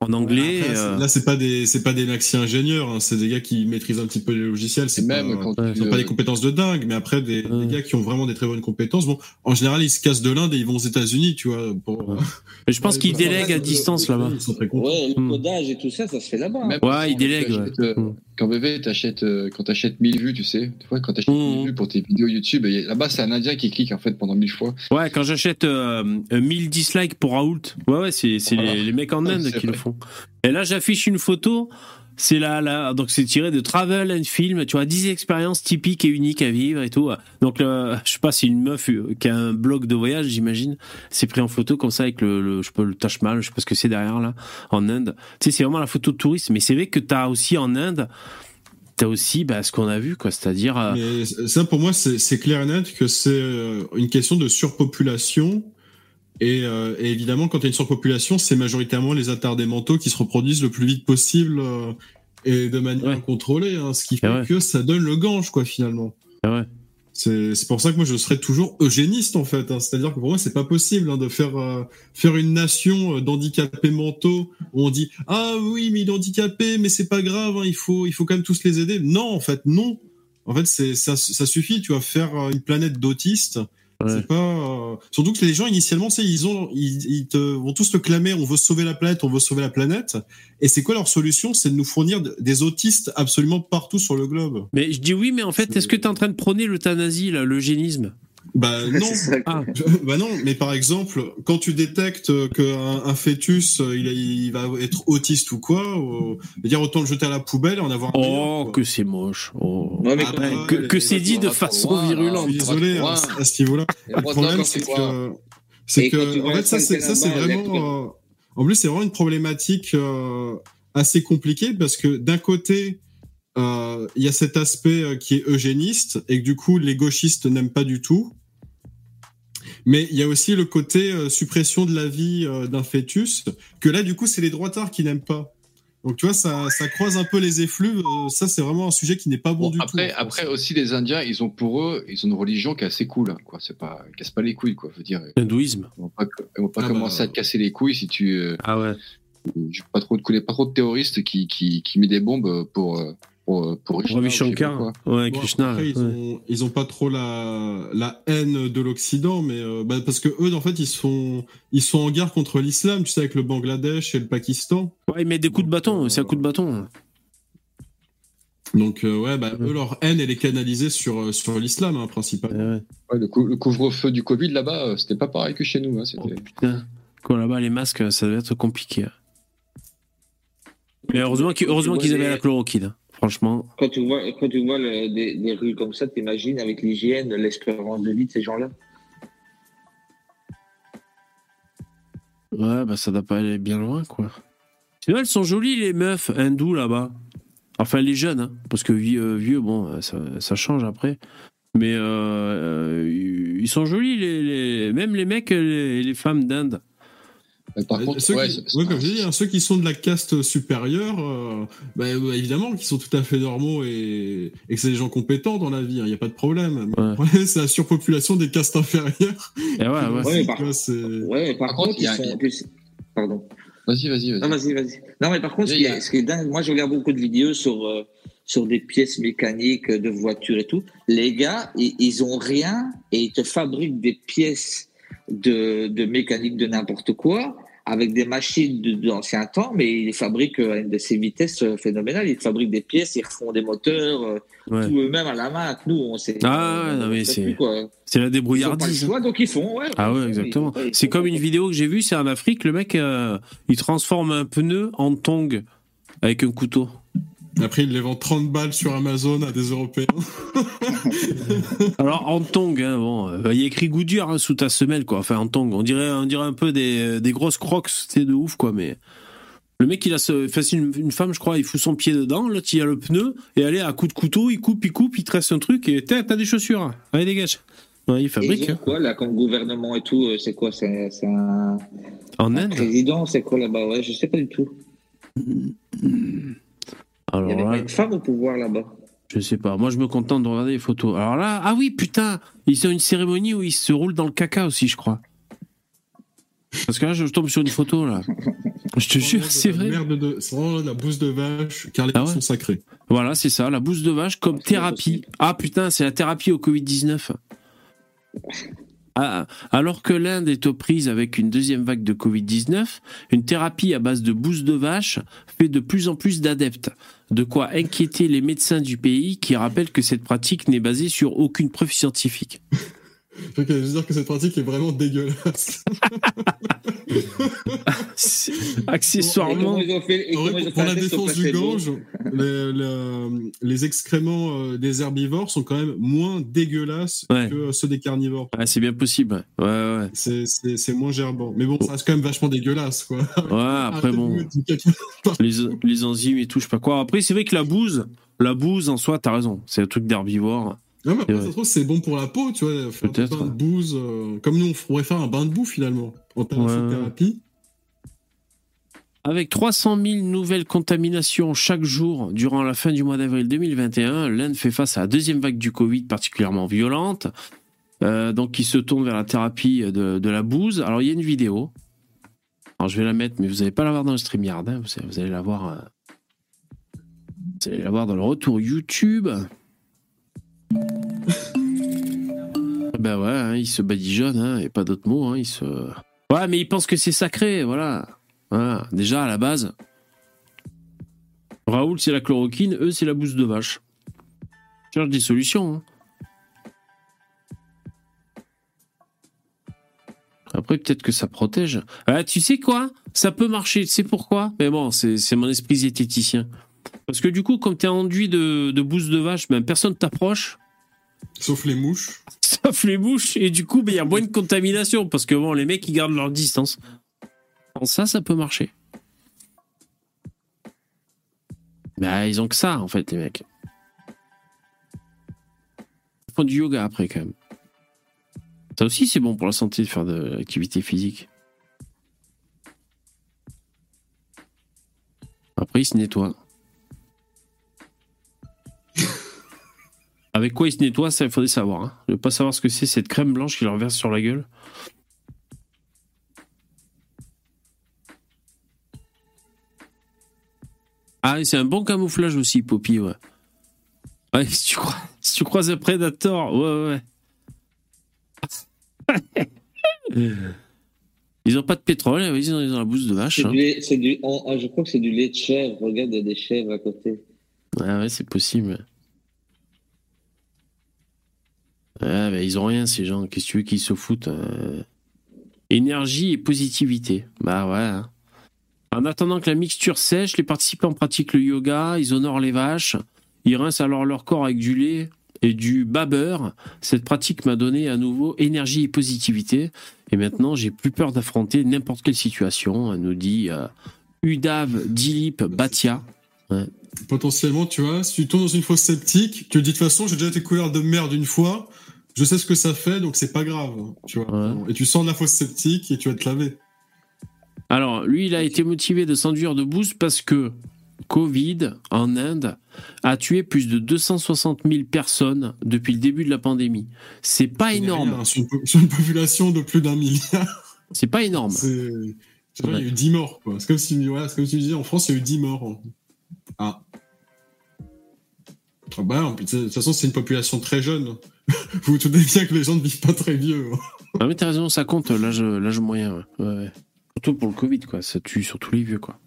en anglais. Après, euh, c'est- Là, c'est pas des, c'est pas des maxi ingénieurs, hein, c'est des gars qui maîtrisent un petit peu les logiciels. C'est même pas, quand tu, ils ont pas des euh, compétences de dingue, mais après des, Ouais. des gars qui ont vraiment des très bonnes compétences. Bon, en général, ils se cassent de l'Inde et ils vont aux États-Unis, tu vois. Pour, Ouais. je pense qu'ils délèguent à distance là-bas. Ils sont très contents. Ouais, le Hmm. codage et tout ça, ça se fait là-bas. hein. même Ouais, ils délèguent, tu euh, Mm. Quand bébé, t'achètes, euh, quand t'achètes 1000 vues, tu sais, des fois, quand t'achètes Mm. 1000 vues pour tes vidéos YouTube, et là-bas, c'est un Indien qui clique en fait pendant 1000 fois. Ouais, quand j'achète euh, euh, 1000 dislikes pour Raoult, ouais, ouais, c'est les, les mecs en Inde qui le vrai. Et là, j'affiche une photo, c'est là, là, donc c'est tiré de Travel and Film, tu vois, 10 expériences typiques et uniques à vivre et tout. Donc, euh, je sais pas, c'est une meuf euh, qui a un blog de voyage, j'imagine, c'est pris en photo comme ça avec le, le je sais pas, le Taj Mahal, je sais pas ce que c'est derrière là, en Inde. Tu sais, c'est vraiment la photo de touriste, mais c'est vrai que t'as aussi en Inde, t'as aussi bah, ce qu'on a vu, quoi, c'est-à-dire. euh, ça, pour moi, c'est c'est clair et net que c'est euh, une question de surpopulation. Et, euh, et évidemment, quand il y a une surpopulation, c'est majoritairement les attardés mentaux qui se reproduisent le plus vite possible euh, et de manière Ouais. incontrôlée, hein, ce qui fait ouais. que ça donne le gange, quoi, finalement. Ouais. C'est c'est pour ça que moi je serais toujours eugéniste en fait. hein. C'est-à-dire que pour moi c'est pas possible hein, de faire euh, faire une nation euh, d'handicapés mentaux où on dit ah oui mais il est handicapé mais c'est pas grave hein, il faut il faut quand même tous les aider. Non en fait non. En fait c'est ça ça suffit tu vas faire euh, une planète d'autistes. Ouais. C'est pas euh, surtout que les gens initialement c'est ils ont ils, ils te vont tous te clamer on veut sauver la planète on veut sauver la planète et c'est quoi leur solution? C'est de nous fournir de- des autistes absolument partout sur le globe. Mais je dis oui, mais en fait, est-ce que tu es en train de prôner l'euthanasie, là, l'eugénisme? Bah non. Ah, [laughs] Bah non, mais par exemple, quand tu détectes qu'un un fœtus, euh, il, il va être autiste ou quoi, euh, je veux dire autant le jeter à la poubelle et en avoir un oh, que c'est moche. Oh. Ouais, mais Ah, bah, que c'est dit de façon trop loin, Je virulente. suis désolé hein, à ce niveau-là. Le problème, c'est que, c'est en fait, ça, c'est, ça, c'est vraiment, euh, en plus, c'est vraiment une problématique euh, assez compliquée parce que d'un côté, euh, il y a cet aspect euh, qui est eugéniste et que du coup, les gauchistes n'aiment pas du tout. Mais il y a aussi le côté euh, suppression de la vie euh, d'un fœtus, que là, du coup, c'est les droitards qui n'aiment pas. Donc, tu vois, ça, ça croise un peu les effluves. euh, ça, c'est vraiment un sujet qui n'est pas bon, Bon, du après, tout. après aussi, les Indiens, ils ont pour eux, ils ont une religion qui est assez cool, hein, quoi. C'est pas, ils cassent pas les couilles, quoi. Je veux dire, L'hindouisme. ils vont pas, ils vont pas Ah commencer bah. à te casser les couilles si tu, euh, Ah ouais. je pas trop de connais pas trop de terroristes qui, qui, qui met des bombes pour, euh, pour, pour sais pas Shankar. quoi. Ouais, Bon, Krishna. après, ils, ouais. ont, ils ont pas trop la, la haine de l'Occident, mais euh, bah, parce que eux, en fait, ils sont, ils sont en guerre contre l'islam, tu sais, avec le Bangladesh et le Pakistan. Ouais, ils mettent des coups de bâton, c'est un coup de bâton. Donc, euh, ouais, bah, Ouais. eux, leur haine, elle est canalisée sur, euh, sur l'islam, hein, principalement. Ouais, ouais. Ouais, le, cou- le couvre-feu du Covid là-bas, euh, c'était pas pareil que chez nous. Hein, Oh, putain. Là-bas, les masques, ça doit être compliqué. Mais heureusement qu'ils heureusement qu'ils avaient la chloroquine. Franchement. Quand tu vois, quand tu vois le- des, des rues comme ça, t'imagines avec l'hygiène, l'espérance de vie de ces gens-là? Ouais, bah ça doit pas aller bien loin, quoi. Sinon, elles sont jolies, les meufs hindous, là-bas. Enfin, les jeunes, hein, parce que vieux, vieux, bon, euh, ça, ça change après. Mais euh, euh, ils sont jolis, les, les- même les mecs et les, les femmes d'Inde. Mais par contre, ceux ouais, qui, c'est- ouais, comme je dis, hein, ceux qui sont de la caste supérieure, euh, bah, euh, évidemment, qui sont tout à fait normaux et, et que c'est des gens compétents dans la vie, il n'y a pas de problème. Ouais. C'est la surpopulation des castes inférieures. Et ouais, ouais. [laughs] Ouais, mais par- Ouais, par, Par contre, contre, il y a- ils sont plus- Pardon. Vas-y, vas-y, Non, vas-y. vas-y, vas-y. Non, mais par contre, ce qui, est, ce qui est dingue, moi, je regarde beaucoup de vidéos sur, euh, sur des pièces mécaniques de voitures et tout. Les gars, ils, ils ont rien et ils te fabriquent des pièces de, de mécanique de n'importe quoi avec des machines de- d'ancien temps, mais ils fabriquent à une de ces vitesses euh, phénoménales. Ils fabriquent des pièces, ils refont des moteurs, euh, Ouais. tout eux-mêmes à la main. Nous, on sait. Ah, on- non, on mais c'est- la Ils débrouillardise. hein. choix, donc ils font. Ouais, Ah Ils ouais, exactement. ils ils C'est comme une vidéo que j'ai vue, c'est en Afrique, le mec, euh, il transforme un pneu en tong avec un couteau. Après, ils les vendent 30 balles sur Amazon à des Européens. [laughs] Alors en tong, hein, bon, euh, il y a écrit Goodyear hein, sous ta semelle, quoi. Enfin en tong, on dirait, on dirait un peu des, des grosses crocs, c'est de ouf, quoi. Mais le mec, il a ce, enfin, c'est une, une femme, je crois, il fout son pied dedans, l'autre il a le pneu et allez à coup de couteau, il coupe, il coupe, il tresse un truc et t'as des chaussures. Allez dégage. Ouais, il fabrique hein. quoi là comme gouvernement et tout euh, C'est quoi C'est c'est un, en un Inde. président C'est quoi là-bas? Ouais, je sais pas du tout. Il Alors y avait là, une femme au pouvoir là-bas. je sais pas. Moi, je me contente de regarder les photos. Alors là, ah oui, putain, ils ont une cérémonie où ils se roulent dans le caca aussi, je crois. Parce que là, je tombe sur une photo là. [laughs] Je te jure, c'est vrai. Merde de, c'est vraiment de la bouse de vache, car les Ah ouais sont sacrées. Voilà, c'est ça, la bouse de vache comme C'est thérapie. Ah putain, c'est la thérapie au Covid-19. Ah, alors que l'Inde est aux prises avec une deuxième vague de Covid-19, une thérapie à base de bouse de vache fait de plus en plus d'adeptes. De quoi inquiéter les médecins du pays qui rappellent que cette pratique n'est basée sur aucune preuve scientifique. Je veux dire que cette pratique est vraiment dégueulasse. [laughs] Accessoirement, pour la défense du Gange, les, les- les excréments euh, des herbivores sont quand même moins dégueulasses Ouais. que ceux des carnivores. Ouais, c'est bien possible. Ouais, ouais. C'est- C'est c'est moins gerbant. Mais bon, ça reste quand même vachement dégueulasse, quoi. Ouais, après bon. les enzymes et tout, je sais pas quoi. Après, c'est vrai que la bouse, la bouse en soi, t'as raison. C'est un truc d'herbivore. Non, mais après, C'est ça vrai. se trouve, c'est bon pour la peau, tu vois. Faire un bain de bouse. euh, comme nous, on pourrait faire un bain de boue, finalement, en termes Ouais. de thérapie. Avec 300 000 nouvelles contaminations chaque jour durant la fin du mois d'avril 2021, l'Inde fait face à la deuxième vague du Covid particulièrement violente. Euh, donc, il se tourne vers la thérapie de, de la bouse. Alors, il y a une vidéo. Alors, je vais la mettre, mais vous n'allez pas la voir dans le StreamYard. hein. Vous allez la voir. euh, Vous allez la voir dans le retour YouTube. [laughs] ben ouais, hein, il se badigeonne, hein, et pas d'autres mots. Hein, se... Ouais, mais il pense que c'est sacré, voilà. Voilà. Déjà, à la base, Raoul, c'est la chloroquine, eux, c'est la bouse de vache. Cherche des solutions. Après, peut-être que ça protège. Ah, tu sais quoi? Ça peut marcher, tu sais pourquoi? Mais bon, c'est c'est mon esprit zététicien. Parce que du coup, comme tu es enduit de, de bouse de vache, ben, personne t'approche, Sauf les mouches. sauf les bouches, et du coup, ben, il y a moins de contamination. Parce que bon, les mecs, ils gardent leur distance. Bon, ça, ça peut marcher. Bah, ils ont que ça, en fait, les mecs. Ils font du yoga après, quand même. Ça aussi, c'est bon pour la santé de faire de l'activité physique. Après, ils se nettoient. [laughs] Avec quoi ils se nettoient, ça, il faudrait savoir. Hein. Je veux pas savoir ce que c'est, cette crème blanche qu'ils leur versent sur la gueule. Ah, et c'est un bon camouflage aussi, Poppy, ouais. Ouais, [laughs] si tu, crois, si tu croises un prédateur, ouais, ouais. [laughs] Ils ont pas de pétrole, ils ont, ils ont la bouse de vache. C'est hein. du lait- c'est du- on- ah, je crois que c'est du lait de chèvre. Regarde, il y a des chèvres à côté. Ah ouais, c'est possible. Ah, bah, ils ont rien, ces gens. Qu'est-ce que tu veux qu'ils se foutent euh, Énergie et positivité. Bah ouais. hein. En attendant que la mixture sèche, les participants pratiquent le yoga, ils honorent les vaches, ils rincent alors leur corps avec du lait et du babeur. Cette pratique m'a donné à nouveau énergie et positivité. Et maintenant, j'ai plus peur d'affronter n'importe quelle situation, nous dit euh, Udav Dilip Bhatia. Potentiellement, tu vois, si tu tombes dans une fosse septique, tu te dis de toute façon, j'ai déjà été couvert de merde une fois, je sais ce que ça fait, donc c'est pas grave, tu vois. Ouais. Et tu de la fosse septique et tu vas te laver. Alors, lui, il a été motivé de s'enduire de bouse parce que Covid, en Inde, a tué plus de 260 000 personnes depuis le début de la pandémie. C'est pas énorme. rien, Sur une, po- sur une population de plus d'un milliard, C'est pas énorme. c'est. Il y a eu 10 morts, quoi. C'est comme si, voilà, c'est comme si tu disais, en France, il y a eu 10 morts. Ah. Ah bah, de toute façon, c'est une population très jeune. [laughs] Vous vous doutez bien que les gens ne vivent pas très vieux. hein. Ah mais t'as raison, ça compte l'âge, moyen. Ouais, ouais. Surtout pour le Covid, quoi. Ça tue surtout les vieux, quoi.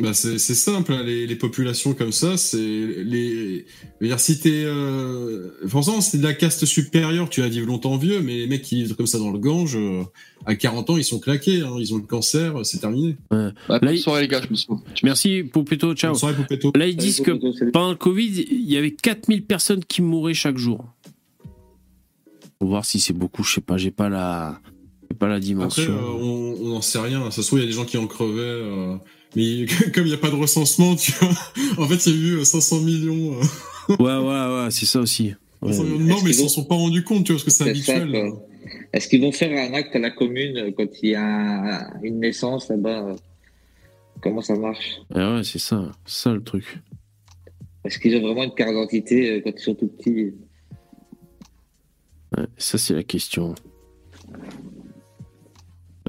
Bah c'est c'est simple, hein, les, les populations comme ça, c'est les. Je veux dire, si t'es. Euh... Forcément, t'es de la caste supérieure, tu vas vivre longtemps vieux, mais les mecs qui vivent comme ça dans le Gange, euh, à 40 ans, ils sont claqués, hein, ils ont le cancer, c'est terminé. Bah, bonne il- soirée les gars, je me souviens. Merci pour plutôt, ciao. Bonne soirée, Poupetto. Là, ils disent que pendant le Covid, il y avait 4000 personnes qui mouraient chaque jour. Faut voir si c'est beaucoup, je sais pas, j'ai pas la, j'ai pas la Après, dimension. euh, on on n'en sait rien. Ça se trouve, il y a des gens qui en crevaient. Euh, Mais [laughs] comme il n'y a pas de recensement, tu vois, en fait, il y a eu euh, 500 millions, euh, Ouais, ouais, ouais, c'est ça aussi. [laughs] Ouais. 500 millions de morts, Est-ce mais ils s'en sont pas rendus compte, tu vois, parce que c'est habituel. Est-ce qu'ils vont faire un acte à la commune euh, quand il y a un- une naissance là-bas euh, Comment ça marche? Ah ouais, c'est ça, ça le truc. Est-ce qu'ils ont vraiment une carte d'identité euh, quand ils sont tout petits? Ouais, ça, c'est la question.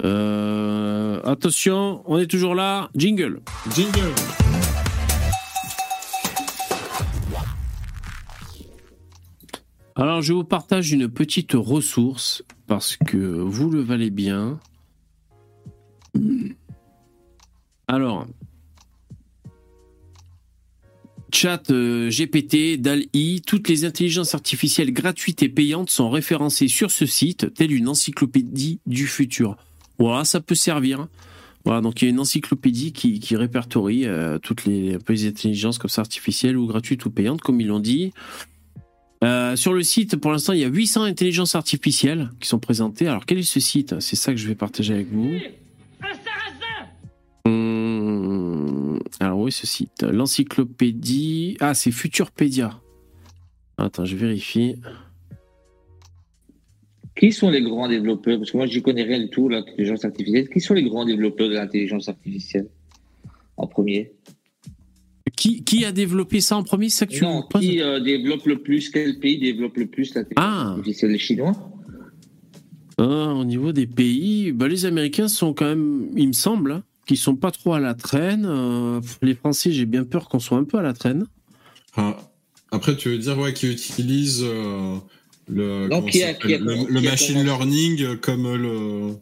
Euh, attention, on est toujours là. Jingle. Jingle. Alors, je vous partage une petite ressource parce que vous le valez bien. Alors, chat euh, GPT, DAL-I, toutes les intelligences artificielles gratuites et payantes sont référencées sur ce site, telle une encyclopédie du futur. Voilà, ça peut servir. Voilà, donc il y a une encyclopédie qui, qui répertorie euh, toutes les, les intelligences comme ça artificielles ou gratuites ou payantes, comme ils l'ont dit. Euh, sur le site, pour l'instant, il y a 800 intelligences artificielles qui sont présentées. Alors, quel est ce site? C'est ça que je vais partager avec vous. Hum, alors, où est ce site? L'encyclopédie. Ah, c'est Futurpedia. Attends, je vérifie. Qui sont les grands développeurs? Parce que moi, je n'y connais rien du tout, l'intelligence artificielle. Qui sont les grands développeurs de l'intelligence artificielle En premier? Qui, qui a développé ça en premier? C'est ça que tu Non, qui euh, développe le plus Quel pays développe le plus l'intelligence Ah. artificielle? Les Chinois Ah, Au niveau des pays, bah, les Américains sont quand même, il me semble, hein, qu'ils sont pas trop à la traîne. Euh, les Français, j'ai bien peur qu'on soit un peu à la traîne. Ah, Après, tu veux dire ouais, qu'ils utilisent euh, le, Non, comment qui ça a- s'appelle qui a- le, machine learning comme le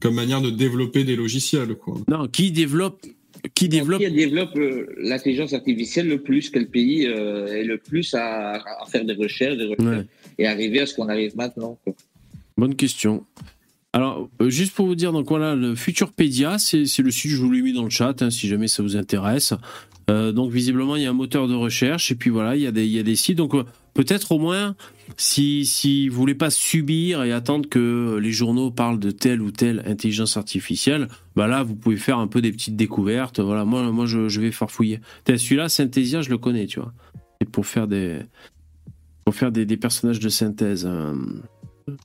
comme manière de développer des logiciels quoi. Non, qui développe, qui développe Qui développe euh, l'intelligence artificielle le plus Quel pays euh, est le plus à, à faire des recherches, des recherches Ouais. et arriver à ce qu'on arrive maintenant quoi. Bonne question. Alors, euh, juste pour vous dire, donc voilà, le Futurpedia, c'est c'est le site, je vous l'ai mis dans le chat, hein, si jamais ça vous intéresse. Euh, donc, visiblement, il y a un moteur de recherche, et puis voilà, il y a des, il y a des sites. Donc, euh, peut-être au moins, si, si vous voulez pas subir et attendre que les journaux parlent de telle ou telle intelligence artificielle, bah là, vous pouvez faire un peu des petites découvertes. Voilà, moi, moi je, je vais farfouiller. Celui-là, Synthesia, je le connais, tu vois. Et pour faire des, pour faire des, des personnages de synthèse. euh,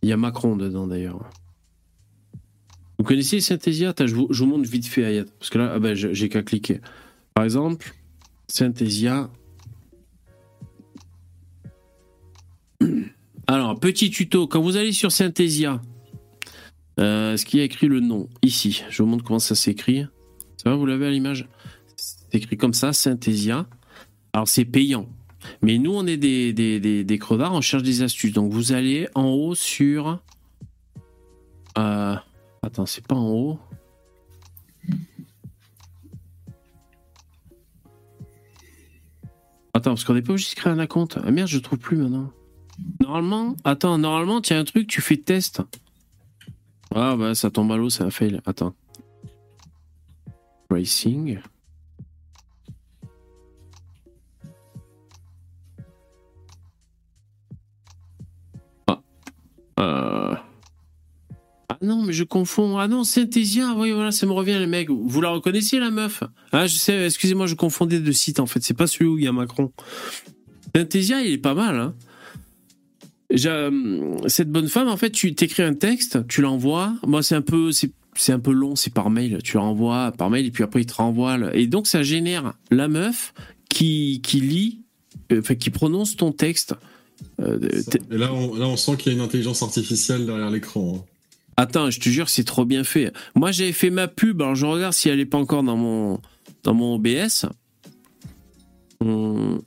il y a Macron dedans d'ailleurs. Vous connaissez Synthesia? Je, vous, montre vite fait Ayat. Parce que là, ah ben, j'ai qu'à cliquer. Par exemple, Synthesia. Alors, petit tuto. Quand vous allez sur Synthesia, euh, est-ce qu'il y a écrit le nom Ici. Je vous montre comment ça s'écrit. Ça va, vous l'avez à l'image? C'est écrit comme ça, Synthesia. Alors, c'est payant. Mais nous, on est des crevards, on cherche des astuces. Donc, vous allez en haut sur. Euh, attends, c'est pas en haut. Attends, parce qu'on n'est pas obligé de créer un compte. Ah merde, je trouve plus maintenant. Normalement, attends, normalement, tu as un truc, tu fais test. Ah bah ça tombe à l'eau, c'est un fail. Attends. Racing. Ah. Euh. Ah non, mais je confonds. Ah non, Synthesia. Oui, voilà, ça me revient, les mecs. Vous la reconnaissez, la meuf? Ah, je sais, excusez-moi, je confondais deux sites, en fait. C'est pas celui où il y a Macron. Synthesia, il est pas mal, hein. Cette bonne femme, en fait, tu t'écris un texte, tu l'envoies. Moi, c'est un peu, c'est un peu long, c'est par mail. Tu l'envoies par mail et puis après il te renvoie. Et donc ça génère la meuf qui qui lit, euh, enfin qui prononce ton texte. Euh, Et là, on, là, on sent qu'il y a une intelligence artificielle derrière l'écran. hein. Attends, je te jure, c'est trop bien fait. Moi, j'avais fait ma pub. Alors, je regarde si elle est pas encore dans mon dans mon OBS. Hum,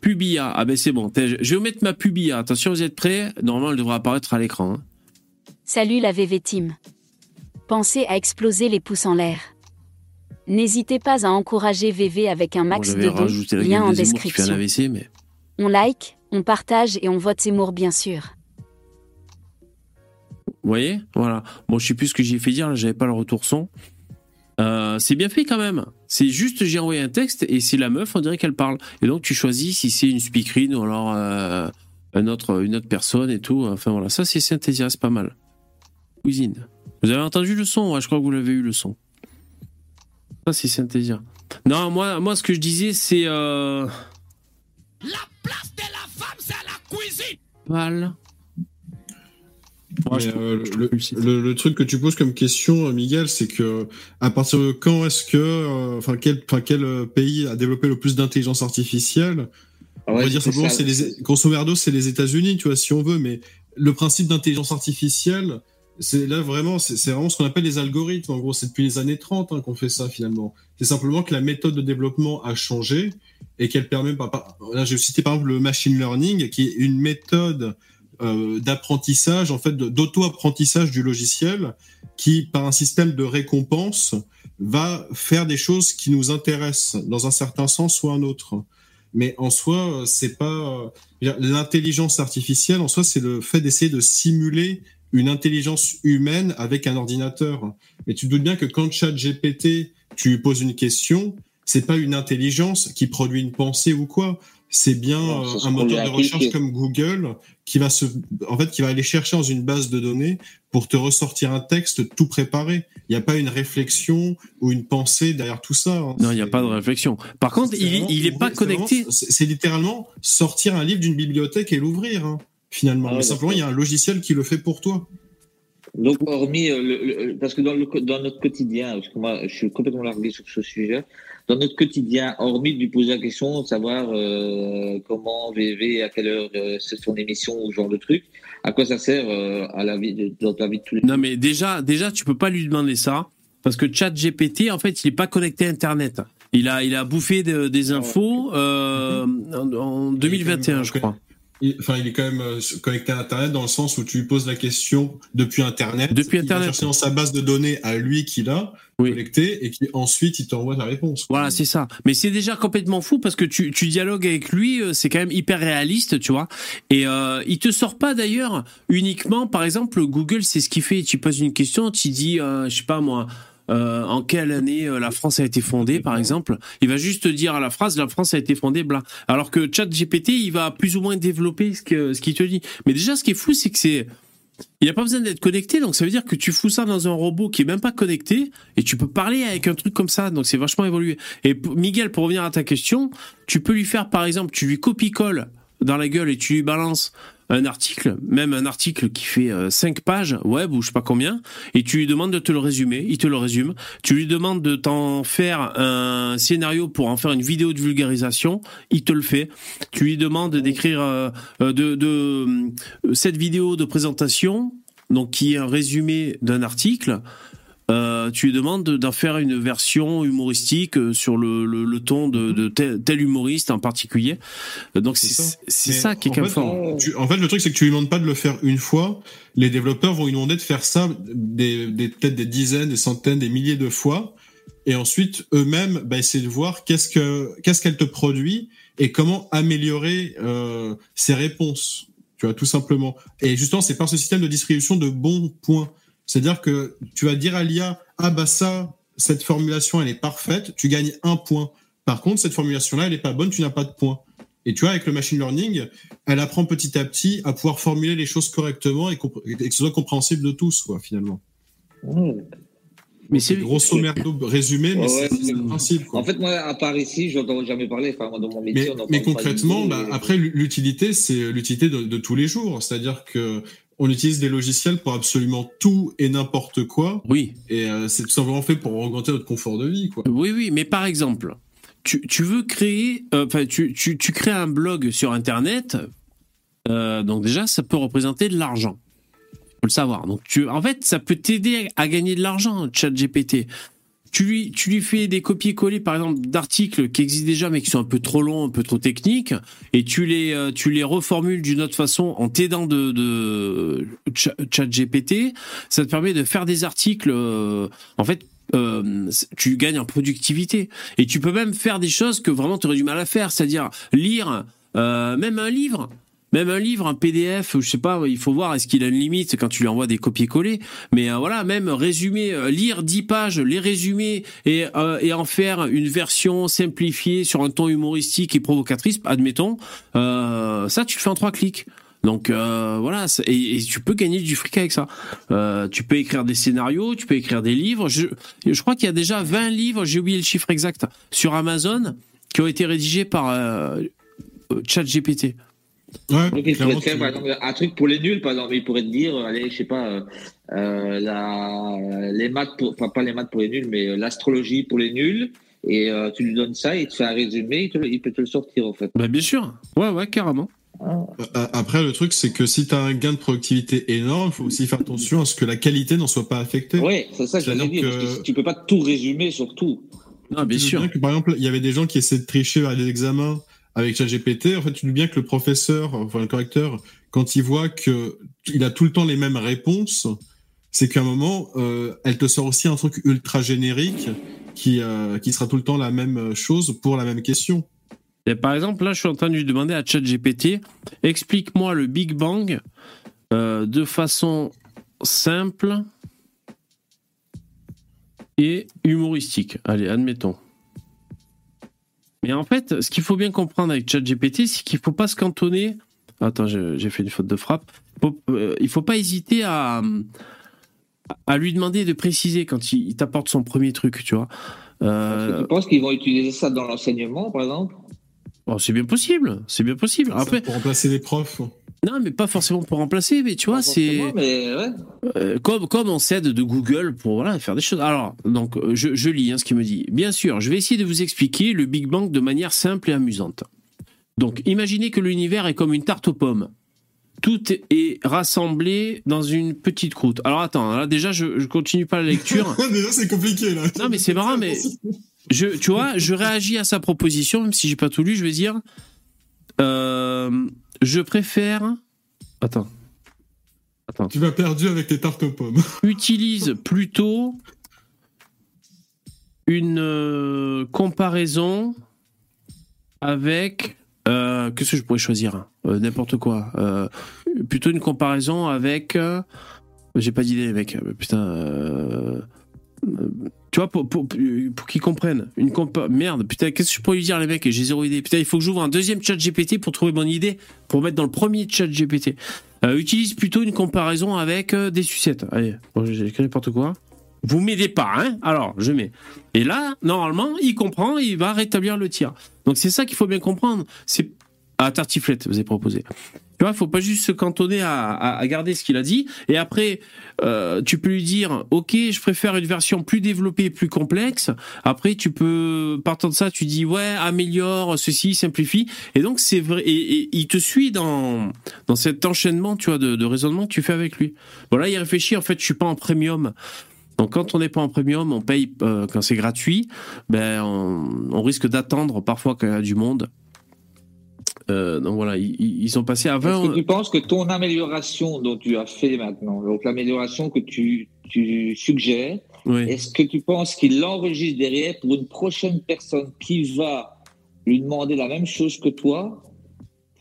Pubia. Ah ben c'est bon. Je vais vous mettre ma Pubia. Attention, vous êtes prêts? Normalement, elle devrait apparaître à l'écran. hein. Salut la VV Team. Pensez à exploser les pouces en l'air. N'hésitez pas à encourager VV avec un max de dons, lien en des Zemmour qui fait un description. AVC, mais On like, on partage et on vote Zemmour bien sûr. Vous voyez? Voilà. Bon, je sais plus ce que j'ai fait dire, j'avais pas le retour son. Euh, c'est bien fait quand même. C'est juste, j'ai envoyé un texte et c'est la meuf, on dirait qu'elle parle. Et donc tu choisis si c'est une speakerine ou alors euh, un autre, une autre personne et tout. Enfin voilà, ça c'est Synthesia, c'est pas mal. Cuisine. Vous avez entendu le son? Ouais, je crois que vous l'avez eu le son. Ça c'est Synthesia. Non, moi, moi ce que je disais c'est. Euh... La place de la femme, c'est la cuisine. Val. Mais, je- euh, je le, truc que tu poses comme question, Miguel, c'est que à partir de quand est-ce que, euh, enfin, quel, enfin, quel euh, pays a développé le plus d'intelligence artificielle? Ah On va dire simplement, c'est les, grosso merdo, c'est les États-Unis, tu vois, si on veut. Mais le principe d'intelligence artificielle, c'est là vraiment, c'est vraiment ce qu'on appelle les algorithmes. En gros, c'est depuis les années 30 hein, qu'on fait ça finalement. C'est simplement que la méthode de développement a changé et qu'elle permet, par- par- là, j'ai cité par exemple le machine learning, qui est une méthode euh, d'apprentissage, en fait, d'auto-apprentissage du logiciel, qui, par un système de récompense, va faire des choses qui nous intéressent dans un certain sens ou un autre. Mais en soi, c'est pas l'intelligence artificielle. En soi, c'est le fait d'essayer de simuler une intelligence humaine avec un ordinateur. Mais tu te doutes bien que quand ChatGPT, tu poses une question, c'est pas une intelligence qui produit une pensée ou quoi. C'est bien Non, euh, un moteur a de recherche comme Google qui va se, en fait, qui va aller chercher dans une base de données pour te ressortir un texte tout préparé. Il n'y a pas une réflexion ou une pensée derrière tout ça. hein. Non, il n'y a pas de réflexion. Par contre, il, vraiment- il est pas connecté. C'est littéralement sortir un livre d'une bibliothèque et l'ouvrir, hein, finalement. Ah Mais simplement, il y a un logiciel qui le fait pour toi. Donc, hormis, euh, le, le- parce que dans, le, dans notre quotidien, parce que moi, je suis complètement largué sur ce sujet, dans notre quotidien, hormis de lui poser la question de savoir euh, comment VV, à quelle heure euh, c'est son émission ou ce genre de truc, à quoi ça sert euh, à la vie de, dans ta vie de tous les Non, mais déjà, déjà, tu peux pas lui demander ça parce que ChatGPT, en fait, il est pas connecté à Internet. Il a, il a bouffé de- des infos euh, en, en 2021, je crois. Il, enfin, il est quand même euh, connecté à Internet dans le sens où tu lui poses la question depuis Internet. Depuis Il Internet. va chercher dans sa base de données à lui qu'il a Oui. connecté et qui ensuite il t'envoie la réponse. Voilà, c'est ça. Mais c'est déjà complètement fou parce que tu, tu dialogues avec lui, euh, c'est quand même hyper réaliste, tu vois. Et euh, il te sort pas d'ailleurs uniquement, par exemple, Google, c'est ce qu'il fait. Tu poses une question, tu dis, euh, je sais pas moi. Euh, en quelle année euh, la France a été fondée, par exemple Il va juste te dire à la phrase la France a été fondée, bla. Alors que ChatGPT, il va plus ou moins développer ce que ce qu'il te dit. Mais déjà, ce qui est fou, c'est que c'est il n'a pas besoin d'être connecté, donc ça veut dire que tu fous ça dans un robot qui est même pas connecté et tu peux parler avec un truc comme ça, donc c'est vachement évolué. Et Miguel, pour revenir à ta question, tu peux lui faire par exemple, tu lui copie-colle dans la gueule et tu lui balances un article, même un article qui fait 5 pages web ou je sais pas combien, et tu lui demandes de te le résumer, il te le résume. Tu lui demandes de t'en faire un scénario pour en faire une vidéo de vulgarisation, il te le fait. Tu lui demandes d'écrire euh, euh, euh, cette vidéo de présentation, donc qui est un résumé d'un article. Euh, tu lui demandes de- d'en faire une version humoristique euh, sur le, le, le ton de, de tel, tel humoriste en particulier. Euh, Donc C'est ça. qui est quand même. Tu- en fait, le truc, c'est que tu lui demandes pas de le faire une fois. Les développeurs vont lui demander de faire ça des, des peut-être des dizaines, des centaines, des milliers de fois. Et ensuite, eux-mêmes, bah, essayer de voir qu'est-ce que qu'est-ce qu'elle te produit et comment améliorer euh, ses réponses. Tu vois, tout simplement. Et justement, c'est par ce système de distribution de bons points C'est-à-dire que tu vas dire à l'IA, ah bah ça, cette formulation, elle est parfaite, tu gagnes un point. Par contre, cette formulation-là, elle est pas bonne, tu n'as pas de point. Et tu vois, avec le machine learning, elle apprend petit à petit à pouvoir formuler les choses correctement et, que ce soit compréhensible de tous, quoi, finalement. Mmh. Mais c'est Grosso merdo résumé, mais Ouais, c'est le principe. quoi. En fait, moi, à part ici, je n'entends jamais parler. Enfin, moi, dans mon métier, Mais, on concrètement, bah, après, l'utilité, c'est l'utilité de, de tous les jours. C'est-à-dire que on utilise des logiciels pour absolument tout et n'importe quoi. oui, Et euh, c'est tout simplement fait pour augmenter notre confort de vie, quoi. oui, oui. Mais par exemple, tu, tu veux créer, euh, enfin, tu, tu, tu crées un blog sur Internet. euh, donc déjà, ça peut représenter de l'argent. Faut le savoir. Donc tu, en fait, ça peut t'aider à gagner de l'argent, ChatGPT. Tu lui, fais des copier-coller, par exemple, d'articles qui existent déjà, mais qui sont un peu trop longs, un peu trop techniques, et tu les, euh, reformules d'une autre façon en t'aidant de, de Cha- ChatGPT. Ça te permet de faire des articles, euh, en fait, euh, tu gagnes en productivité. Et tu peux même faire des choses que vraiment tu aurais du mal à faire, c'est-à-dire lire même un livre. Même un livre, un PDF, je sais pas, il faut voir est-ce qu'il a une limite quand tu lui envoies des copier-coller. Mais euh, voilà, même résumer, euh, lire 10 pages, les résumer et, euh, et en faire une version simplifiée sur un ton humoristique et provocatrice, admettons, ça tu le fais en trois clics. Donc voilà, et, tu peux gagner du fric avec ça. Tu peux écrire des scénarios, tu peux écrire des livres. Je, crois qu'il y a déjà 20 livres, j'ai oublié le chiffre exact, sur Amazon qui ont été rédigés par ChatGPT. Ouais, Donc, il pourrait clairement, te faire, tu- par exemple, un truc pour les nuls, par exemple. Il pourrait te dire, euh, allez, je sais pas, euh, euh, la, les maths, pour, enfin, pas les maths pour les nuls, mais l'astrologie pour les nuls. Et euh, tu lui donnes ça, il te fait un résumé, il, te le- il peut te le sortir, en fait. Bah, bien sûr, ouais, ouais, carrément. Après, le truc, c'est que si tu as un gain de productivité énorme, il faut aussi faire attention à ce que la qualité n'en soit pas affectée. Ouais, c'est ça que j'allais dire. Parce que tu peux pas tout résumer sur tout. Non, bien sûr. bien que, par exemple, il y avait des gens qui essaient de tricher à des examens avec ChatGPT. En fait, tu dis bien que le professeur, enfin le correcteur, quand il voit que il a tout le temps les mêmes réponses, c'est qu'à un moment, euh, elle te sort aussi un truc ultra générique qui, euh, qui sera tout le temps la même chose pour la même question. Par exemple, là, je suis en train de lui demander à ChatGPT, explique-moi le Big Bang euh, de façon simple et humoristique. Allez, admettons. Mais en fait, ce qu'il faut bien comprendre avec ChatGPT, c'est qu'il ne faut pas se cantonner. Attends, j'ai fait une faute de frappe. Euh, il ne faut pas hésiter à, à lui demander de préciser quand il, t'apporte son premier truc, tu vois. Euh, tu penses qu'ils vont utiliser ça dans l'enseignement, par exemple? Bon, c'est bien possible, c'est bien possible. Après, pour remplacer les profs. Non, mais pas forcément pour remplacer, mais tu vois, c'est ouais. euh, comme comme on s'aide de Google pour voilà faire des choses. Alors, donc euh, je, je lis hein, ce qu'il me dit. Bien sûr, je vais essayer de vous expliquer le Big Bang de manière simple et amusante. Donc, imaginez que l'univers est comme une tarte aux pommes. Tout est rassemblé dans une petite croûte. Alors attends, là déjà je, je continue pas la lecture. [laughs] Déjà, c'est compliqué, là. Non, mais c'est marrant, mais je, tu vois, je réagis à sa proposition, même si j'ai pas tout lu, je vais dire, euh, je préfère. Attends. Attends. Tu m'as perdu avec tes tartes aux pommes. [laughs] Utilise plutôt une euh, comparaison avec. euh, Qu'est-ce que je pourrais choisir hein? Euh, N'importe quoi. Plutôt une comparaison avec. J'ai pas d'idée, mec. Putain. Euh, tu vois, pour, pour, pour qu'ils comprennent. Une compa- Merde, putain, qu'est-ce que je pourrais lui dire, les mecs J'ai zéro idée. Putain, il faut que j'ouvre un deuxième chat GPT pour trouver mon idée, pour mettre dans le premier chat GPT. Euh, utilise plutôt une comparaison avec euh, des sucettes. Allez, bon, j'ai écrit n'importe quoi. Vous m'aidez pas, hein Alors, je mets. Et là, normalement, il comprend, il va rétablir le tir. Donc c'est ça qu'il faut bien comprendre. C'est à tartiflette, vous avez proposé. Tu vois, faut pas juste se cantonner à, à- garder ce qu'il a dit. Et après, euh, tu peux lui dire, ok, je préfère une version plus développée, plus complexe. Après, tu peux, partant de ça, tu dis, ouais, améliore ceci, simplifie. Et donc c'est vrai. Et, il te suit dans dans cet enchaînement, tu vois, de, raisonnement que tu fais avec lui. Voilà, il réfléchit. En fait, je suis pas en premium. Donc quand on n'est pas en premium, on paye euh, quand c'est gratuit. Ben on, on risque d'attendre parfois quand il y a du monde. Euh, donc voilà, ils, ils sont passés à Est-ce 20. que tu penses que ton amélioration dont tu as fait maintenant, donc l'amélioration que tu, tu suggères, Oui. est-ce que tu penses qu'il l'enregistre derrière pour une prochaine personne qui va lui demander la même chose que toi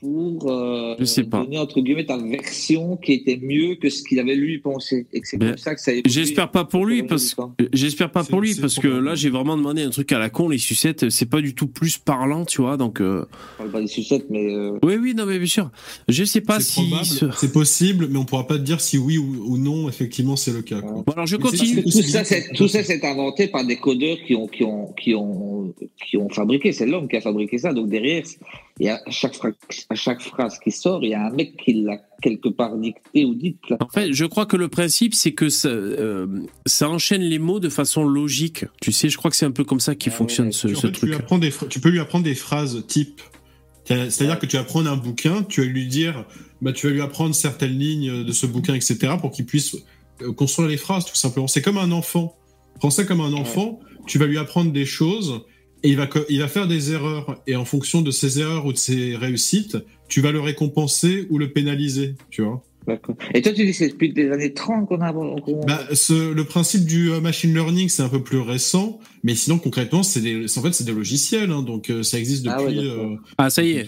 pour euh, Je sais pas. donner entre guillemets ta version qui était mieux que ce qu'il avait lui pensé et que c'est Mais comme ça que ça J'espère pas pour lui parce du temps. j'espère pas pour lui parce que là j'ai vraiment demandé un truc à la con les sucettes c'est pas du tout plus parlant tu vois donc euh, parle pas des sucettes mais euh, oui oui non mais bien sûr je sais pas C'est si c'est possible, mais on pourra pas te dire si oui ou, ou non, effectivement, c'est le cas. quoi. Bon, alors je Mais continue tout ça c'est tout ça c'est inventé par des codeurs qui ont qui ont qui ont qui ont fabriqué c'est l'homme qui a fabriqué ça donc derrière il y a à chaque phrase à chaque phrase qui sort il y a un mec qui l'a quelque part dicté ou dite. En fait, je crois que le principe, c'est que ça, euh, ça enchaîne les mots de façon logique. Tu sais, je crois que c'est un peu comme ça qui Ah fonctionne ouais. ce, En ce fait, tu, truc. lui apprends des, phra- tu peux lui apprendre des phrases type. C'est-à-dire que tu vas prendre un bouquin, tu vas lui dire, bah, tu vas lui apprendre certaines lignes de ce bouquin, etc., pour qu'il puisse euh, construire les phrases, tout simplement. C'est comme un enfant. Prends ça comme un enfant, tu vas lui apprendre des choses, et il va, il va faire des erreurs. Et en fonction de ses erreurs ou de ses réussites, tu vas le récompenser ou le pénaliser, tu vois. D'accord. Et toi tu dis que c'est depuis les années 30 qu'on a qu'on- Bah, ce- le principe du euh, machine learning, c'est un peu plus récent, mais sinon concrètement, c'est en fait, c'est des logiciels, hein, donc euh, ça existe Ah ouais, depuis, d'accord. euh, Ah, ça y est.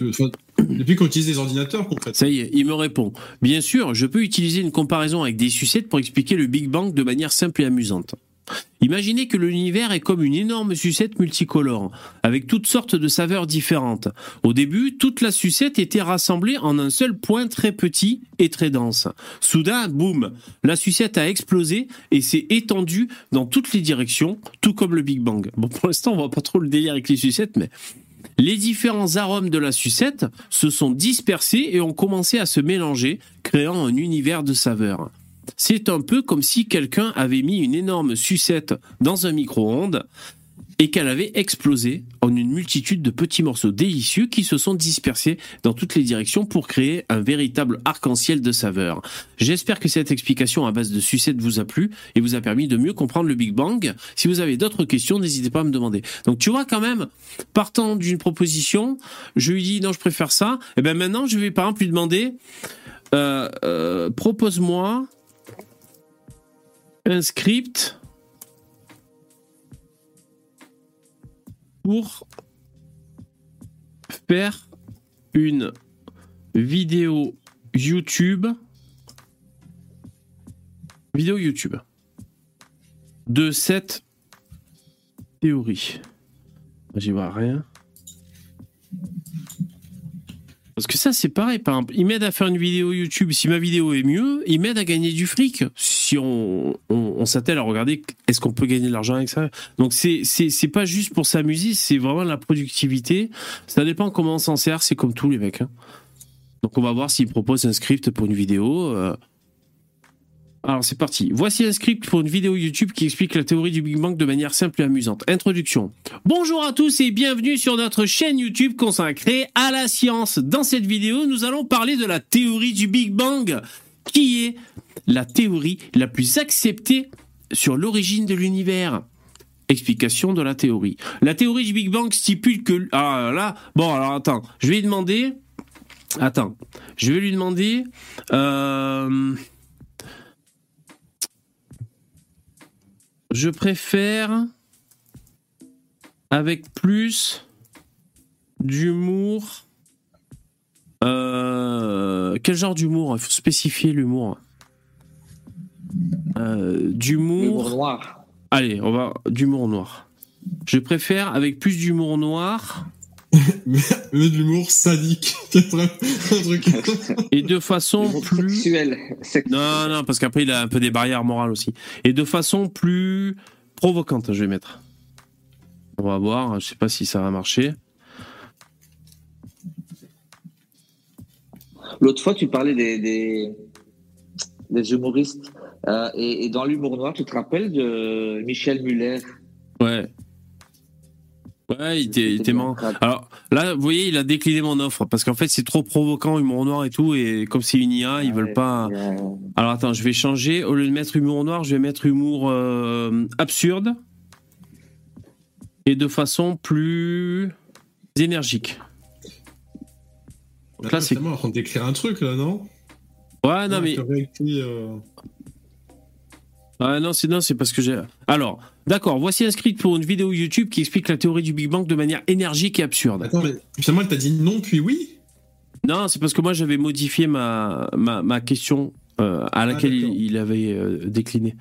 depuis qu'on utilise des ordinateurs concrètement. Ça y est, il me répond. Bien sûr, je peux utiliser une comparaison avec des sucettes pour expliquer le Big Bang de manière simple et amusante. Imaginez que l'univers est comme une énorme sucette multicolore, avec toutes sortes de saveurs différentes. Au début, toute la sucette était rassemblée en un seul point très petit et très dense. Soudain, boum, la sucette a explosé et s'est étendue dans toutes les directions, tout comme le Big Bang. Bon, pour l'instant, on voit pas trop le délire avec les sucettes, mais les différents arômes de la sucette se sont dispersés et ont commencé à se mélanger, créant un univers de saveurs. C'est un peu comme si quelqu'un avait mis une énorme sucette dans un micro-ondes et qu'elle avait explosé en une multitude de petits morceaux délicieux qui se sont dispersés dans toutes les directions pour créer un véritable arc-en-ciel de saveurs. J'espère que cette explication à base de sucette vous a plu et vous a permis de mieux comprendre le Big Bang. Si vous avez d'autres questions, n'hésitez pas à me demander. Donc tu vois quand même, partant d'une proposition, je lui dis non, je préfère ça. Et ben maintenant, je vais par exemple lui demander, euh, euh, propose-moi un script pour faire une vidéo YouTube vidéo YouTube de cette théorie. J'y vois rien. Parce que ça, c'est pareil. Par exemple, il m'aide à faire une vidéo YouTube. Si ma vidéo est mieux, il m'aide à gagner du fric. Si on, on, on s'attelle à regarder, est-ce qu'on peut gagner de l'argent avec ça? Donc, c'est, c'est, c'est pas juste pour s'amuser, c'est vraiment la productivité. Ça dépend comment on s'en sert. C'est comme tous les mecs. hein. Donc, on va voir s'il propose un script pour une vidéo. euh. Alors, c'est parti. Voici un script pour une vidéo YouTube qui explique la théorie du Big Bang de manière simple et amusante. Introduction. Bonjour à tous et bienvenue sur notre chaîne YouTube consacrée à la science. Dans cette vidéo, nous allons parler de la théorie du Big Bang, qui est la théorie la plus acceptée sur l'origine de l'univers. Explication de la théorie. La théorie du Big Bang stipule que... Ah là, bon alors attends, je vais lui demander... Attends, je vais lui demander... Euh... Je préfère avec plus d'humour. Euh, quel genre d'humour? Il faut spécifier l'humour. Euh, L'humour d'humour. noir. Allez, on va d'humour noir. Je préfère avec plus d'humour noir Mais mais de l'humour sadique. [laughs] Un truc. et de façon plus. sexuel. Sex- Non, non, parce qu'après il a un peu des barrières morales aussi. Et de façon plus provocante, je vais mettre. On va voir, je sais pas si ça va marcher. L'autre fois, tu parlais des, des, des humoristes. Euh, et, et dans l'humour noir, tu te rappelles de Michel Muller? Ouais. Ouais, il était, il était marrant. Alors là, vous voyez, il a décliné mon offre parce qu'en fait, c'est trop provoquant, humour noir et tout. Et comme c'est une IA, ils veulent pas. Alors attends, je vais changer. Au lieu de mettre humour noir, je vais mettre humour euh, absurde et de façon plus énergique. Donc là, c'est. Train d'écrire un truc, là, non? Ouais, non, mais. Euh, Ah non, c'est non, c'est parce que j'ai. Alors, d'accord. Voici un script pour une vidéo YouTube qui explique la théorie du Big Bang de manière énergique et absurde. Attends, mais finalement, elle t'a dit non, puis oui Non, c'est parce que moi j'avais modifié ma, ma, ma question euh, à laquelle il, d'accord. il avait euh, décliné.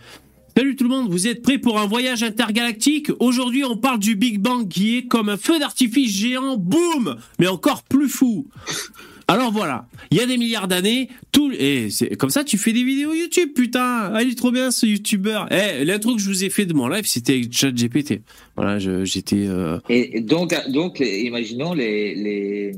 Salut tout le monde, vous êtes prêts pour un voyage intergalactique? Aujourd'hui on parle du Big Bang qui est comme un feu d'artifice géant, boum Mais encore plus fou alors voilà, il y a des milliards d'années, tout et c'est comme ça tu fais des vidéos YouTube, putain. Ah, il est trop bien ce youtubeur. Eh, l'intro que je vous ai fait de mon live, c'était avec ChatGPT. Voilà, j'étais euh, Et donc, donc imaginons les, les,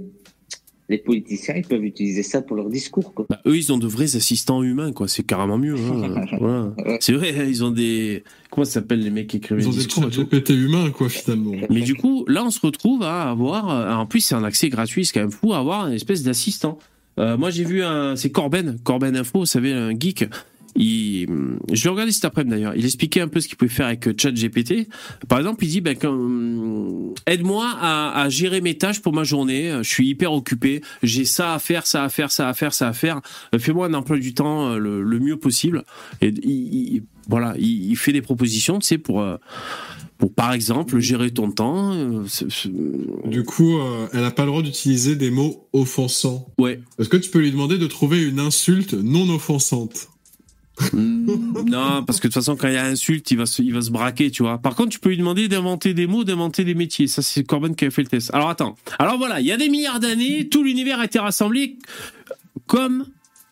les politiciens, ils peuvent utiliser ça pour leur discours. Quoi. Bah, eux, ils ont de vrais assistants humains, quoi. C'est carrément mieux. hein. [laughs] Voilà. C'est vrai, hein, ils ont des. Comment ça s'appelle les mecs qui écrivent Ils les ont des discours et tout. GPT humains, quoi, finalement. Mais du coup, là, on se retrouve à avoir. euh, En plus, c'est un accès gratuit, c'est quand même fou, à avoir une espèce d'assistant. Euh, moi, j'ai vu un. C'est Corben, Corben Info, vous savez, un geek. Il... Je l'ai regardé cet après-midi d'ailleurs. Il expliquait un peu ce qu'il pouvait faire avec ChatGPT. Par exemple, il dit ben, quand- aide-moi à, à gérer mes tâches pour ma journée. Je suis hyper occupé. J'ai ça à faire, ça à faire, ça à faire, ça à faire. Euh, Fais-moi un emploi du temps euh, le, le mieux possible. Et il, il- voilà, il, fait des propositions, tu sais, pour. euh, pour par exemple gérer ton temps. Du coup, euh, elle n'a pas le droit d'utiliser des mots offensants. Ouais. Est-ce que tu peux lui demander de trouver une insulte non offensante? Non, parce que de toute façon, quand il y a insulte, il va se, il va se braquer, tu vois. Par contre, tu peux lui demander d'inventer des mots, d'inventer des métiers. Ça, c'est Corben qui a fait le test. Alors attends. Alors voilà, il y a des milliards d'années, tout l'univers a été rassemblé comme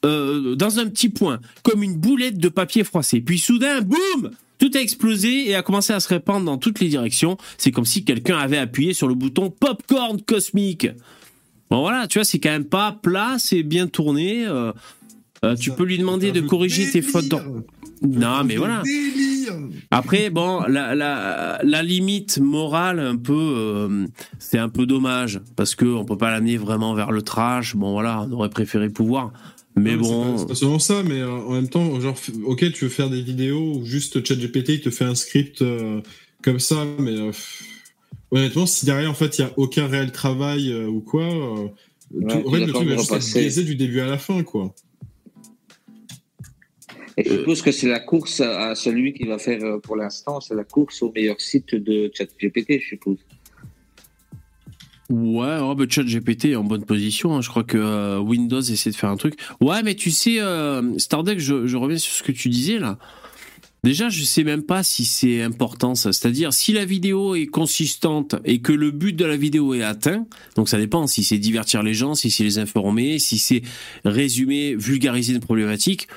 euh, dans un petit point, comme une boulette de papier froissé. Puis soudain, boum tout a explosé et a commencé à se répandre dans toutes les directions. C'est comme si quelqu'un avait appuyé sur le bouton popcorn cosmique. Bon voilà, tu vois, c'est quand même pas plat, c'est bien tourné. euh, euh, tu Ça- peux lui demander de corriger tes fautes. dans- Non, mais voilà. délire. Après, bon, la, la, la limite morale, un peu, euh, c'est un peu dommage parce que on peut pas l'amener vraiment vers le trash. Bon, voilà, on aurait préféré pouvoir, mais Non, bon, pas- C'est pas seulement ça, mais euh, en même temps, genre, ok, tu veux faire des vidéos où juste ChatGPT il te fait un script euh, comme ça, mais euh, honnêtement, si derrière en fait il y a aucun réel travail euh, ou quoi, euh, Ouais, tout- en fait, le truc va pas juste être repasser. biaisé du début à la fin, quoi. Et je suppose que c'est la course à celui qui va faire euh, pour l'instant, c'est la course au meilleur site de ChatGPT, je suppose. ouais, oh, bah, ChatGPT est en bonne position. hein. Je crois que euh, Windows essaie de faire un truc. Ouais, mais tu sais, euh, je, je reviens sur ce que tu disais là. Déjà, je sais même pas si c'est important ça. C'est-à-dire, si la vidéo est consistante et que le but de la vidéo est atteint, donc ça dépend si c'est divertir les gens, si c'est les informer, si c'est résumer, vulgariser une problématique.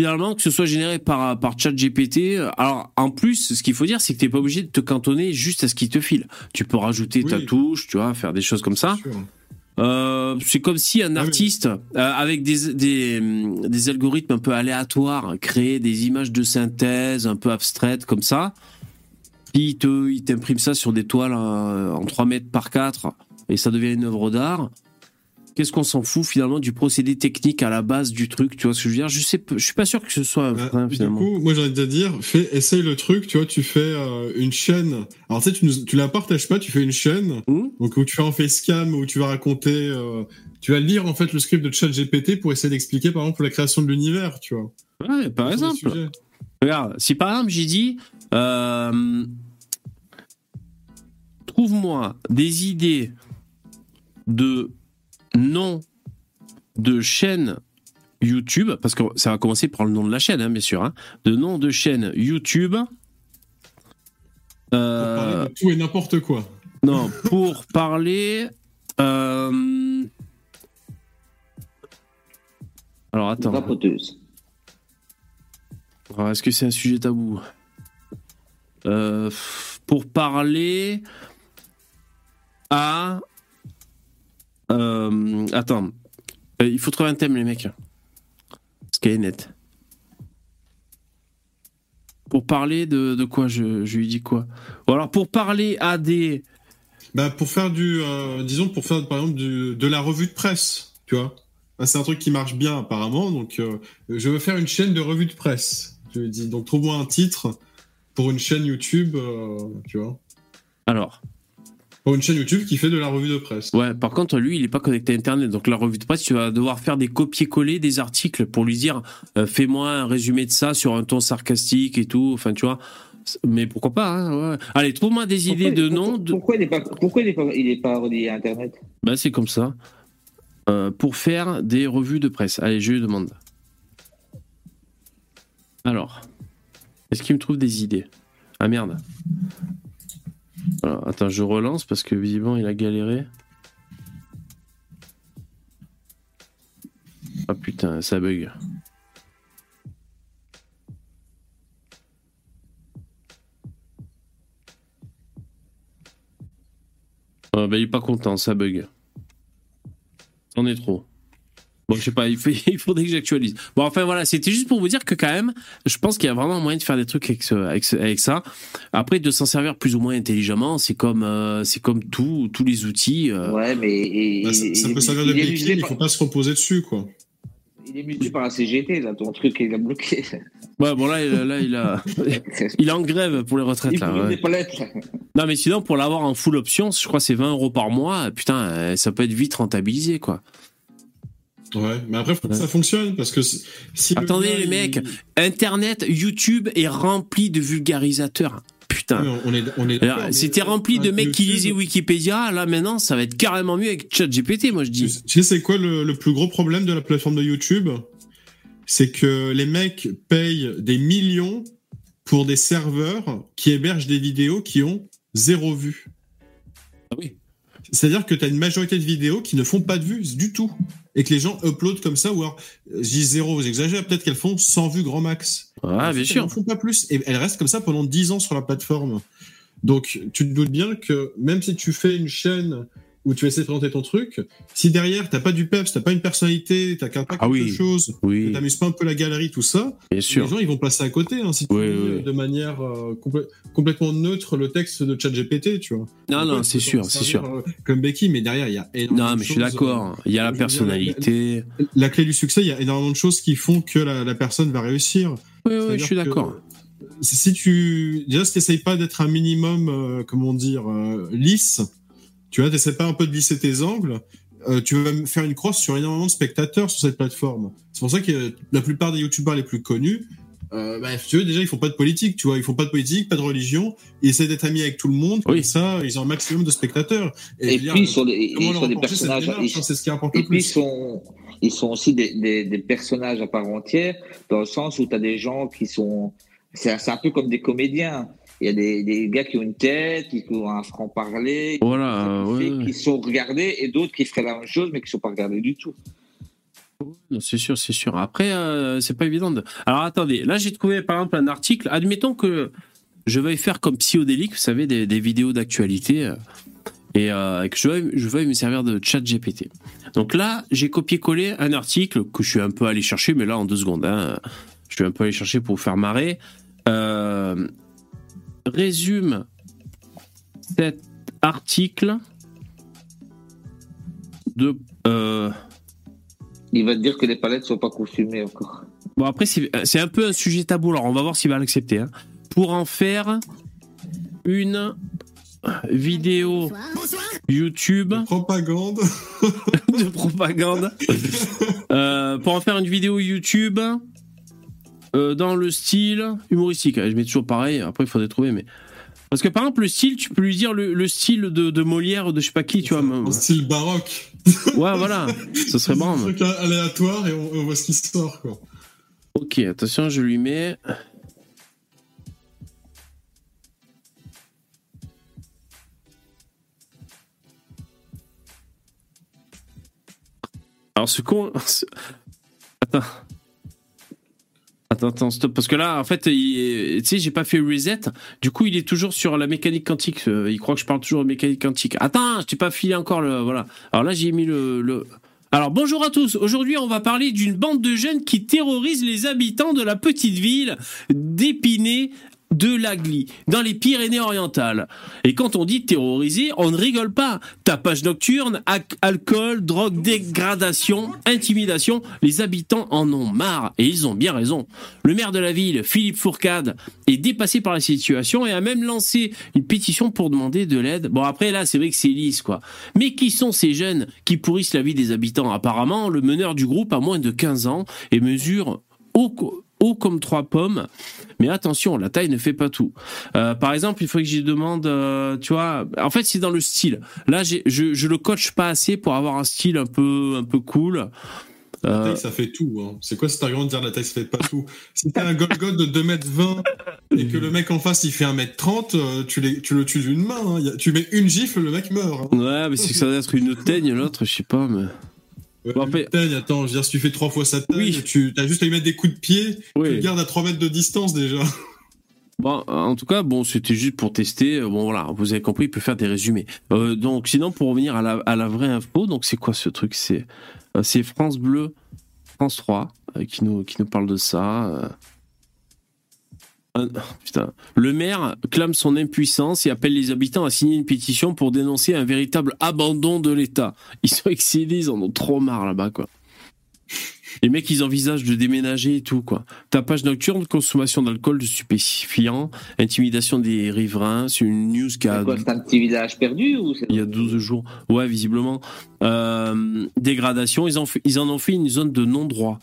Finalement, que ce soit généré par, par ChatGPT, alors en plus, ce qu'il faut dire, c'est que tu n'es pas obligé de te cantonner juste à ce qu'il te file. Tu peux rajouter ta touche, tu vois, faire des choses comme ça. Sûr. Euh, c'est comme si un oui. artiste, euh, avec des, des, des algorithmes un peu aléatoires, créait des images de synthèse un peu abstraites comme ça. Puis il t'imprime ça sur des toiles euh, en 3 mètres par 4 et ça devient une œuvre d'art. Qu'est-ce qu'on s'en fout finalement du procédé technique à la base du truc Tu vois ce que je veux dire? Je sais, pas- je suis pas sûr que ce soit un Bah, frein du finalement. coup, moi j'ai envie de te dire, fais, essaye le truc, tu vois, tu fais euh, une chaîne. Alors tu sais, tu, nous- tu la partages pas, tu fais une chaîne, Mmh. donc où tu fais en facecam, où tu vas raconter, euh, tu vas lire en fait le script de ChatGPT pour essayer d'expliquer par exemple la création de l'univers, tu vois. Ouais, par exemple. Regarde, si par exemple j'ai dit, euh, trouve-moi des idées de noms de chaînes YouTube, parce que ça va commencer par le nom de la chaîne, hein, bien sûr, hein, de noms de chaînes YouTube. Pour Euh, parler de tout et n'importe quoi. non, pour [laughs] parler. euh, Alors attends. Vapoteuse. Alors, Est-ce que c'est un sujet tabou? Euh, Pour parler à... Euh, attends. Euh, il faut trouver un thème, les mecs. Ce qui est net. Pour parler de, de quoi je, je lui dis quoi? Ou alors pour parler à des... Bah pour faire du, euh, disons pour faire par exemple du, de la revue de presse, tu vois? Bah, c'est un truc qui marche bien apparemment, donc je veux faire une chaîne de revue de presse. Je lui dis donc trouve-moi un titre pour une chaîne YouTube, tu vois? Alors, Pour une chaîne YouTube qui fait de la revue de presse. ouais, par contre, lui, il n'est pas connecté à Internet. Donc la revue de presse, tu vas devoir faire des copier-coller des articles pour lui dire euh, fais-moi un résumé de ça sur un ton sarcastique et tout. Enfin, tu vois. Mais pourquoi pas hein, ouais. Allez, trouve-moi des idées de noms. De... Pourquoi il n'est pas, pourquoi il est pas, il est pas relié à Internet? Bah, c'est comme ça. euh, pour faire des revues de presse. Allez, je lui demande. Alors, est-ce qu'il me trouve des idées? Ah merde. Voilà, attends, je relance parce que visiblement il a galéré. Ah putain, ça bug. Ah bah, il est pas content, ça bug. On est trop. Bon, je sais pas, il, faut- [laughs] il faudrait que j'actualise. Bon, enfin voilà, c'était juste pour vous dire que quand même, je pense qu'il y a vraiment moyen de faire des trucs avec, ce- avec, ce- avec ça. Après, de s'en servir plus ou moins intelligemment, c'est comme, euh, c'est comme tout, tous les outils. euh. Ouais, mais. et- Bah, ça, et- ça peut servir de béquille, il par- faut pas se reposer dessus, quoi. Il est musé par la CGT, là, ton truc, il a bloqué. Ouais, bon là, il- là, il a, [laughs] il est en grève pour les retraites Il là. ouais. des. Non, mais sinon, pour l'avoir en full option, je crois que c'est 20 euros par mois. Putain, euh, ça peut être vite rentabilisé, quoi. Ouais, mais après, faut que Ouais. ça fonctionne, parce que si si le Attendez, les il- mecs. Internet, YouTube est rempli de vulgarisateurs. Putain. Oui, on est, on est C'était rempli de avec mecs qui lisaient Wikipédia. Là, maintenant, ça va être carrément mieux avec ChatGPT, moi, je dis. tu sais, c'est quoi le, le plus gros problème de la plateforme de YouTube? C'est que les mecs payent des millions pour des serveurs qui hébergent des vidéos qui ont zéro vue. Ah oui. C'est-à-dire que tu as une majorité de vidéos qui ne font pas de vues du tout. Et que les gens uploadent comme ça, ou alors, euh, je dis zéro, j'exagère, peut-être qu'elles font 100 vues grand max. Ah, En bien fait, Elles sûr. n'en font pas plus. Et elles restent comme ça pendant 10 ans sur la plateforme. Donc, tu te doutes bien que même si tu fais une chaîne où tu essaies de présenter ton truc, si derrière, t'as pas du peps, t'as pas une personnalité, t'as pas quelque Ah oui. chose, Oui, t'amuses pas un peu la galerie, tout ça, bien les sûr. gens, ils vont passer à côté, hein, si tu Oui, lis, oui. euh, de manière euh, complè- complètement neutre le texte de ChatGPT, tu vois. Non, non, c'est sûr, c'est sûr. euh, Comme Becky, mais derrière, il y a énormément Non, de mais je suis choses, d'accord. Il y a la dire, personnalité. euh, La clé du succès, il y a énormément de choses qui font que la, la personne va réussir. Oui, oui, je suis d'accord. Si si tu déjà si t'essayes pas d'être un minimum euh, comment dire euh, lisse, tu vois, t'essaies pas un peu de lisser tes angles, euh, tu vas faire une crosse sur énormément de spectateurs sur cette plateforme. C'est pour ça que euh, la plupart des youtubeurs les plus connus, euh, bah, tu vois, déjà ils font pas de politique, tu vois, ils font pas de politique, pas de religion, ils essaient d'être amis avec tout le monde, Oui. comme ça ils ont un maximum de spectateurs. Et, dire, puis, sur leur des personnages. démarche, ils- hein, ce qui importe Et le puis, ils sont, ils sont aussi des, des, des personnages à part entière, dans le sens où tu as des gens qui sont. C'est un peu comme des comédiens. Il y a des, des gars qui ont une tête, qui ont un franc-parler, Voilà, qui, euh, ouais, qui sont regardés, et d'autres qui feraient la même chose, mais qui sont pas regardés du tout. C'est sûr, c'est sûr. Après, euh, c'est pas évident. De... Alors attendez, là j'ai trouvé par exemple un article. Admettons que je veuille faire comme Psyodélique, vous savez, des, des vidéos d'actualité, euh, et euh, que je veuille, je veuille me servir de chat GPT. Donc là, j'ai copié-collé un article que je suis un peu allé chercher, mais là en deux secondes. hein, je suis un peu allé chercher pour vous faire marrer. Euh, résume cet article de. euh, Il va te dire que les palettes sont pas consumées encore. Bon, après, c'est c'est un peu un sujet tabou, alors on va voir s'il va l'accepter. hein. Pour en faire une vidéo YouTube Propagande. [laughs] de propagande. Euh, pour en faire une vidéo YouTube euh, dans le style humoristique. Je mets toujours pareil, après il faudrait trouver, mais. Parce que par exemple, le style, tu peux lui dire le, le style de, de Molière ou de je sais pas qui, tu vois. En style baroque. Ouais, voilà, ce serait Un bon. truc aléatoire et on, on voit ce qui sort, quoi. Ok, attention, je lui mets. Alors, ce con. Attends. Attends, attends, stop. Parce que là, en fait, tu sais, j'ai pas fait reset. Du coup, il est toujours sur la mécanique quantique. Euh, Il croit que je parle toujours de mécanique quantique. Attends, je t'ai pas filé encore le. Voilà. Alors là, j'ai mis le. le... Alors bonjour à tous, aujourd'hui on va parler d'une bande de jeunes qui terrorise les habitants de la petite ville d'Épinay de Lagly, dans les Pyrénées-Orientales. Et quand on dit terroriser, on ne rigole pas. Tapage nocturne, alcool, drogue, dégradation, intimidation, les habitants en ont marre, et ils ont bien raison. Le maire de la ville, Philippe Fourcade, est dépassé par la situation et a même lancé une pétition pour demander de l'aide. Bon après là, c'est vrai que c'est lisse quoi. Mais qui sont ces jeunes qui pourrissent la vie des habitants? Apparemment, le meneur du groupe a moins de 15 ans et mesure co- haut comme trois pommes, Mais attention, la taille ne fait pas tout. Euh, par exemple, il faut que j'y demande, euh, tu vois, en fait, c'est dans le style. Là, je, je le coach pas assez pour avoir un style un peu, un peu cool. La Euh, taille, ça fait tout. Hein. C'est quoi cet argument de dire la taille, ça fait pas tout? Si t'as un Golgot de 2m20 et que le mec en face, il fait 1m30, euh, tu, les, tu le tues d'une main. hein. Tu mets une gifle, le mec meurt. hein. ouais, mais c'est que ça doit être une teigne, l'autre, je sais pas, mais. Ouais, Bon, après- attends, je veux dire, si tu fais trois fois sa taille, Oui. tu as juste à lui mettre des coups de pied, tu le Oui. gardes à 3 mètres de distance déjà. Bon, en tout cas, bon, c'était juste pour tester. Bon, voilà, vous avez compris, il peut faire des résumés. Euh, donc, sinon, pour revenir à la, à la vraie info, donc c'est quoi ce truc? C'est euh, France Bleu, France 3, euh, qui, nous, qui nous parle de ça. Euh. Putain. Le maire clame son impuissance et appelle les habitants à signer une pétition pour dénoncer un véritable abandon de l'État. Ils sont excédés, ils en ont trop marre là-bas, quoi. Les mecs, ils envisagent de déménager et tout, quoi. Tapage nocturne, consommation d'alcool, de stupéfiants, intimidation des riverains. C'est une news qui a, C'est un petit village perdu ou il y a 12 jours. Ouais, visiblement. Euh, dégradation, ils en, fait- ils en ont fait une zone de non-droit.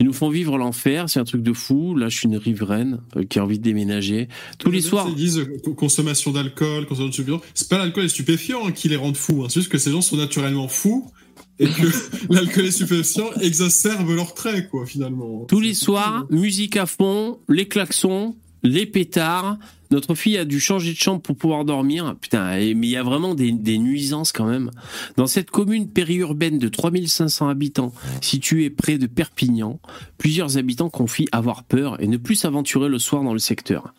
Ils nous font vivre l'enfer, c'est un truc de fou. Là, je suis une riveraine euh, qui a envie de déménager. Tous les soirs. Ils disent euh, co- consommation d'alcool, consommation de stupéfiants. C'est pas l'alcool et les stupéfiants hein, qui les rendent fous. hein. C'est juste que ces gens sont naturellement fous et que [laughs] l'alcool et les stupéfiants exacerbent leurs traits, quoi, finalement. Tous les soirs, musique à fond, les klaxons, les pétards. Notre fille a dû changer de chambre pour pouvoir dormir. Putain, et- mais il y a vraiment des, des nuisances quand même. Dans cette commune périurbaine de 3500 habitants, située près de Perpignan, plusieurs habitants confient avoir peur et ne plus s'aventurer le soir dans le secteur.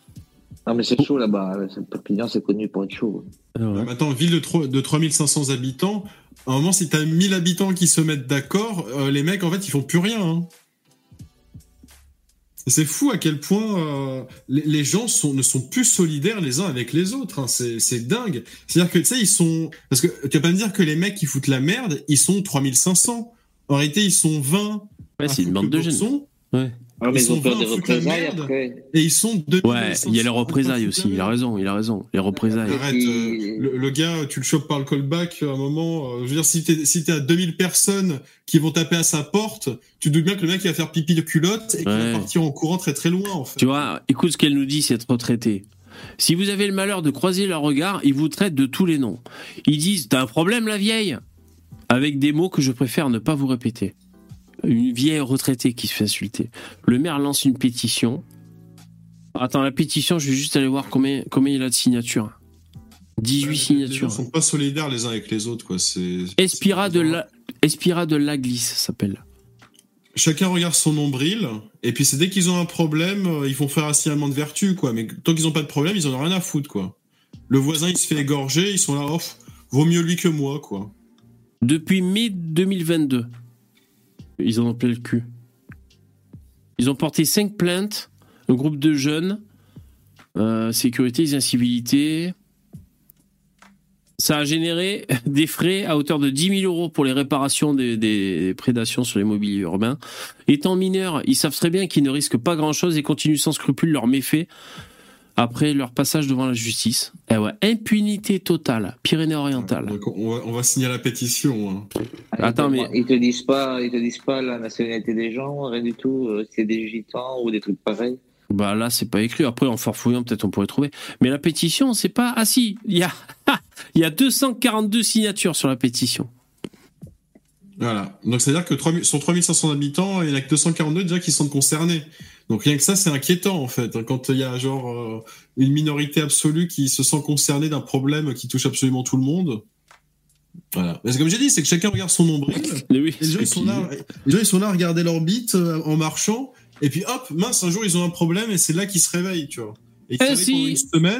Non, mais c'est chaud là-bas. Perpignan, c'est connu pour être chaud. Ouais, mais attends, ville de, tro- de 3500 habitants, à un moment, si t'as 1000 habitants qui se mettent d'accord, euh, les mecs, en fait, ils font plus rien. hein. C'est fou à quel point euh, les, les gens sont, ne sont plus solidaires les uns avec les autres. hein. C'est dingue. C'est-à-dire que, tu sais, ils sont... Parce que tu vas pas me dire que les mecs qui foutent la merde, ils sont 3500. En réalité, ils sont 20. Ouais, c'est une bande de jeunes. boxon, Ah, mais Ils ils ont sont peur vingt des représailles après. Et ils sont 2500. Ouais, il y a les représailles aussi. Il a raison, il a raison. Les représailles. Arrête, euh, le, le gars, tu le chopes par le callback à un moment. euh, je veux dire, si t'es si t'es à 2000 personnes qui vont taper à sa porte, tu te doutes bien que le mec il va faire pipi de culotte et qu'il Ouais. va partir en courant très très loin en fait. Tu vois, écoute ce qu'elle nous dit, cette retraitée. Si vous avez le malheur de croiser leur regard, ils vous traitent de tous les noms. Ils disent T'as un problème, la vieille? Avec des mots que je préfère ne pas vous répéter. Une vieille retraitée qui se fait insulter. Le maire lance une pétition. Attends, la pétition, je vais juste aller voir combien, combien il a de signatures. 18 Les gens signatures. sont pas solidaires les uns avec les autres quoi. C'est Espira de, la, Espira de la glisse, s'appelle. Chacun regarde son nombril et puis c'est dès qu'ils ont un problème, euh, ils font faire un signalement de vertu quoi. Mais tant qu'ils ont pas de problème, ils en ont rien à foutre quoi. Le voisin il se fait égorger, ils sont là, vaut mieux lui que moi quoi. Depuis mai 2022, ils en ont plein le cul. Ils ont porté 5 plaintes, un groupe de jeunes, euh, sécurité, les incivilités. Ça a généré [laughs] des frais à hauteur de 10 000 euros pour les réparations des, des prédations sur les mobiliers urbains. Étant mineurs, ils savent très bien qu'ils ne risquent pas grand-chose et continuent sans scrupule leurs méfaits après leur passage devant la justice. Eh ouais, impunité totale, Pyrénées-Orientales. Donc on va, on va signer la pétition. hein. Attends, ils te, mais- ils te disent pas, ils te disent pas la nationalité des gens, rien du tout. euh, C'est des gitans ou des trucs pareils. Bah là, c'est pas écrit. Après, en farfouillant, peut-être on pourrait trouver. Mais la pétition, c'est pas. Ah si, il y a, [laughs] il y a 242 signatures sur la pétition. Voilà. Donc, c'est-à-dire que 3000 sur 3500 habitants, il y en a que 242 déjà qui sont concernés. Donc, rien que ça, c'est inquiétant, en fait. hein, Quand il y a, genre, euh, une minorité absolue qui se sent concernée d'un problème qui touche absolument tout le monde. Voilà. Mais c'est comme j'ai dit, c'est que chacun regarde son nombril. [laughs] Oui, Les gens, ils sont là, les gens, ils sont là à regarder leur bite euh, en marchant. Et puis, hop, mince, un jour, ils ont un problème et c'est là qu'ils se réveillent, tu vois. Et ils se réveillent Ainsi- pendant une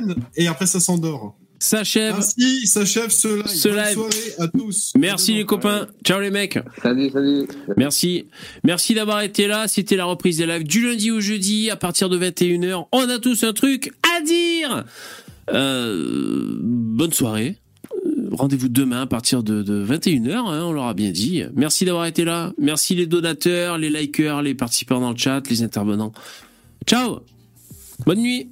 semaine et après, ça s'endort. S'achève. Ainsi s'achève ce live. Ce Bonne live. soirée à tous. Merci les copains. Ciao les mecs. Salut, salut. Merci. Merci d'avoir été là. C'était la reprise des lives du lundi au jeudi à partir de 21h. On a tous un truc à dire. Euh, bonne soirée. Rendez-vous demain à partir de, 21h, hein, on l'aura bien dit. Merci d'avoir été là. Merci les donateurs, les likers, les participants dans le chat, les intervenants. Ciao. Bonne nuit.